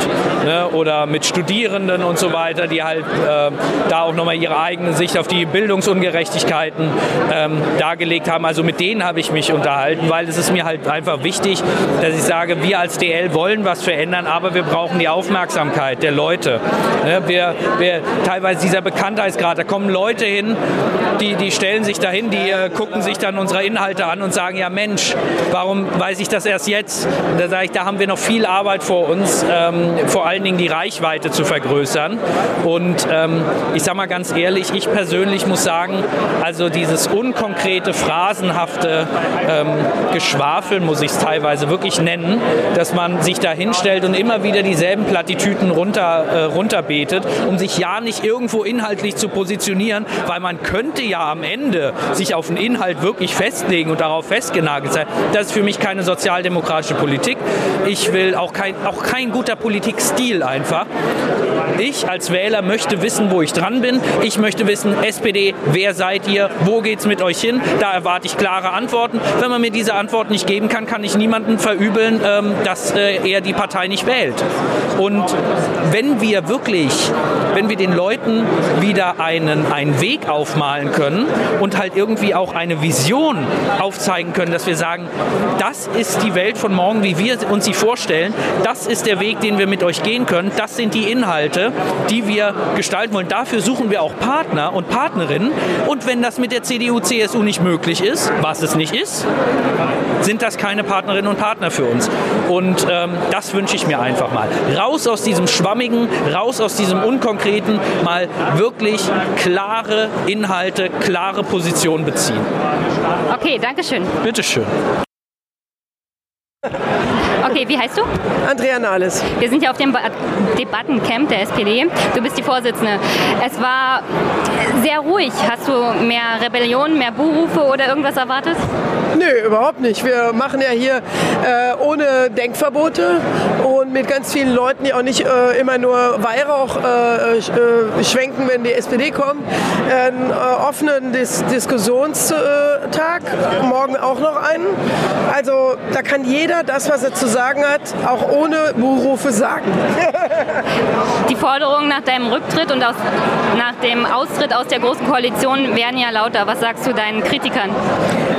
ne, oder mit Studierenden und so weiter, die halt äh, da auch nochmal ihre eigene Sicht auf die Bildungsungerechtigkeiten ähm, dargelegt haben. Also mit denen habe ich mich unterhalten, weil es ist mir halt einfach wichtig, dass ich sage, wir als DL wollen was verändern, aber wir brauchen die Aufmerksamkeit der Leute. Ne, wir, wir, teilweise dieser Bekanntheitsgrad, da kommen Leute hin, die, die stellen sich dahin, die äh, gucken sich dann unsere Inhalte an und sagen, ja Mensch, warum weiß ich das erst jetzt? Da sage ich, da haben wir noch viel Arbeit vor uns, ähm, vor allen Dingen die Reichweite zu vergrößern. Und ähm, ich sage mal ganz ehrlich, ich persönlich muss sagen, also dieses unkonkrete, phrasenhafte ähm, Geschwafel, muss ich es teilweise wirklich nennen, dass man sich da hinstellt und immer wieder dieselben Plattitüten runter, äh, runterbetet, um sich ja nicht irgendwo inhaltlich zu positionieren, weil man könnte ja am Ende sich auf einen Inhalt wirklich festlegen und darauf festgenagelt sein. Das ist für mich keine sozialdemokratische Politik. Ich will auch kein, auch kein guter Politikstil einfach. Ich als Wähler möchte wissen, wo ich dran bin. Ich möchte wissen, SPD, wer seid ihr? Wo geht's mit euch hin? Da erwarte ich klare Antworten. Wenn man mir diese Antwort nicht geben kann, kann ich niemanden verübeln, ähm, dass äh, er die Partei nicht wählt. Und wenn wir wirklich, wenn wir den Leuten wieder einen, einen Weg aufmalen können und halt irgendwie auch eine Vision aufzeigen können, dass wir sagen, das ist die Welt von morgen, wie wir uns sie vorstellen, das ist der Weg, den wir mit euch gehen können, das sind die Inhalte, die wir gestalten wollen. Dafür suchen wir auch Partner und Partnerinnen. Und wenn das mit der CDU, CSU nicht möglich ist, was es nicht ist, sind das keine Partnerinnen und Partner für uns. Und ähm, das wünsche ich mir einfach mal. Raus aus diesem Schwammigen, raus aus diesem Unkonkreten, mal wirklich klare Inhalte, klare Positionen beziehen. Okay, danke schön. Bitteschön. Okay, wie heißt du? Andrea Nahles. Wir sind ja auf dem Debattencamp der SPD. Du bist die Vorsitzende. Es war sehr ruhig. Hast du mehr Rebellion, mehr Buhrufe oder irgendwas erwartet? Nö, überhaupt nicht. Wir machen ja hier äh, ohne Denkverbote und mit ganz vielen Leuten, die auch nicht äh, immer nur Weihrauch äh, äh schwenken, wenn die SPD kommt. Einen äh, offenen Dis Diskussionstag, morgen auch noch einen. Also da kann jeder das, was er zu sagen hat, auch ohne Buhrufe sagen. die Forderungen nach deinem Rücktritt und aus, nach dem Austritt aus der Großen Koalition werden ja lauter. Was sagst du deinen Kritikern?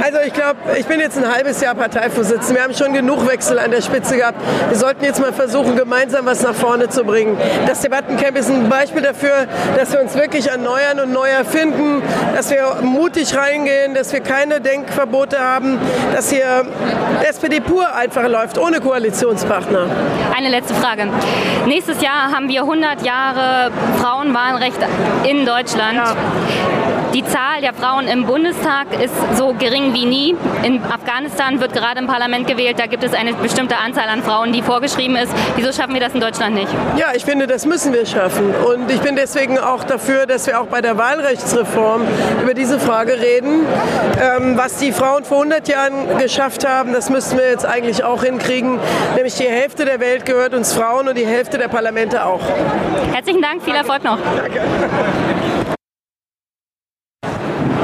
Also ich glaube, ich bin jetzt ein halbes Jahr Parteivorsitzender. Wir haben schon genug Wechsel an der Spitze gehabt. Wir sollten jetzt mal versuchen, gemeinsam was nach vorne zu bringen. Das Debattencamp ist ein Beispiel dafür, dass wir uns wirklich erneuern und neu erfinden, dass wir mutig reingehen, dass wir keine Denkverbote haben, dass hier SPD pur einfach läuft, ohne Koalitionspartner. Eine letzte Frage. Nächstes Jahr haben wir 100 Jahre Frauenwahlrecht in Deutschland. Ja. Die Zahl der Frauen im Bundestag ist so gering wie nie. In Afghanistan wird gerade im Parlament gewählt. Da gibt es eine bestimmte Anzahl an Frauen, die vorgeschrieben ist. Wieso schaffen wir das in Deutschland nicht? Ja, ich finde, das müssen wir schaffen. Und ich bin deswegen auch dafür, dass wir auch bei der Wahlrechtsreform über diese Frage reden. Ähm, was die Frauen vor 100 Jahren geschafft haben, das müssen wir jetzt eigentlich auch hinkriegen. Nämlich die Hälfte der Welt gehört uns Frauen und die Hälfte der Parlamente auch. Herzlichen Dank, viel Erfolg noch. Danke.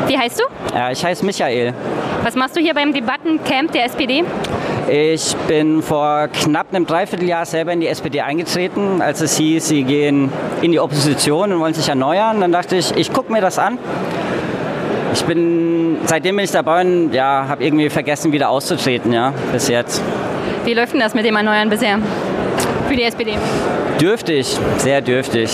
Wie heißt du? Ja, ich heiße Michael. Was machst du hier beim Debattencamp der SPD? Ich bin vor knapp einem Dreivierteljahr selber in die SPD eingetreten, als es hieß, sie gehen in die Opposition und wollen sich erneuern. Dann dachte ich, ich gucke mir das an. Ich bin, seitdem bin ich dabei und ja, habe irgendwie vergessen, wieder auszutreten, ja, bis jetzt. Wie läuft denn das mit dem Erneuern bisher für die SPD? Dürftig, sehr dürftig.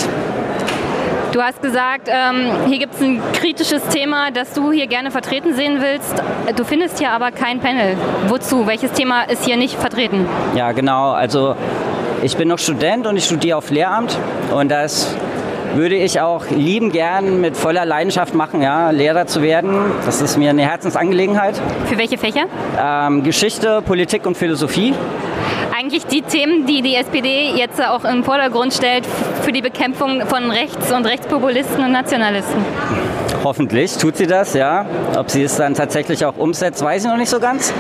Du hast gesagt, ähm, hier gibt es ein kritisches Thema, das du hier gerne vertreten sehen willst. Du findest hier aber kein Panel. Wozu? Welches Thema ist hier nicht vertreten? Ja, genau. Also ich bin noch Student und ich studiere auf Lehramt und das würde ich auch lieben gern mit voller Leidenschaft machen, ja, Lehrer zu werden. Das ist mir eine Herzensangelegenheit. Für welche Fächer? Ähm, Geschichte, Politik und Philosophie eigentlich die Themen, die die SPD jetzt auch im Vordergrund stellt für die Bekämpfung von Rechts- und Rechtspopulisten und Nationalisten. Hoffentlich tut sie das, ja. Ob sie es dann tatsächlich auch umsetzt, weiß ich noch nicht so ganz.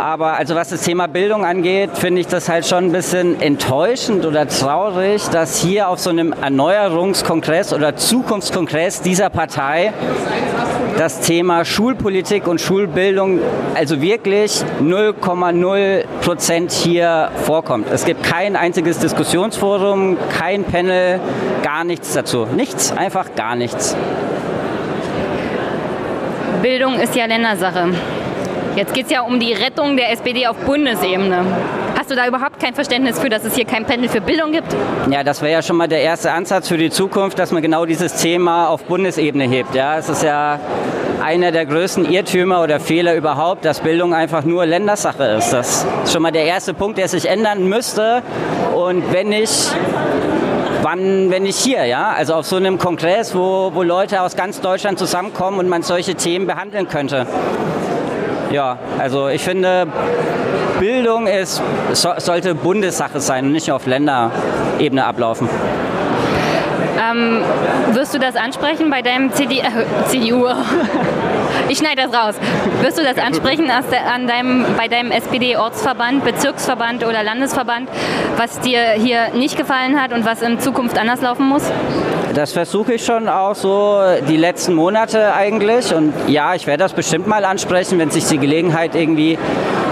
Aber also was das Thema Bildung angeht, finde ich das halt schon ein bisschen enttäuschend oder traurig, dass hier auf so einem Erneuerungskongress oder Zukunftskongress dieser Partei das Thema Schulpolitik und Schulbildung also wirklich 0,0 Prozent hier vorkommt. Es gibt kein einziges Diskussionsforum, kein Panel, gar nichts dazu. Nichts, einfach gar nichts. Bildung ist ja Ländersache. Jetzt geht es ja um die Rettung der SPD auf Bundesebene. Hast du da überhaupt kein Verständnis für, dass es hier kein Panel für Bildung gibt? Ja, das wäre ja schon mal der erste Ansatz für die Zukunft, dass man genau dieses Thema auf Bundesebene hebt. Ja, es ist ja einer der größten Irrtümer oder Fehler überhaupt, dass Bildung einfach nur Ländersache ist. Das ist schon mal der erste Punkt, der sich ändern müsste. Und wenn nicht, wann, wenn nicht hier, ja? Also auf so einem Kongress, wo, wo Leute aus ganz Deutschland zusammenkommen und man solche Themen behandeln könnte. Ja, also ich finde, Bildung ist, so, sollte Bundessache sein und nicht auf Länderebene ablaufen. Ähm, wirst du das ansprechen bei deinem CD, äh, CDU? ich schneide das raus. Wirst du das ansprechen an deinem, bei deinem SPD-Ortsverband, Bezirksverband oder Landesverband, was dir hier nicht gefallen hat und was in Zukunft anders laufen muss? Das versuche ich schon auch so die letzten Monate eigentlich. Und ja, ich werde das bestimmt mal ansprechen, wenn sich die Gelegenheit irgendwie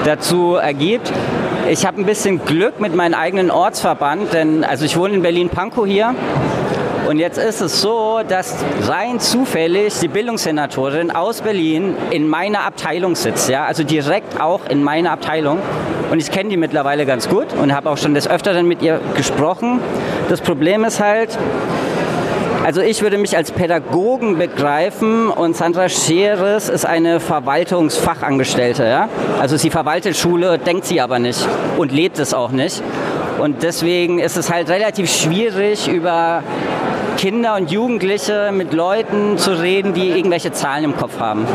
dazu ergibt. Ich habe ein bisschen Glück mit meinem eigenen Ortsverband, denn also ich wohne in Berlin-Pankow hier. Und jetzt ist es so, dass rein zufällig die Bildungssenatorin aus Berlin in meiner Abteilung sitzt, ja, also direkt auch in meiner Abteilung. Und ich kenne die mittlerweile ganz gut und habe auch schon des Öfteren mit ihr gesprochen. Das Problem ist halt, also ich würde mich als Pädagogen begreifen und Sandra Scheres ist eine Verwaltungsfachangestellte. Ja? Also sie verwaltet Schule, denkt sie aber nicht und lebt es auch nicht. Und deswegen ist es halt relativ schwierig, über Kinder und Jugendliche mit Leuten zu reden, die irgendwelche Zahlen im Kopf haben.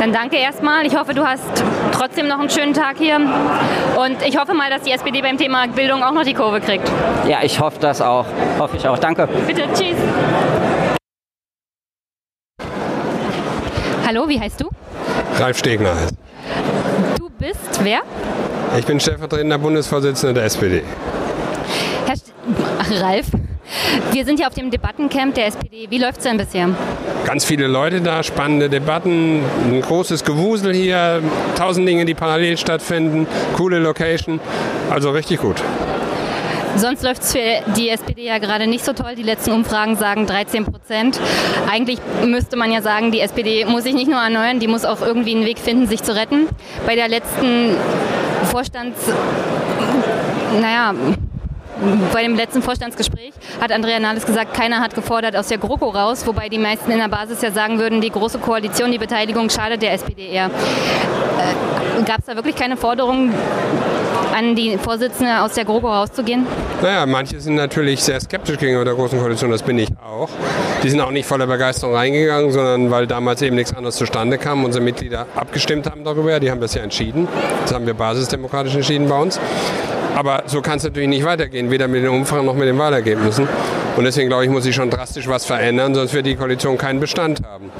Dann danke erstmal. Ich hoffe, du hast trotzdem noch einen schönen Tag hier. Und ich hoffe mal, dass die SPD beim Thema Bildung auch noch die Kurve kriegt. Ja, ich hoffe das auch. Hoffe ich auch. Danke. Bitte, tschüss. Hallo, wie heißt du? Ralf Stegner heißt. Du bist wer? Ich bin stellvertretender Bundesvorsitzender der SPD. Herr St Ralf, wir sind hier auf dem Debattencamp der SPD. Wie läuft es denn bisher? Ganz viele Leute da, spannende Debatten, ein großes Gewusel hier, tausend Dinge, die parallel stattfinden, coole Location, also richtig gut. Sonst läuft es für die SPD ja gerade nicht so toll. Die letzten Umfragen sagen 13 Prozent. Eigentlich müsste man ja sagen, die SPD muss sich nicht nur erneuern, die muss auch irgendwie einen Weg finden, sich zu retten. Bei der letzten Vorstands... Naja, bei dem letzten Vorstandsgespräch hat Andrea Nahles gesagt, keiner hat gefordert aus der GroKo raus, wobei die meisten in der Basis ja sagen würden, die große Koalition, die Beteiligung schadet der SPD eher. Äh, Gab es da wirklich keine Forderungen an die Vorsitzende aus der GroKo rauszugehen? Naja, manche sind natürlich sehr skeptisch gegenüber der Großen Koalition, das bin ich auch. Die sind auch nicht voller Begeisterung reingegangen, sondern weil damals eben nichts anderes zustande kam. Unsere Mitglieder abgestimmt haben darüber, die haben das ja entschieden. Das haben wir basisdemokratisch entschieden bei uns. Aber so kann es natürlich nicht weitergehen, weder mit den Umfragen noch mit den Wahlergebnissen. Und deswegen glaube ich, muss sich schon drastisch was verändern, sonst wird die Koalition keinen Bestand haben.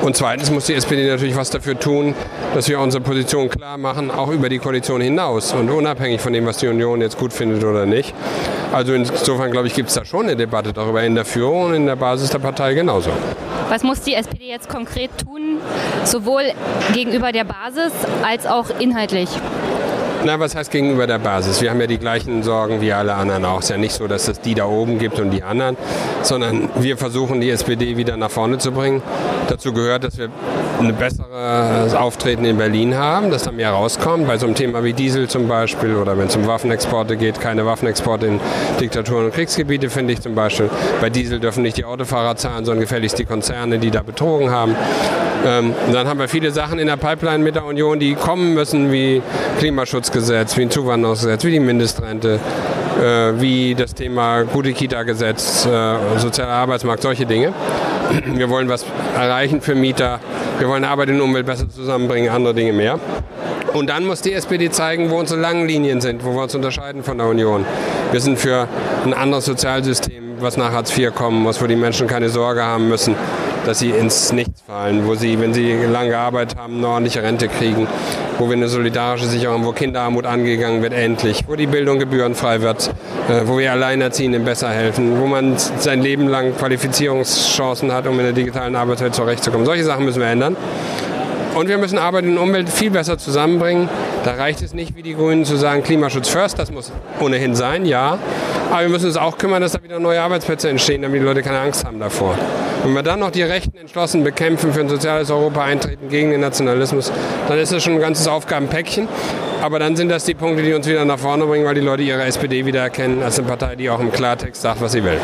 Und zweitens muss die SPD natürlich was dafür tun, dass wir unsere Position klar machen, auch über die Koalition hinaus und unabhängig von dem, was die Union jetzt gut findet oder nicht. Also insofern glaube ich, gibt es da schon eine Debatte darüber in der Führung und in der Basis der Partei genauso. Was muss die SPD jetzt konkret tun, sowohl gegenüber der Basis als auch inhaltlich? Na, was heißt gegenüber der Basis? Wir haben ja die gleichen Sorgen wie alle anderen auch. Es ist ja nicht so, dass es die da oben gibt und die anderen, sondern wir versuchen, die SPD wieder nach vorne zu bringen. Dazu gehört, dass wir ein besseres Auftreten in Berlin haben, dass da mehr rauskommt, bei so einem Thema wie Diesel zum Beispiel oder wenn es um Waffenexporte geht, keine Waffenexporte in Diktaturen und Kriegsgebiete, finde ich zum Beispiel. Bei Diesel dürfen nicht die Autofahrer zahlen, sondern gefälligst die Konzerne, die da betrogen haben. Ähm, dann haben wir viele Sachen in der Pipeline mit der Union, die kommen müssen, wie Klimaschutz Gesetz, wie ein Zuwanderungsgesetz, wie die Mindestrente, äh, wie das Thema gute Kita-Gesetz, äh, sozialer Arbeitsmarkt, solche Dinge. Wir wollen was erreichen für Mieter. Wir wollen Arbeit und Umwelt besser zusammenbringen, andere Dinge mehr. Und dann muss die SPD zeigen, wo unsere langen Linien sind, wo wir uns unterscheiden von der Union. Wir sind für ein anderes Sozialsystem, was nach Hartz IV kommen muss, wo die Menschen keine Sorge haben müssen, dass sie ins Nichts fallen, wo sie, wenn sie lange gearbeitet haben, eine ordentliche Rente kriegen, wo wir eine solidarische Sicherung, wo Kinderarmut angegangen wird, endlich, wo die Bildung gebührenfrei wird, äh, wo wir Alleinerziehenden besser helfen, wo man sein Leben lang Qualifizierungschancen hat, um in der digitalen Arbeitswelt zurechtzukommen. Solche Sachen müssen wir ändern. Und wir müssen Arbeit und Umwelt viel besser zusammenbringen. Da reicht es nicht, wie die Grünen zu sagen, Klimaschutz first, das muss ohnehin sein, ja. Aber wir müssen uns auch kümmern, dass da wieder neue Arbeitsplätze entstehen, damit die Leute keine Angst haben davor. Wenn wir dann noch die Rechten entschlossen bekämpfen, für ein soziales Europa eintreten, gegen den Nationalismus, dann ist das schon ein ganzes Aufgabenpäckchen. Aber dann sind das die Punkte, die uns wieder nach vorne bringen, weil die Leute ihre SPD wieder erkennen als eine Partei, die auch im Klartext sagt, was sie will.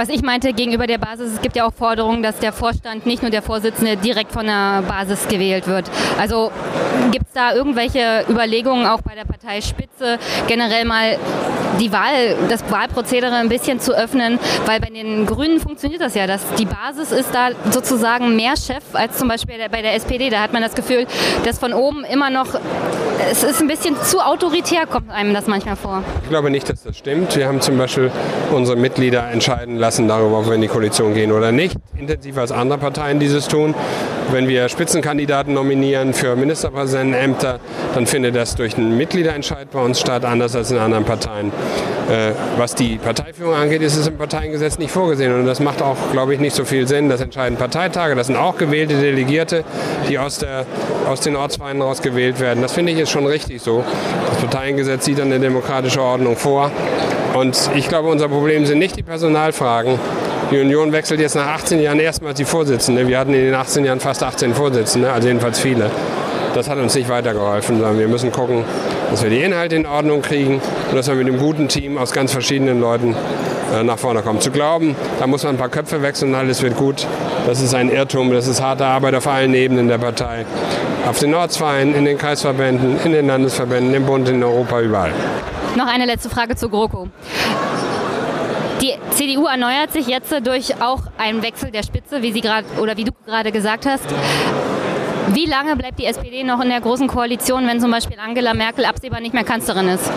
Was ich meinte gegenüber der Basis, es gibt ja auch Forderungen, dass der Vorstand, nicht nur der Vorsitzende, direkt von der Basis gewählt wird. Also gibt es da irgendwelche Überlegungen auch bei der Parteispitze, generell mal die Wahl, das Wahlprozedere ein bisschen zu öffnen, weil bei den Grünen funktioniert das ja, dass die Basis ist da sozusagen mehr Chef als zum Beispiel bei der SPD. Da hat man das Gefühl, dass von oben immer noch, es ist ein bisschen zu autoritär, kommt einem das manchmal vor. Ich glaube nicht, dass das stimmt. Wir haben zum Beispiel unsere Mitglieder entscheiden lassen darüber, ob wir in die Koalition gehen oder nicht, intensiver als andere Parteien dieses tun. Wenn wir Spitzenkandidaten nominieren für Ministerpräsidentenämter, dann findet das durch einen Mitgliederentscheid bei uns statt, anders als in anderen Parteien. Äh, was die Parteiführung angeht, ist es im Parteiengesetz nicht vorgesehen. Und das macht auch, glaube ich, nicht so viel Sinn. Das entscheiden Parteitage. Das sind auch gewählte Delegierte, die aus, der, aus den Ortsvereinen rausgewählt werden. Das finde ich ist schon richtig so. Das Parteiengesetz sieht eine demokratische Ordnung vor. Und ich glaube, unser Problem sind nicht die Personalfragen. Die Union wechselt jetzt nach 18 Jahren erstmals die Vorsitzende. Wir hatten in den 18 Jahren fast 18 Vorsitzende, also jedenfalls viele. Das hat uns nicht weitergeholfen, sondern wir müssen gucken, dass wir die Inhalte in Ordnung kriegen und dass wir mit einem guten Team aus ganz verschiedenen Leuten äh, nach vorne kommen. Zu glauben, da muss man ein paar Köpfe wechseln und alles wird gut, das ist ein Irrtum, das ist harte Arbeit auf allen Ebenen der Partei. Auf den Ortsvereinen, in den Kreisverbänden, in den Landesverbänden, im Bund, in Europa, überall. Noch eine letzte Frage zu GroKo. Die CDU erneuert sich jetzt durch auch einen Wechsel der Spitze, wie Sie gerade oder wie du gerade gesagt hast. Wie lange bleibt die SPD noch in der großen Koalition, wenn zum Beispiel Angela Merkel absehbar nicht mehr Kanzlerin ist?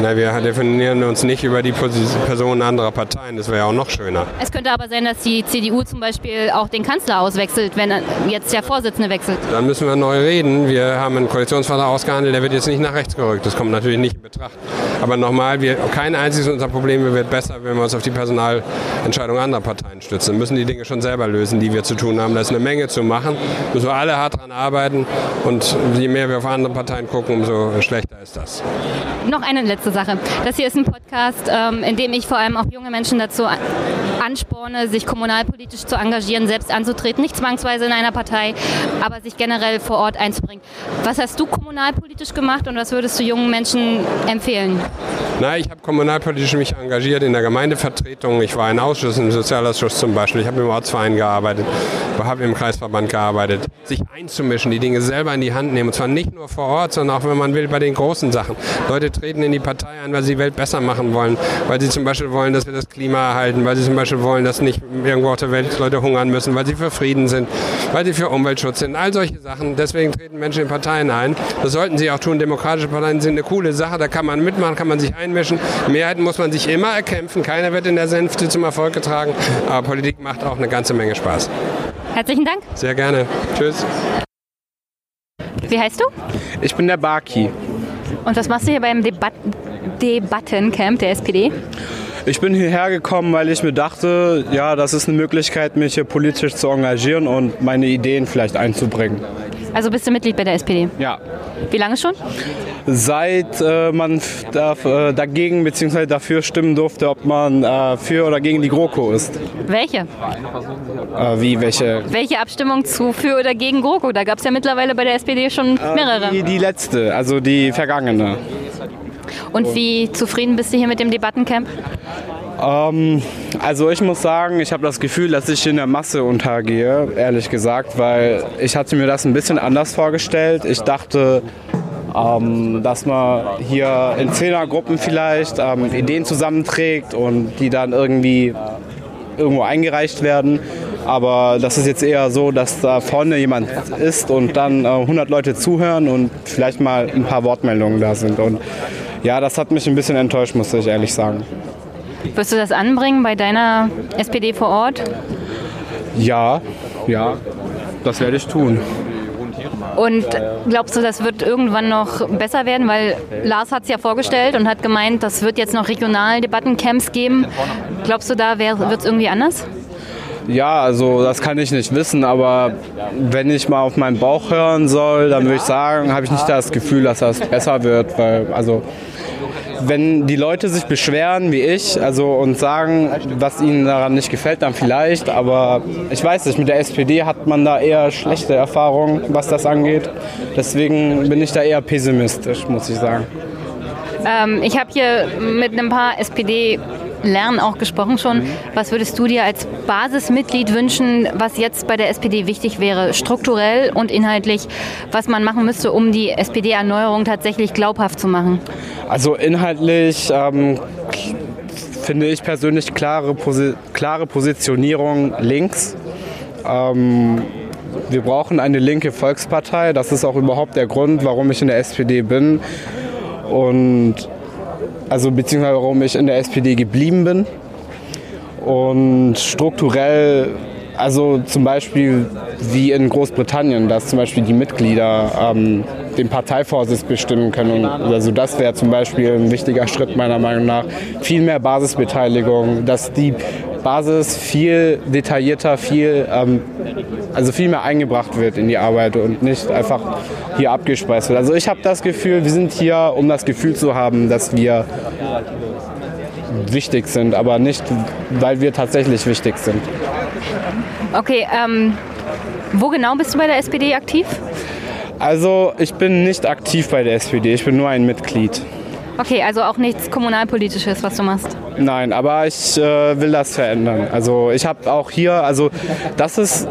Na, wir definieren uns nicht über die Personen anderer Parteien. Das wäre ja auch noch schöner. Es könnte aber sein, dass die CDU zum Beispiel auch den Kanzler auswechselt, wenn jetzt der Vorsitzende wechselt. Dann müssen wir neu reden. Wir haben einen Koalitionsvertrag ausgehandelt, der wird jetzt nicht nach rechts gerückt. Das kommt natürlich nicht in Betracht. Aber nochmal, wir, kein einziges unserer Probleme wird besser, wenn wir uns auf die Personalentscheidung anderer Parteien stützen. Wir müssen die Dinge schon selber lösen, die wir zu tun haben. Da ist eine Menge zu machen. Müssen wir alle hart dran arbeiten. Und je mehr wir auf andere Parteien gucken, umso schlechter ist das. Noch eine letzte Sache. Das hier ist ein Podcast, ähm, in dem ich vor allem auch junge Menschen dazu ansporne, sich kommunalpolitisch zu engagieren, selbst anzutreten. Nicht zwangsweise in einer Partei, aber sich generell vor Ort einzubringen. Was hast du kommunalpolitisch gemacht und was würdest du jungen Menschen empfehlen? Na, ich habe kommunalpolitisch mich engagiert in der Gemeindevertretung. Ich war in Ausschüssen, im Sozialausschuss zum Beispiel. Ich habe im Ortsverein gearbeitet, habe im Kreisverband gearbeitet. Sich einzumischen, die Dinge selber in die Hand nehmen. Und zwar nicht nur vor Ort, sondern auch, wenn man will, bei den großen Sachen. Leute treten in die Partei ein, weil sie die Welt besser machen wollen. Weil sie zum Beispiel wollen, dass wir das Klima erhalten. Weil sie zum Beispiel wollen, dass nicht irgendwo auf der Welt Leute hungern müssen. Weil sie für Frieden sind. Weil sie für Umweltschutz sind. All solche Sachen. Deswegen treten Menschen in Parteien ein. Das sollten sie auch tun. Demokratische Parteien sind eine coole Sache. Da kann man mitmachen, kann man sich einmischen. Mehrheiten muss man sich immer erkämpfen. Keiner wird in der Sänfte zum Erfolg getragen. Aber Politik macht auch eine ganze Menge Spaß. Herzlichen Dank. Sehr gerne. Tschüss. Wie heißt du? Ich bin der Baki. Und was machst du hier beim Debat Debattencamp der SPD? Ich bin hierher gekommen, weil ich mir dachte, ja, das ist eine Möglichkeit, mich hier politisch zu engagieren und meine Ideen vielleicht einzubringen. Also bist du Mitglied bei der SPD? Ja. Wie lange schon? Seit äh, man darf, äh, dagegen bzw. dafür stimmen durfte, ob man äh, für oder gegen die GroKo ist. Welche? Äh, wie welche? Welche Abstimmung zu für oder gegen GroKo? Da gab es ja mittlerweile bei der SPD schon mehrere. Die, die letzte, also die vergangene. Und wie zufrieden bist du hier mit dem Debattencamp? Ähm, also ich muss sagen, ich habe das Gefühl, dass ich in der Masse untergehe, ehrlich gesagt, weil ich hatte mir das ein bisschen anders vorgestellt. Ich dachte, ähm, dass man hier in Zehnergruppen vielleicht ähm, Ideen zusammenträgt und die dann irgendwie irgendwo eingereicht werden. Aber das ist jetzt eher so, dass da vorne jemand ist und dann äh, 100 Leute zuhören und vielleicht mal ein paar Wortmeldungen da sind. Und ja, das hat mich ein bisschen enttäuscht, muss ich ehrlich sagen. Wirst du das anbringen bei deiner SPD vor Ort? Ja, ja, das werde ich tun. Und glaubst du, das wird irgendwann noch besser werden? Weil Lars hat es ja vorgestellt und hat gemeint, das wird jetzt noch regional Debattencamps geben. Glaubst du, da wird es irgendwie anders? Ja, also das kann ich nicht wissen, aber wenn ich mal auf meinen Bauch hören soll, dann würde ich sagen, habe ich nicht das Gefühl, dass das besser wird, weil also wenn die Leute sich beschweren wie ich, also und sagen, was ihnen daran nicht gefällt, dann vielleicht, aber ich weiß nicht, mit der SPD hat man da eher schlechte Erfahrungen, was das angeht. Deswegen bin ich da eher pessimistisch, muss ich sagen. Ähm, ich habe hier mit ein paar SPD Lernen auch gesprochen schon. Was würdest du dir als Basismitglied wünschen, was jetzt bei der SPD wichtig wäre, strukturell und inhaltlich, was man machen müsste, um die SPD-Erneuerung tatsächlich glaubhaft zu machen? Also inhaltlich ähm, finde ich persönlich klare, Posi klare Positionierung links. Ähm, wir brauchen eine linke Volkspartei. Das ist auch überhaupt der Grund, warum ich in der SPD bin. Und also beziehungsweise warum ich in der SPD geblieben bin. Und strukturell, also zum Beispiel wie in Großbritannien, dass zum Beispiel die Mitglieder ähm, den Parteivorsitz bestimmen können. Also das wäre zum Beispiel ein wichtiger Schritt meiner Meinung nach. Viel mehr Basisbeteiligung, dass die Basis viel detaillierter, viel, ähm, also viel mehr eingebracht wird in die Arbeit und nicht einfach hier abgespeist wird. Also ich habe das Gefühl, wir sind hier, um das Gefühl zu haben, dass wir wichtig sind, aber nicht, weil wir tatsächlich wichtig sind. Okay, ähm, wo genau bist du bei der SPD aktiv? Also ich bin nicht aktiv bei der SPD, ich bin nur ein Mitglied. Okay, also auch nichts Kommunalpolitisches, was du machst? Nein, aber ich äh, will das verändern. Also ich habe auch hier, also das ist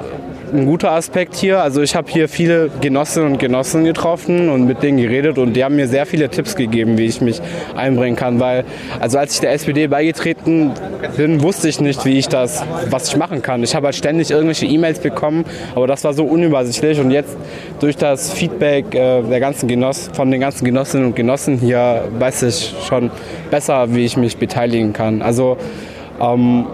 ein guter Aspekt hier. Also ich habe hier viele Genossinnen und Genossen getroffen und mit denen geredet und die haben mir sehr viele Tipps gegeben, wie ich mich einbringen kann. Weil, also als ich der SPD beigetreten bin, wusste ich nicht, wie ich das, was ich machen kann. Ich habe halt ständig irgendwelche E-Mails bekommen, aber das war so unübersichtlich und jetzt durch das Feedback äh, der ganzen Genoss, von den ganzen Genossinnen und Genossen hier weiß ich schon besser, wie ich mich beteiligen kann. Also ähm,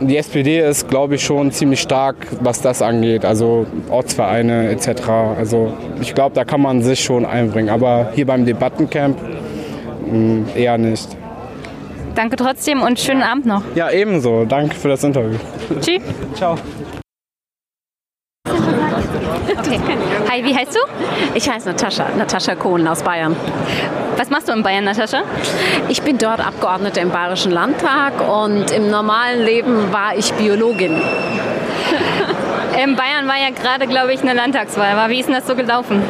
die SPD ist, glaube ich, schon ziemlich stark, was das angeht, also Ortsvereine etc. Also ich glaube, da kann man sich schon einbringen. Aber hier beim Debattencamp mh, hm, eher nicht. Danke trotzdem und schönen Abend noch. Ja, ebenso. Danke für das Interview. Tschüss. Ciao. Okay. Hi, wie heißt du? Ich heiße Natascha, Natascha Kohn aus Bayern. Was machst du in Bayern, Natascha? Ich bin dort Abgeordnete im Bayerischen Landtag und im normalen Leben war ich Biologin. in Bayern war ja gerade, glaube ich, eine Landtagswahl. Wie ist denn das so gelaufen?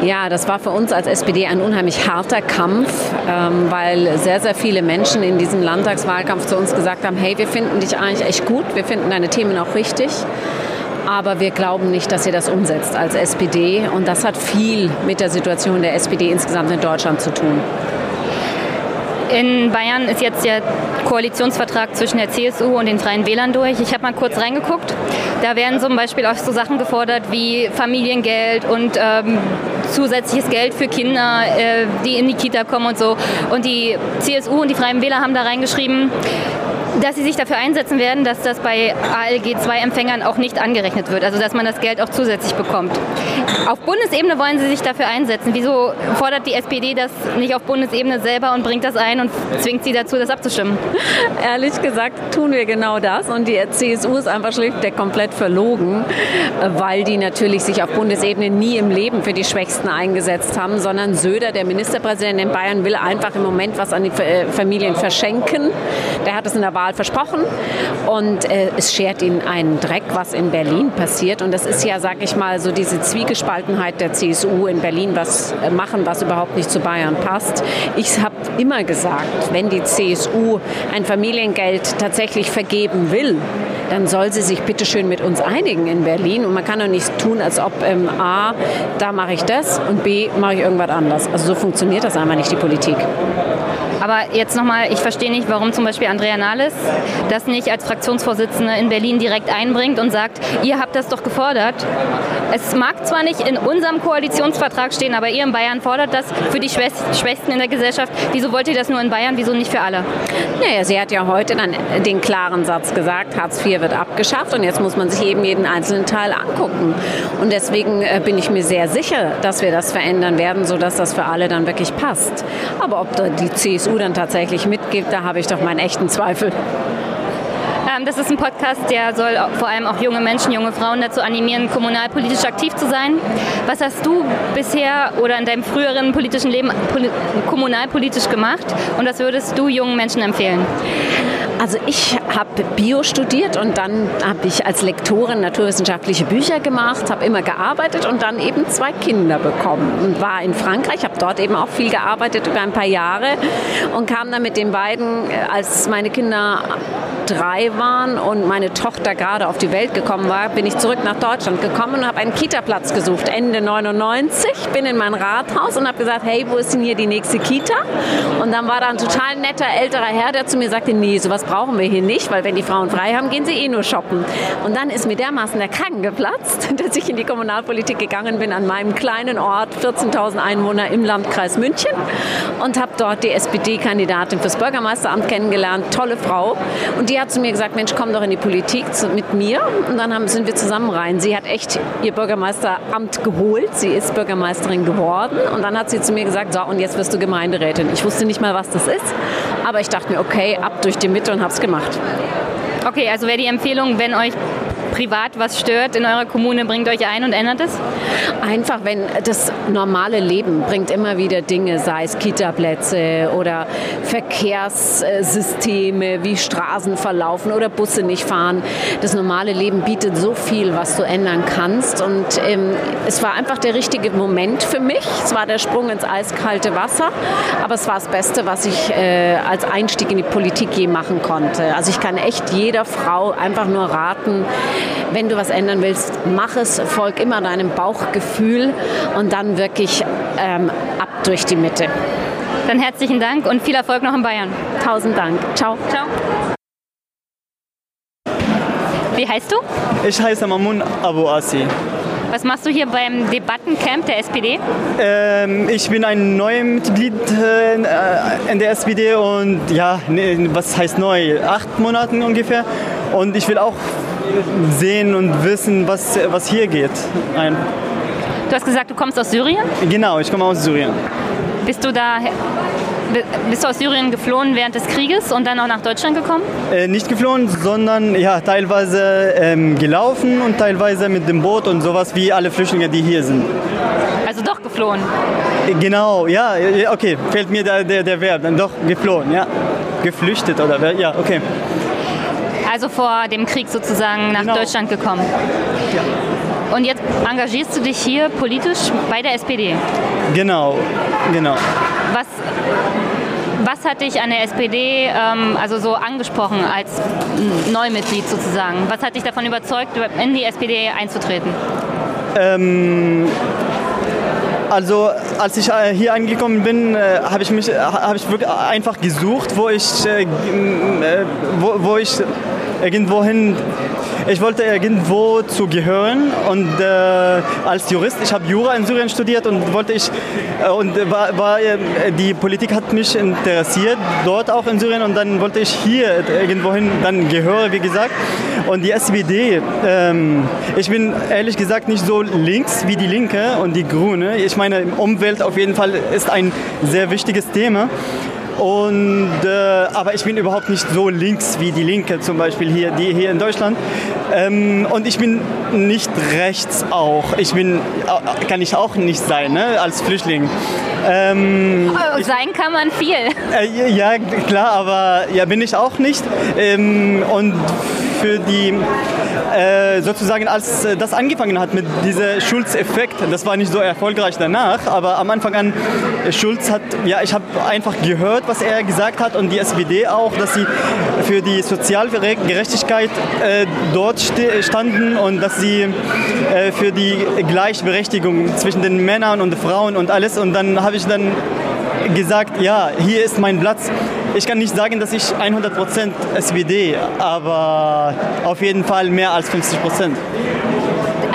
Ja, das war für uns als SPD ein unheimlich harter Kampf, ähm, weil sehr, sehr viele Menschen in diesem Landtagswahlkampf zu uns gesagt haben, hey, wir finden dich eigentlich echt gut, wir finden deine Themen auch richtig aber wir glauben nicht, dass ihr das umsetzt als SPD. Und das hat viel mit der Situation der SPD insgesamt in Deutschland zu tun. In Bayern ist jetzt der Koalitionsvertrag zwischen der CSU und den Freien Wählern durch. Ich habe mal kurz reingeguckt. Da werden zum Beispiel auch so Sachen gefordert wie Familiengeld und ähm, zusätzliches Geld für Kinder, äh, die in die Kita kommen und so. Und die CSU und die Freien Wähler haben da reingeschrieben, dass sie sich dafür einsetzen werden, dass das bei ALG-2-Empfängern auch nicht angerechnet wird, also dass man das Geld auch zusätzlich bekommt. Auf Bundesebene wollen sie sich dafür einsetzen. Wieso fordert die SPD das nicht auf Bundesebene selber und bringt das ein und zwingt sie dazu, das abzustimmen? Ehrlich gesagt tun wir genau das und die CSU ist einfach schlichtweg komplett verlogen, weil die natürlich sich auf Bundesebene nie im Leben für die Schwächsten eingesetzt haben, sondern Söder, der Ministerpräsident in Bayern, will einfach im Moment was an die äh, Familien verschenken. Der hat es in der Wahl versprochen und äh, es schert ihnen einen Dreck, was in Berlin passiert. Und das ist ja, sag ich mal, so diese Zwiegespaltenheit der CSU in Berlin, was äh, machen, was überhaupt nicht zu Bayern passt. Ich habe immer gesagt, wenn die CSU ein Familiengeld tatsächlich vergeben will, dann soll sie sich bitte schön mit uns einigen in Berlin. Und man kann doch nicht tun, als ob ähm, A, da mache ich das und B, mache ich irgendwas anderes. Also so funktioniert das einfach nicht, die Politik. Aber jetzt nochmal, ich verstehe nicht, warum zum Beispiel Andrea Nahles das nicht als Fraktionsvorsitzende in Berlin direkt einbringt und sagt, ihr habt das doch gefordert. Es mag zwar nicht in unserem Koalitionsvertrag stehen, aber ihr in Bayern fordert das für die Schwächsten in der Gesellschaft. Wieso wollt ihr das nur in Bayern? Wieso nicht für alle? Naja, sie hat ja heute dann den klaren Satz gesagt, Hartz IV wird abgeschafft und jetzt muss man sich eben jeden einzelnen Teil angucken. Und deswegen äh, bin ich mir sehr sicher, dass wir das verändern werden, sodass das für alle dann wirklich passt. Aber ob die CSU dann tatsächlich mitgibt, da habe ich doch meinen echten Zweifel. Das ist ein Podcast, der soll vor allem auch junge Menschen, junge Frauen dazu animieren, kommunalpolitisch aktiv zu sein. Was hast du bisher oder in deinem früheren politischen Leben kommunalpolitisch gemacht und was würdest du jungen Menschen empfehlen? Also ich habe Bio studiert und dann habe ich als Lektorin naturwissenschaftliche Bücher gemacht, habe immer gearbeitet und dann eben zwei Kinder bekommen und war in Frankreich, habe dort eben auch viel gearbeitet über ein paar Jahre und kam dann mit den beiden, äh, als meine Kinder drei waren und meine Tochter gerade auf die Welt gekommen war, bin ich zurück nach Deutschland gekommen und habe einen Kita-Platz gesucht, Ende 99, bin in mein Rathaus und habe gesagt, hey, wo ist denn hier die nächste Kita? Und dann war da ein total netter älterer Herr, der zu mir sagte, nee, sowas brauchen wir hier nicht, weil wenn die Frauen frei haben, gehen sie eh nur shoppen. Und dann ist mir dermaßen der Kragen geplatzt, dass ich in die Kommunalpolitik gegangen bin an meinem kleinen Ort, 14.000 Einwohner im Landkreis München und habe dort die SPD-Kandidatin fürs Bürgermeisteramt kennengelernt, tolle Frau. Und die hat zu mir gesagt, Mensch, komm doch in die Politik mit mir. Und dann haben, sind wir zusammen rein. Sie hat echt ihr Bürgermeisteramt geholt. Sie ist Bürgermeisterin geworden. Und dann hat sie zu mir gesagt, so, und jetzt wirst du Gemeinderätin. Ich wusste nicht mal, was das ist. Aber ich dachte mir, okay, ab durch die Mitte und habe es gemacht. Okay, also wäre die Empfehlung, wenn euch privat was stört in eurer Kommune, bringt euch ein und ändert es? Einfach, wenn das normale Leben bringt immer wieder Dinge, sei es Kitaplätze oder Verkehrssysteme, wie Straßen verlaufen oder Busse nicht fahren. Das normale Leben bietet so viel, was du ändern kannst. Und ähm, es war einfach der richtige Moment für mich. Es war der Sprung ins eiskalte Wasser, aber es war das Beste, was ich äh, als Einstieg in die Politik je machen konnte. Also ich kann echt jeder Frau einfach nur raten, wenn du was ändern willst, mach es, folg immer deinem Bauchgefühl und dann wirklich ähm, ab durch die Mitte. Dann herzlichen Dank und viel Erfolg noch in Bayern. Tausend Dank. Ciao. Ciao. Wie heißt du? Ich heiße Mamun Abu Asi. Was machst du hier beim Debattencamp der SPD? Ähm, ich bin ein neues Mitglied äh, in der SPD und ja, ne, was heißt neu? Acht Monate ungefähr. Und ich will auch sehen und wissen, was, was hier geht. Ein du hast gesagt, du kommst aus Syrien? Genau, ich komme aus Syrien. Bist du da bist du aus Syrien geflohen während des Krieges und dann auch nach Deutschland gekommen? Äh, nicht geflohen, sondern ja, teilweise ähm, gelaufen und teilweise mit dem Boot und sowas wie alle Flüchtlinge, die hier sind. Also doch geflohen? Äh, genau, ja, okay, fällt mir der, der, der Verb, dann doch geflohen, ja. Geflüchtet oder, ja, okay. Also vor dem Krieg sozusagen nach genau. Deutschland gekommen. Ja. Und jetzt engagierst du dich hier politisch bei der SPD? Genau, genau. Was, was hat dich an der SPD ähm, also so angesprochen als Neumitglied sozusagen? Was hat dich davon überzeugt, in die SPD einzutreten? Ähm, also als ich äh, hier angekommen bin, äh, habe ich mich habe ich wirklich einfach gesucht, wo ich äh, wo, wo ich irgendwohin ich wollte irgendwo zugehören und äh, als Jurist, ich habe Jura in Syrien studiert und wollte ich äh, und war, war, äh, die Politik hat mich interessiert, dort auch in Syrien und dann wollte ich hier irgendwohin dann gehören, wie gesagt. Und die SPD, ähm, ich bin ehrlich gesagt nicht so links wie die Linke und die Grüne. Ich meine, Umwelt auf jeden Fall ist ein sehr wichtiges Thema. Und, äh, aber ich bin überhaupt nicht so links wie die Linke zum Beispiel hier, die hier in Deutschland. Ähm, und ich bin nicht rechts auch. Ich bin, äh, kann ich auch nicht sein, ne, als Flüchtling. Ähm, oh, sein kann man viel. Äh, ja, klar, aber ja, bin ich auch nicht. Ähm, und für die äh, sozusagen als das angefangen hat mit diesem Schulz-Effekt, das war nicht so erfolgreich danach, aber am Anfang an Schulz hat, ja, ich habe einfach gehört, was er gesagt hat und die SPD auch, dass sie für die Sozialgerechtigkeit äh, dort standen und dass sie äh, für die Gleichberechtigung zwischen den Männern und Frauen und alles und dann habe ich dann gesagt, ja, hier ist mein Platz. Ich kann nicht sagen, dass ich 100% SPD, aber auf jeden Fall mehr als 50%.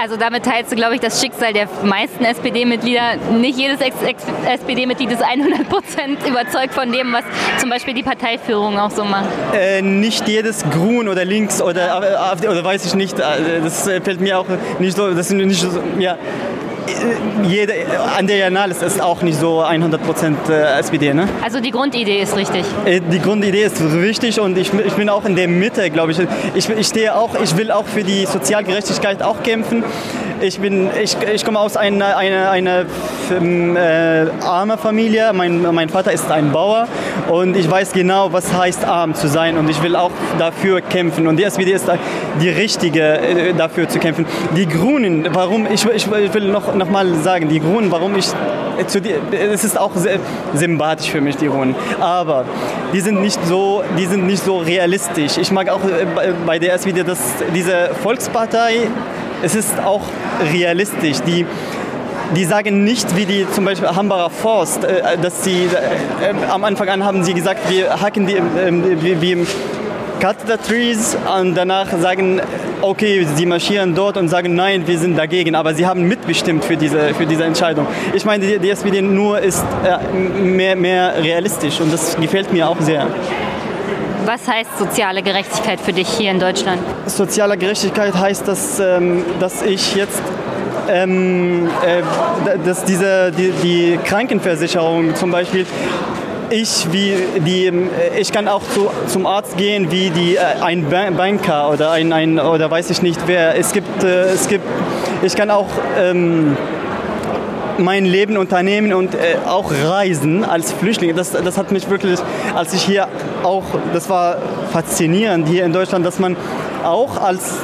Also damit teilst du, glaube ich, das Schicksal der meisten SPD-Mitglieder. Nicht jedes SPD-Mitglied ist 100% überzeugt von dem, was zum Beispiel die Parteiführung auch so macht. Äh, nicht jedes Grün oder Links oder, oder weiß ich nicht. Äh, das fällt mir auch nicht so. Das sind nicht so ja, jede, an der Janales ist auch nicht so 100% äh, SPD. Ne? Also die Grundidee ist richtig. Äh, die Grundidee ist richtig und ich, ich bin auch in der Mitte, glaube ich. ich. Ich stehe auch, ich will auch für die Sozialgerechtigkeit auch kämpfen. Ich, bin, ich, ich komme aus einer eine, eine, äh, armer Familie. Mein, mein Vater ist ein Bauer und ich weiß genau, was heißt arm zu sein und ich will auch dafür kämpfen. Und die SPD ist die richtige, äh, dafür zu kämpfen. Die Grünen, warum, ich, ich, ich will noch, noch mal sagen, die Grünen, warum ich zu die, es ist auch sehr sympathisch für mich, die Grünen. Aber die sind nicht so, die sind nicht so realistisch. Ich mag auch äh, bei der SPD, dass diese Volkspartei, es ist auch realistisch. Die, die sagen nicht, wie die zum Beispiel Hambacher Forst, äh, dass sie äh, am Anfang an haben sie gesagt, wir hacken die, wie, wie cut the trees und danach sagen, okay, sie marschieren dort und sagen, nein, wir sind dagegen. Aber sie haben mitbestimmt für diese, für diese Entscheidung. Ich meine, die, die SPD nur ist äh, mehr, mehr realistisch und das gefällt mir auch sehr. Was heißt soziale Gerechtigkeit für dich hier in Deutschland? Soziale Gerechtigkeit heißt, dass, ähm, dass ich jetzt ähm, äh, dass diese, die, die Krankenversicherung zum Beispiel ich, wie die, ich kann auch zu, zum Arzt gehen wie die, äh, ein Banker oder ein, ein oder weiß ich nicht wer. Es gibt, äh, es gibt ich kann auch ähm, mein Leben unternehmen und äh, auch reisen als Flüchtling. Das, das hat mich wirklich, als ich hier auch, das war faszinierend hier in Deutschland, dass man auch als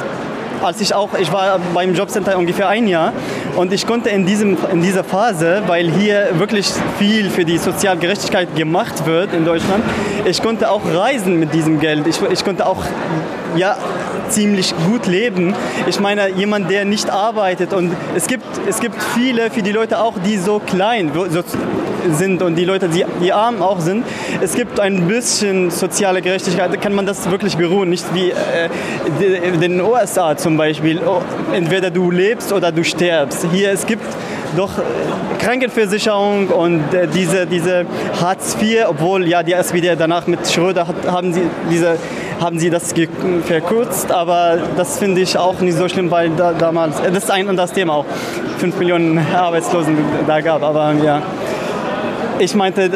als ich auch, ich war beim Jobcenter ungefähr ein Jahr und ich konnte in, diesem, in dieser Phase, weil hier wirklich viel für die Sozialgerechtigkeit gemacht wird in Deutschland, ich konnte auch reisen mit diesem Geld. Ich, ich konnte auch ja, ziemlich gut leben. Ich meine, jemand, der nicht arbeitet und es gibt, es gibt viele, für die Leute auch, die so klein so sind und die Leute, die, die arm auch sind, es gibt ein bisschen soziale Gerechtigkeit, kann man das wirklich beruhen, nicht wie äh, in den USA zum Beispiel, oh, entweder du lebst oder du stirbst. Hier, es gibt doch Krankenversicherung und äh, diese, diese Hartz IV, obwohl ja die SPD danach mit Schröder hat, haben sie diese haben sie das verkürzt, aber das finde ich auch nicht so schlimm, weil da, damals, äh, das ist ein und das Thema auch, 5 Millionen Arbeitslosen da gab, aber ja. Ich meinte,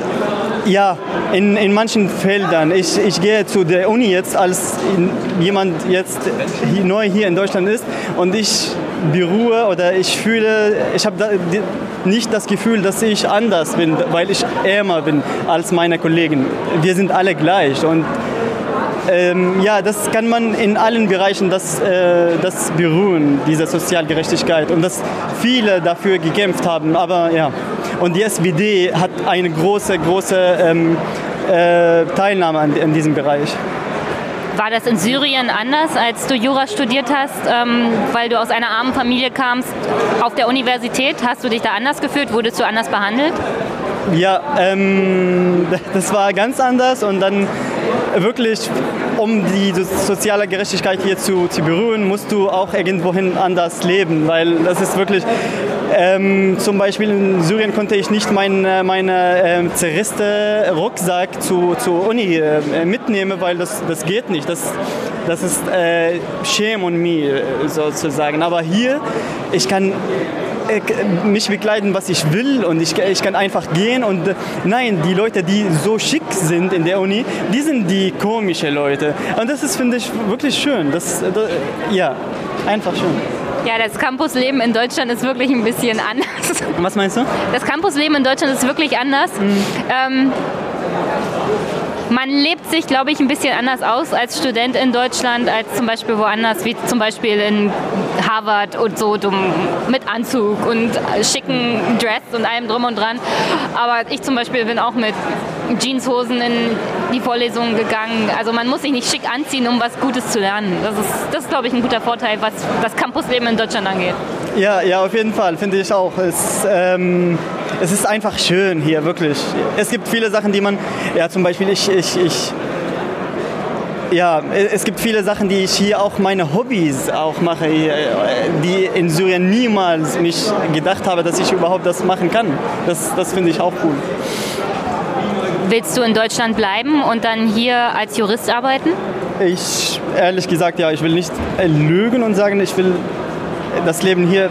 ja, in, in manchen Feldern. Ich, ich gehe zu der Uni jetzt, als jemand jetzt neu hier in Deutschland ist und ich beruhe oder ich fühle, ich habe da nicht das Gefühl, dass ich anders bin, weil ich ärmer bin als meine Kollegen. Wir sind alle gleich und ähm, ja, das kann man in allen Bereichen das, äh, das beruhen, diese Sozialgerechtigkeit und dass viele dafür gekämpft haben. Aber ja, und die SPD hat eine große, große ähm, äh, Teilnahme an, in diesem Bereich. War das in Syrien anders, als du Jura studiert hast, ähm, weil du aus einer armen Familie kamst auf der Universität? Hast du dich da anders gefühlt? Wurdest du anders behandelt? Ja, ähm, das war ganz anders und dann wirklich, um die soziale Gerechtigkeit hier zu, zu berühren, musst du auch irgendwohin anders leben, weil das ist wirklich, ähm, zum Beispiel in Syrien konnte ich nicht meinen äh, meine, äh, zerriste Rucksack zu, zur Uni äh, mitnehmen, weil das, das geht nicht. Das, das ist äh, Shame on me sozusagen. Aber hier, ich kann äh, mich begleiten, was ich will und ich, ich kann einfach gehen und äh, nein, die Leute, die so schick sind in der Uni, die sind die komischen Leute und das ist, finde ich, wirklich schön. Das, das, ja, einfach schön. Ja, das Campusleben in Deutschland ist wirklich ein bisschen anders. Was meinst du? Das Campusleben in Deutschland ist wirklich anders. Mhm. Ähm, man lebt sich, glaube ich, ein bisschen anders aus als Student in Deutschland, als zum Beispiel woanders, wie zum Beispiel in Harvard und so mit Anzug und schicken Dress und allem drum und dran. Aber ich zum Beispiel bin auch mit Jeanshosen in die Vorlesungen gegangen. Also man muss sich nicht schick anziehen, um was Gutes zu lernen. Das ist, das ist glaube ich, ein guter Vorteil, was das Campusleben in Deutschland angeht. Ja, ja, auf jeden Fall, finde ich auch. Es, ähm, es ist einfach schön hier, wirklich. Es gibt viele Sachen, die man, ja zum Beispiel ich, ich, ich ja, es gibt viele Sachen, die ich hier auch meine Hobbys auch mache, die in Syrien niemals mich gedacht habe, dass ich überhaupt das machen kann. Das, das finde ich auch cool. Willst du in Deutschland bleiben und dann hier als Jurist arbeiten? Ich, ehrlich gesagt, ja, ich will nicht lügen und sagen, ich will, das Leben hier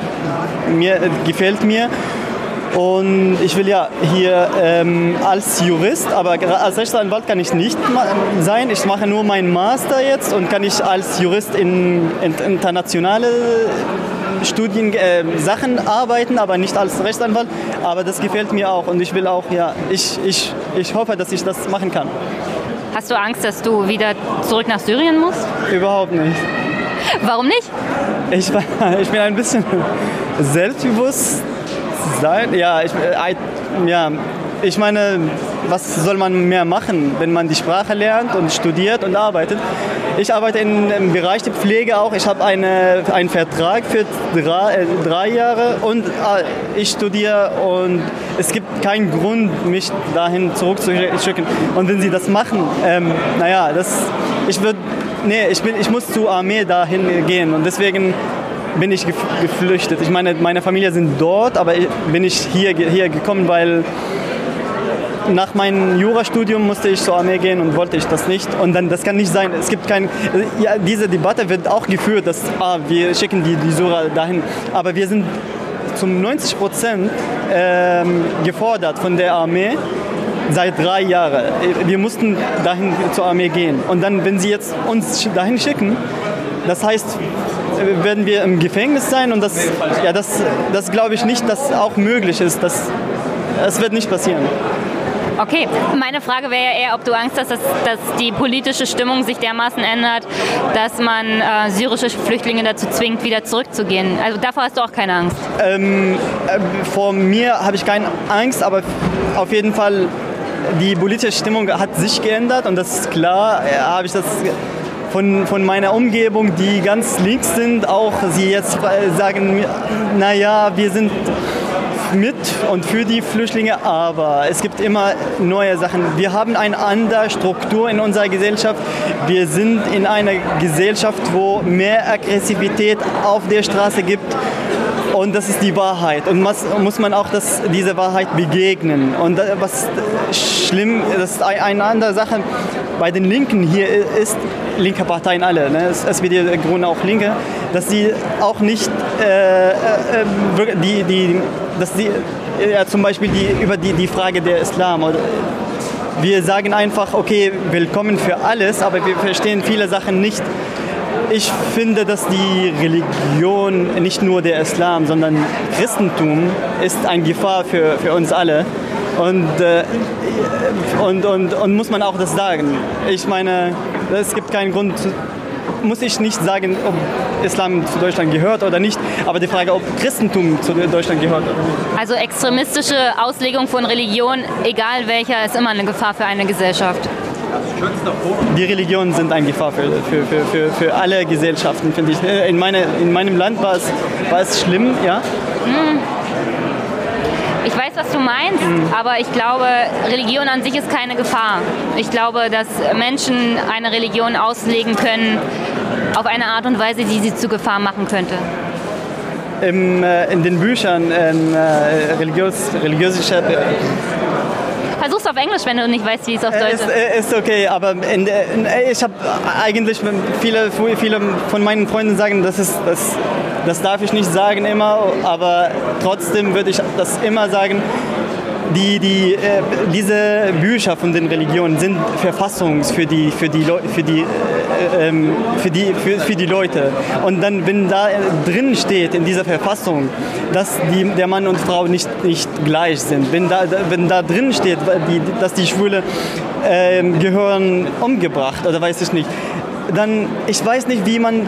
mir, gefällt mir und ich will ja hier ähm, als Jurist, aber als Rechtsanwalt kann ich nicht sein. Ich mache nur meinen Master jetzt und kann ich als Jurist in, in internationale Studien, äh, Sachen arbeiten, aber nicht als Rechtsanwalt. Aber das gefällt mir auch und ich will auch, ja, ich, ich, ich hoffe, dass ich das machen kann. Hast du Angst, dass du wieder zurück nach Syrien musst? Überhaupt nicht. Warum nicht? Ich, ich bin ein bisschen selbstbewusst sein. Ja, ich, äh, ja, ich meine, was soll man mehr machen, wenn man die Sprache lernt und studiert und arbeitet? Ich arbeite in, im Bereich der Pflege auch. Ich habe eine, einen Vertrag für drei, äh, drei Jahre und äh, ich studiere und es gibt keinen Grund, mich dahin zurückzuschicken. Und wenn sie das machen, ähm, naja, das, ich würde, nee, ich, bin, ich muss zur Armee dahin gehen und deswegen bin ich geflüchtet. Ich meine, meine Familie sind dort, aber bin ich hier, hier gekommen, weil nach meinem Jurastudium musste ich zur Armee gehen und wollte ich das nicht. Und dann, das kann nicht sein. Es gibt kein, ja, diese Debatte wird auch geführt, dass ah, wir schicken die, die Sura dahin. Aber wir sind zum 90 Prozent ähm, gefordert von der Armee seit drei Jahren. Wir mussten dahin zur Armee gehen. Und dann, wenn sie jetzt uns dahin schicken, das heißt, werden wir im Gefängnis sein und das, ja, das, das glaube ich nicht, dass auch möglich ist. Das, das wird nicht passieren. Okay, meine Frage wäre ja eher, ob du Angst hast, dass, dass die politische Stimmung sich dermaßen ändert, dass man äh, syrische Flüchtlinge dazu zwingt, wieder zurückzugehen. Also davor hast du auch keine Angst? Ähm, äh, vor mir habe ich keine Angst, aber auf jeden Fall die politische Stimmung hat sich geändert und das ist klar, äh, habe ich das von, von meiner Umgebung, die ganz links sind, auch sie jetzt äh, sagen, naja, wir sind mit und für die Flüchtlinge, aber es gibt immer neue Sachen. Wir haben eine andere Struktur in unserer Gesellschaft. Wir sind in einer Gesellschaft, wo mehr Aggressivität auf der Straße gibt. Und das ist die Wahrheit. Und muss, muss man auch das, diese Wahrheit begegnen. Und was schlimm, das ist eine andere Sache bei den Linken hier ist, linke Parteien alle, ne? SPD, Grüne auch Linke, dass sie auch nicht äh, äh, die, die, dass die ja, zum Beispiel die, über die, die Frage der Islam oder wir sagen einfach, okay, willkommen für alles, aber wir verstehen viele Sachen nicht. Ich finde, dass die Religion, nicht nur der Islam, sondern Christentum, ist eine Gefahr für, für uns alle. Und, äh, und, und, und muss man auch das sagen. Ich meine, es gibt keinen Grund, muss ich nicht sagen, ob Islam zu Deutschland gehört oder nicht, aber die Frage, ob Christentum zu Deutschland gehört oder nicht. Also extremistische Auslegung von Religion, egal welcher, ist immer eine Gefahr für eine Gesellschaft. Die Religionen sind eine Gefahr für, für, für, für, für alle Gesellschaften, finde ich. In, meine, in meinem Land war es, war es schlimm, ja. Mhm. Ich weiß, was du meinst, mhm. aber ich glaube, Religion an sich ist keine Gefahr. Ich glaube, dass Menschen eine Religion auslegen können auf eine Art und Weise, die sie zu Gefahr machen könnte. Im, äh, in den Büchern in, äh, religiös, religiöse Versuch's auf Englisch, wenn du nicht weißt, wie es auf Deutsch ist. Ist, ist okay, aber in, in, ich habe eigentlich viele, viele von meinen Freunden sagen, das ist das, das darf ich nicht sagen immer, aber trotzdem würde ich das immer sagen die, die, äh, diese Bücher von den Religionen sind Verfassungs für die, für die, für die, äh, ähm, für die, für, für die Leute. Und dann, wenn da drin steht in dieser Verfassung, dass die, der Mann und Frau nicht, nicht gleich sind, wenn da, wenn da drin steht, die, dass die Schwule äh, gehören umgebracht oder weiß ich nicht, dann, ich weiß nicht, wie man, äh,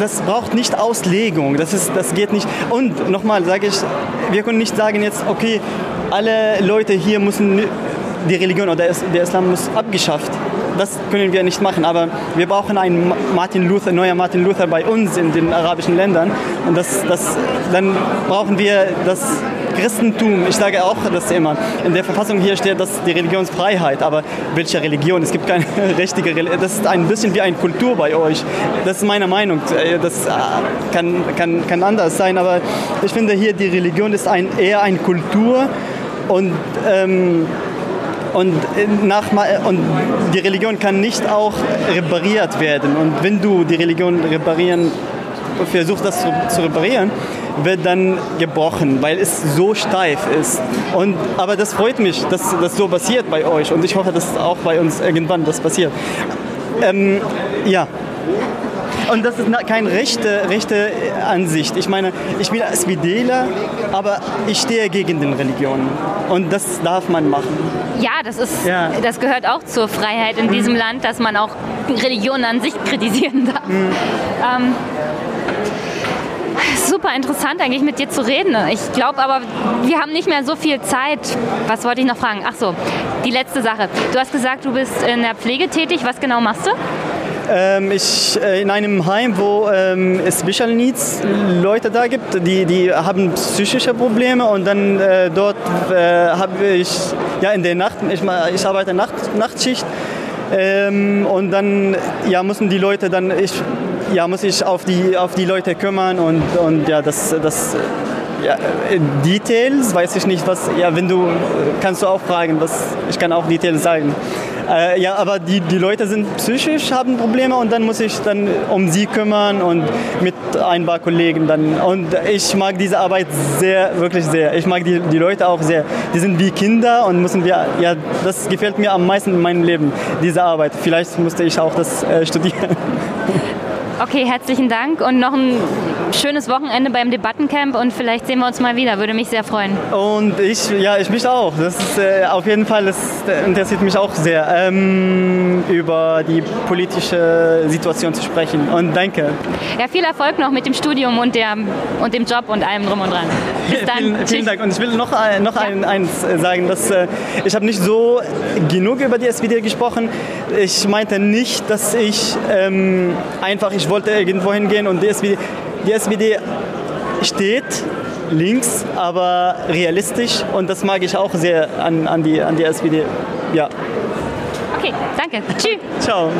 das braucht nicht Auslegung, das, ist, das geht nicht. Und nochmal sage ich, wir können nicht sagen jetzt, okay, alle Leute hier müssen die Religion oder der Islam muss abgeschafft. Das können wir nicht machen, aber wir brauchen einen Martin Luther, neuer Martin Luther bei uns in den arabischen Ländern und das, das, dann brauchen wir das Christentum. Ich sage auch das immer. In der Verfassung hier steht, dass die Religionsfreiheit, aber welche Religion? Es gibt keine richtige Religion. Das ist ein bisschen wie eine Kultur bei euch. Das ist meine Meinung. Das äh, kann, kann, kann anders sein, aber ich finde hier die Religion ist ein, eher eine Kultur und, ähm, und, nach, und die Religion kann nicht auch repariert werden. Und wenn du die Religion reparieren, versuchst das zu, zu reparieren, wird dann gebrochen, weil es so steif ist. Und, aber das freut mich, dass das so passiert bei euch und ich hoffe, dass auch bei uns irgendwann das passiert. Ähm, ja. Und das ist keine rechte, rechte Ansicht. Ich meine, ich bin SPDler, aber ich stehe gegen den Religionen. Und das darf man machen. Ja, das ist, Ja. das gehört auch zur Freiheit in diesem Land, dass man auch Religionen an sich kritisieren darf. Ähm, super interessant eigentlich mit dir zu reden. Ich glaube aber, wir haben nicht mehr so viel Zeit. Was wollte ich noch fragen? Ach so, die letzte Sache. Du hast gesagt, du bist in der Pflege tätig. Was genau machst du? Ähm, ich äh, in einem Heim, wo ähm, es Special Needs Leute da gibt, die, die haben psychische Probleme und dann äh, dort äh, habe ich ja in der Nacht, ich, ich arbeite Nacht, Nachtschicht ähm, und dann ja müssen die Leute dann ich ja muss ich auf die auf die Leute kümmern und und ja das das ja, äh, Details weiß ich nicht was ja wenn du äh, kannst du auch fragen was ich kann auch Details sagen äh, ja, aber die, die Leute sind psychisch, haben Probleme und dann muss ich dann um sie kümmern und mit ein paar Kollegen dann. Und ich mag diese Arbeit sehr, wirklich sehr. Ich mag die, die Leute auch sehr. Die sind wie Kinder und müssen wir, ja, das gefällt mir am meisten in meinem Leben, diese Arbeit. Vielleicht musste ich auch das äh, studieren. Okay, herzlichen Dank und noch ein schönes Wochenende beim Debattencamp und vielleicht sehen wir uns mal wieder. Würde mich sehr freuen. Und ich, ja, ich mich auch. Das ist äh, auf jeden Fall, das interessiert mich auch sehr, ähm, über die politische Situation zu sprechen. Und danke. Ja, viel Erfolg noch mit dem Studium und, der, und dem Job und allem drum und dran. Bis dann. Vielen, vielen Dank. Und ich will noch, ein- noch ein, eins äh, sagen, dass äh, ich habe nicht so genug über die SPD gesprochen. Ich meinte nicht, dass ich ähm, einfach, ich wollte irgendwo hingehen und die SPD, die SPD steht links, aber realistisch und das mag ich auch sehr an, an, die, an die SPD. Ja. Okay, danke. Tschüss. Ciao.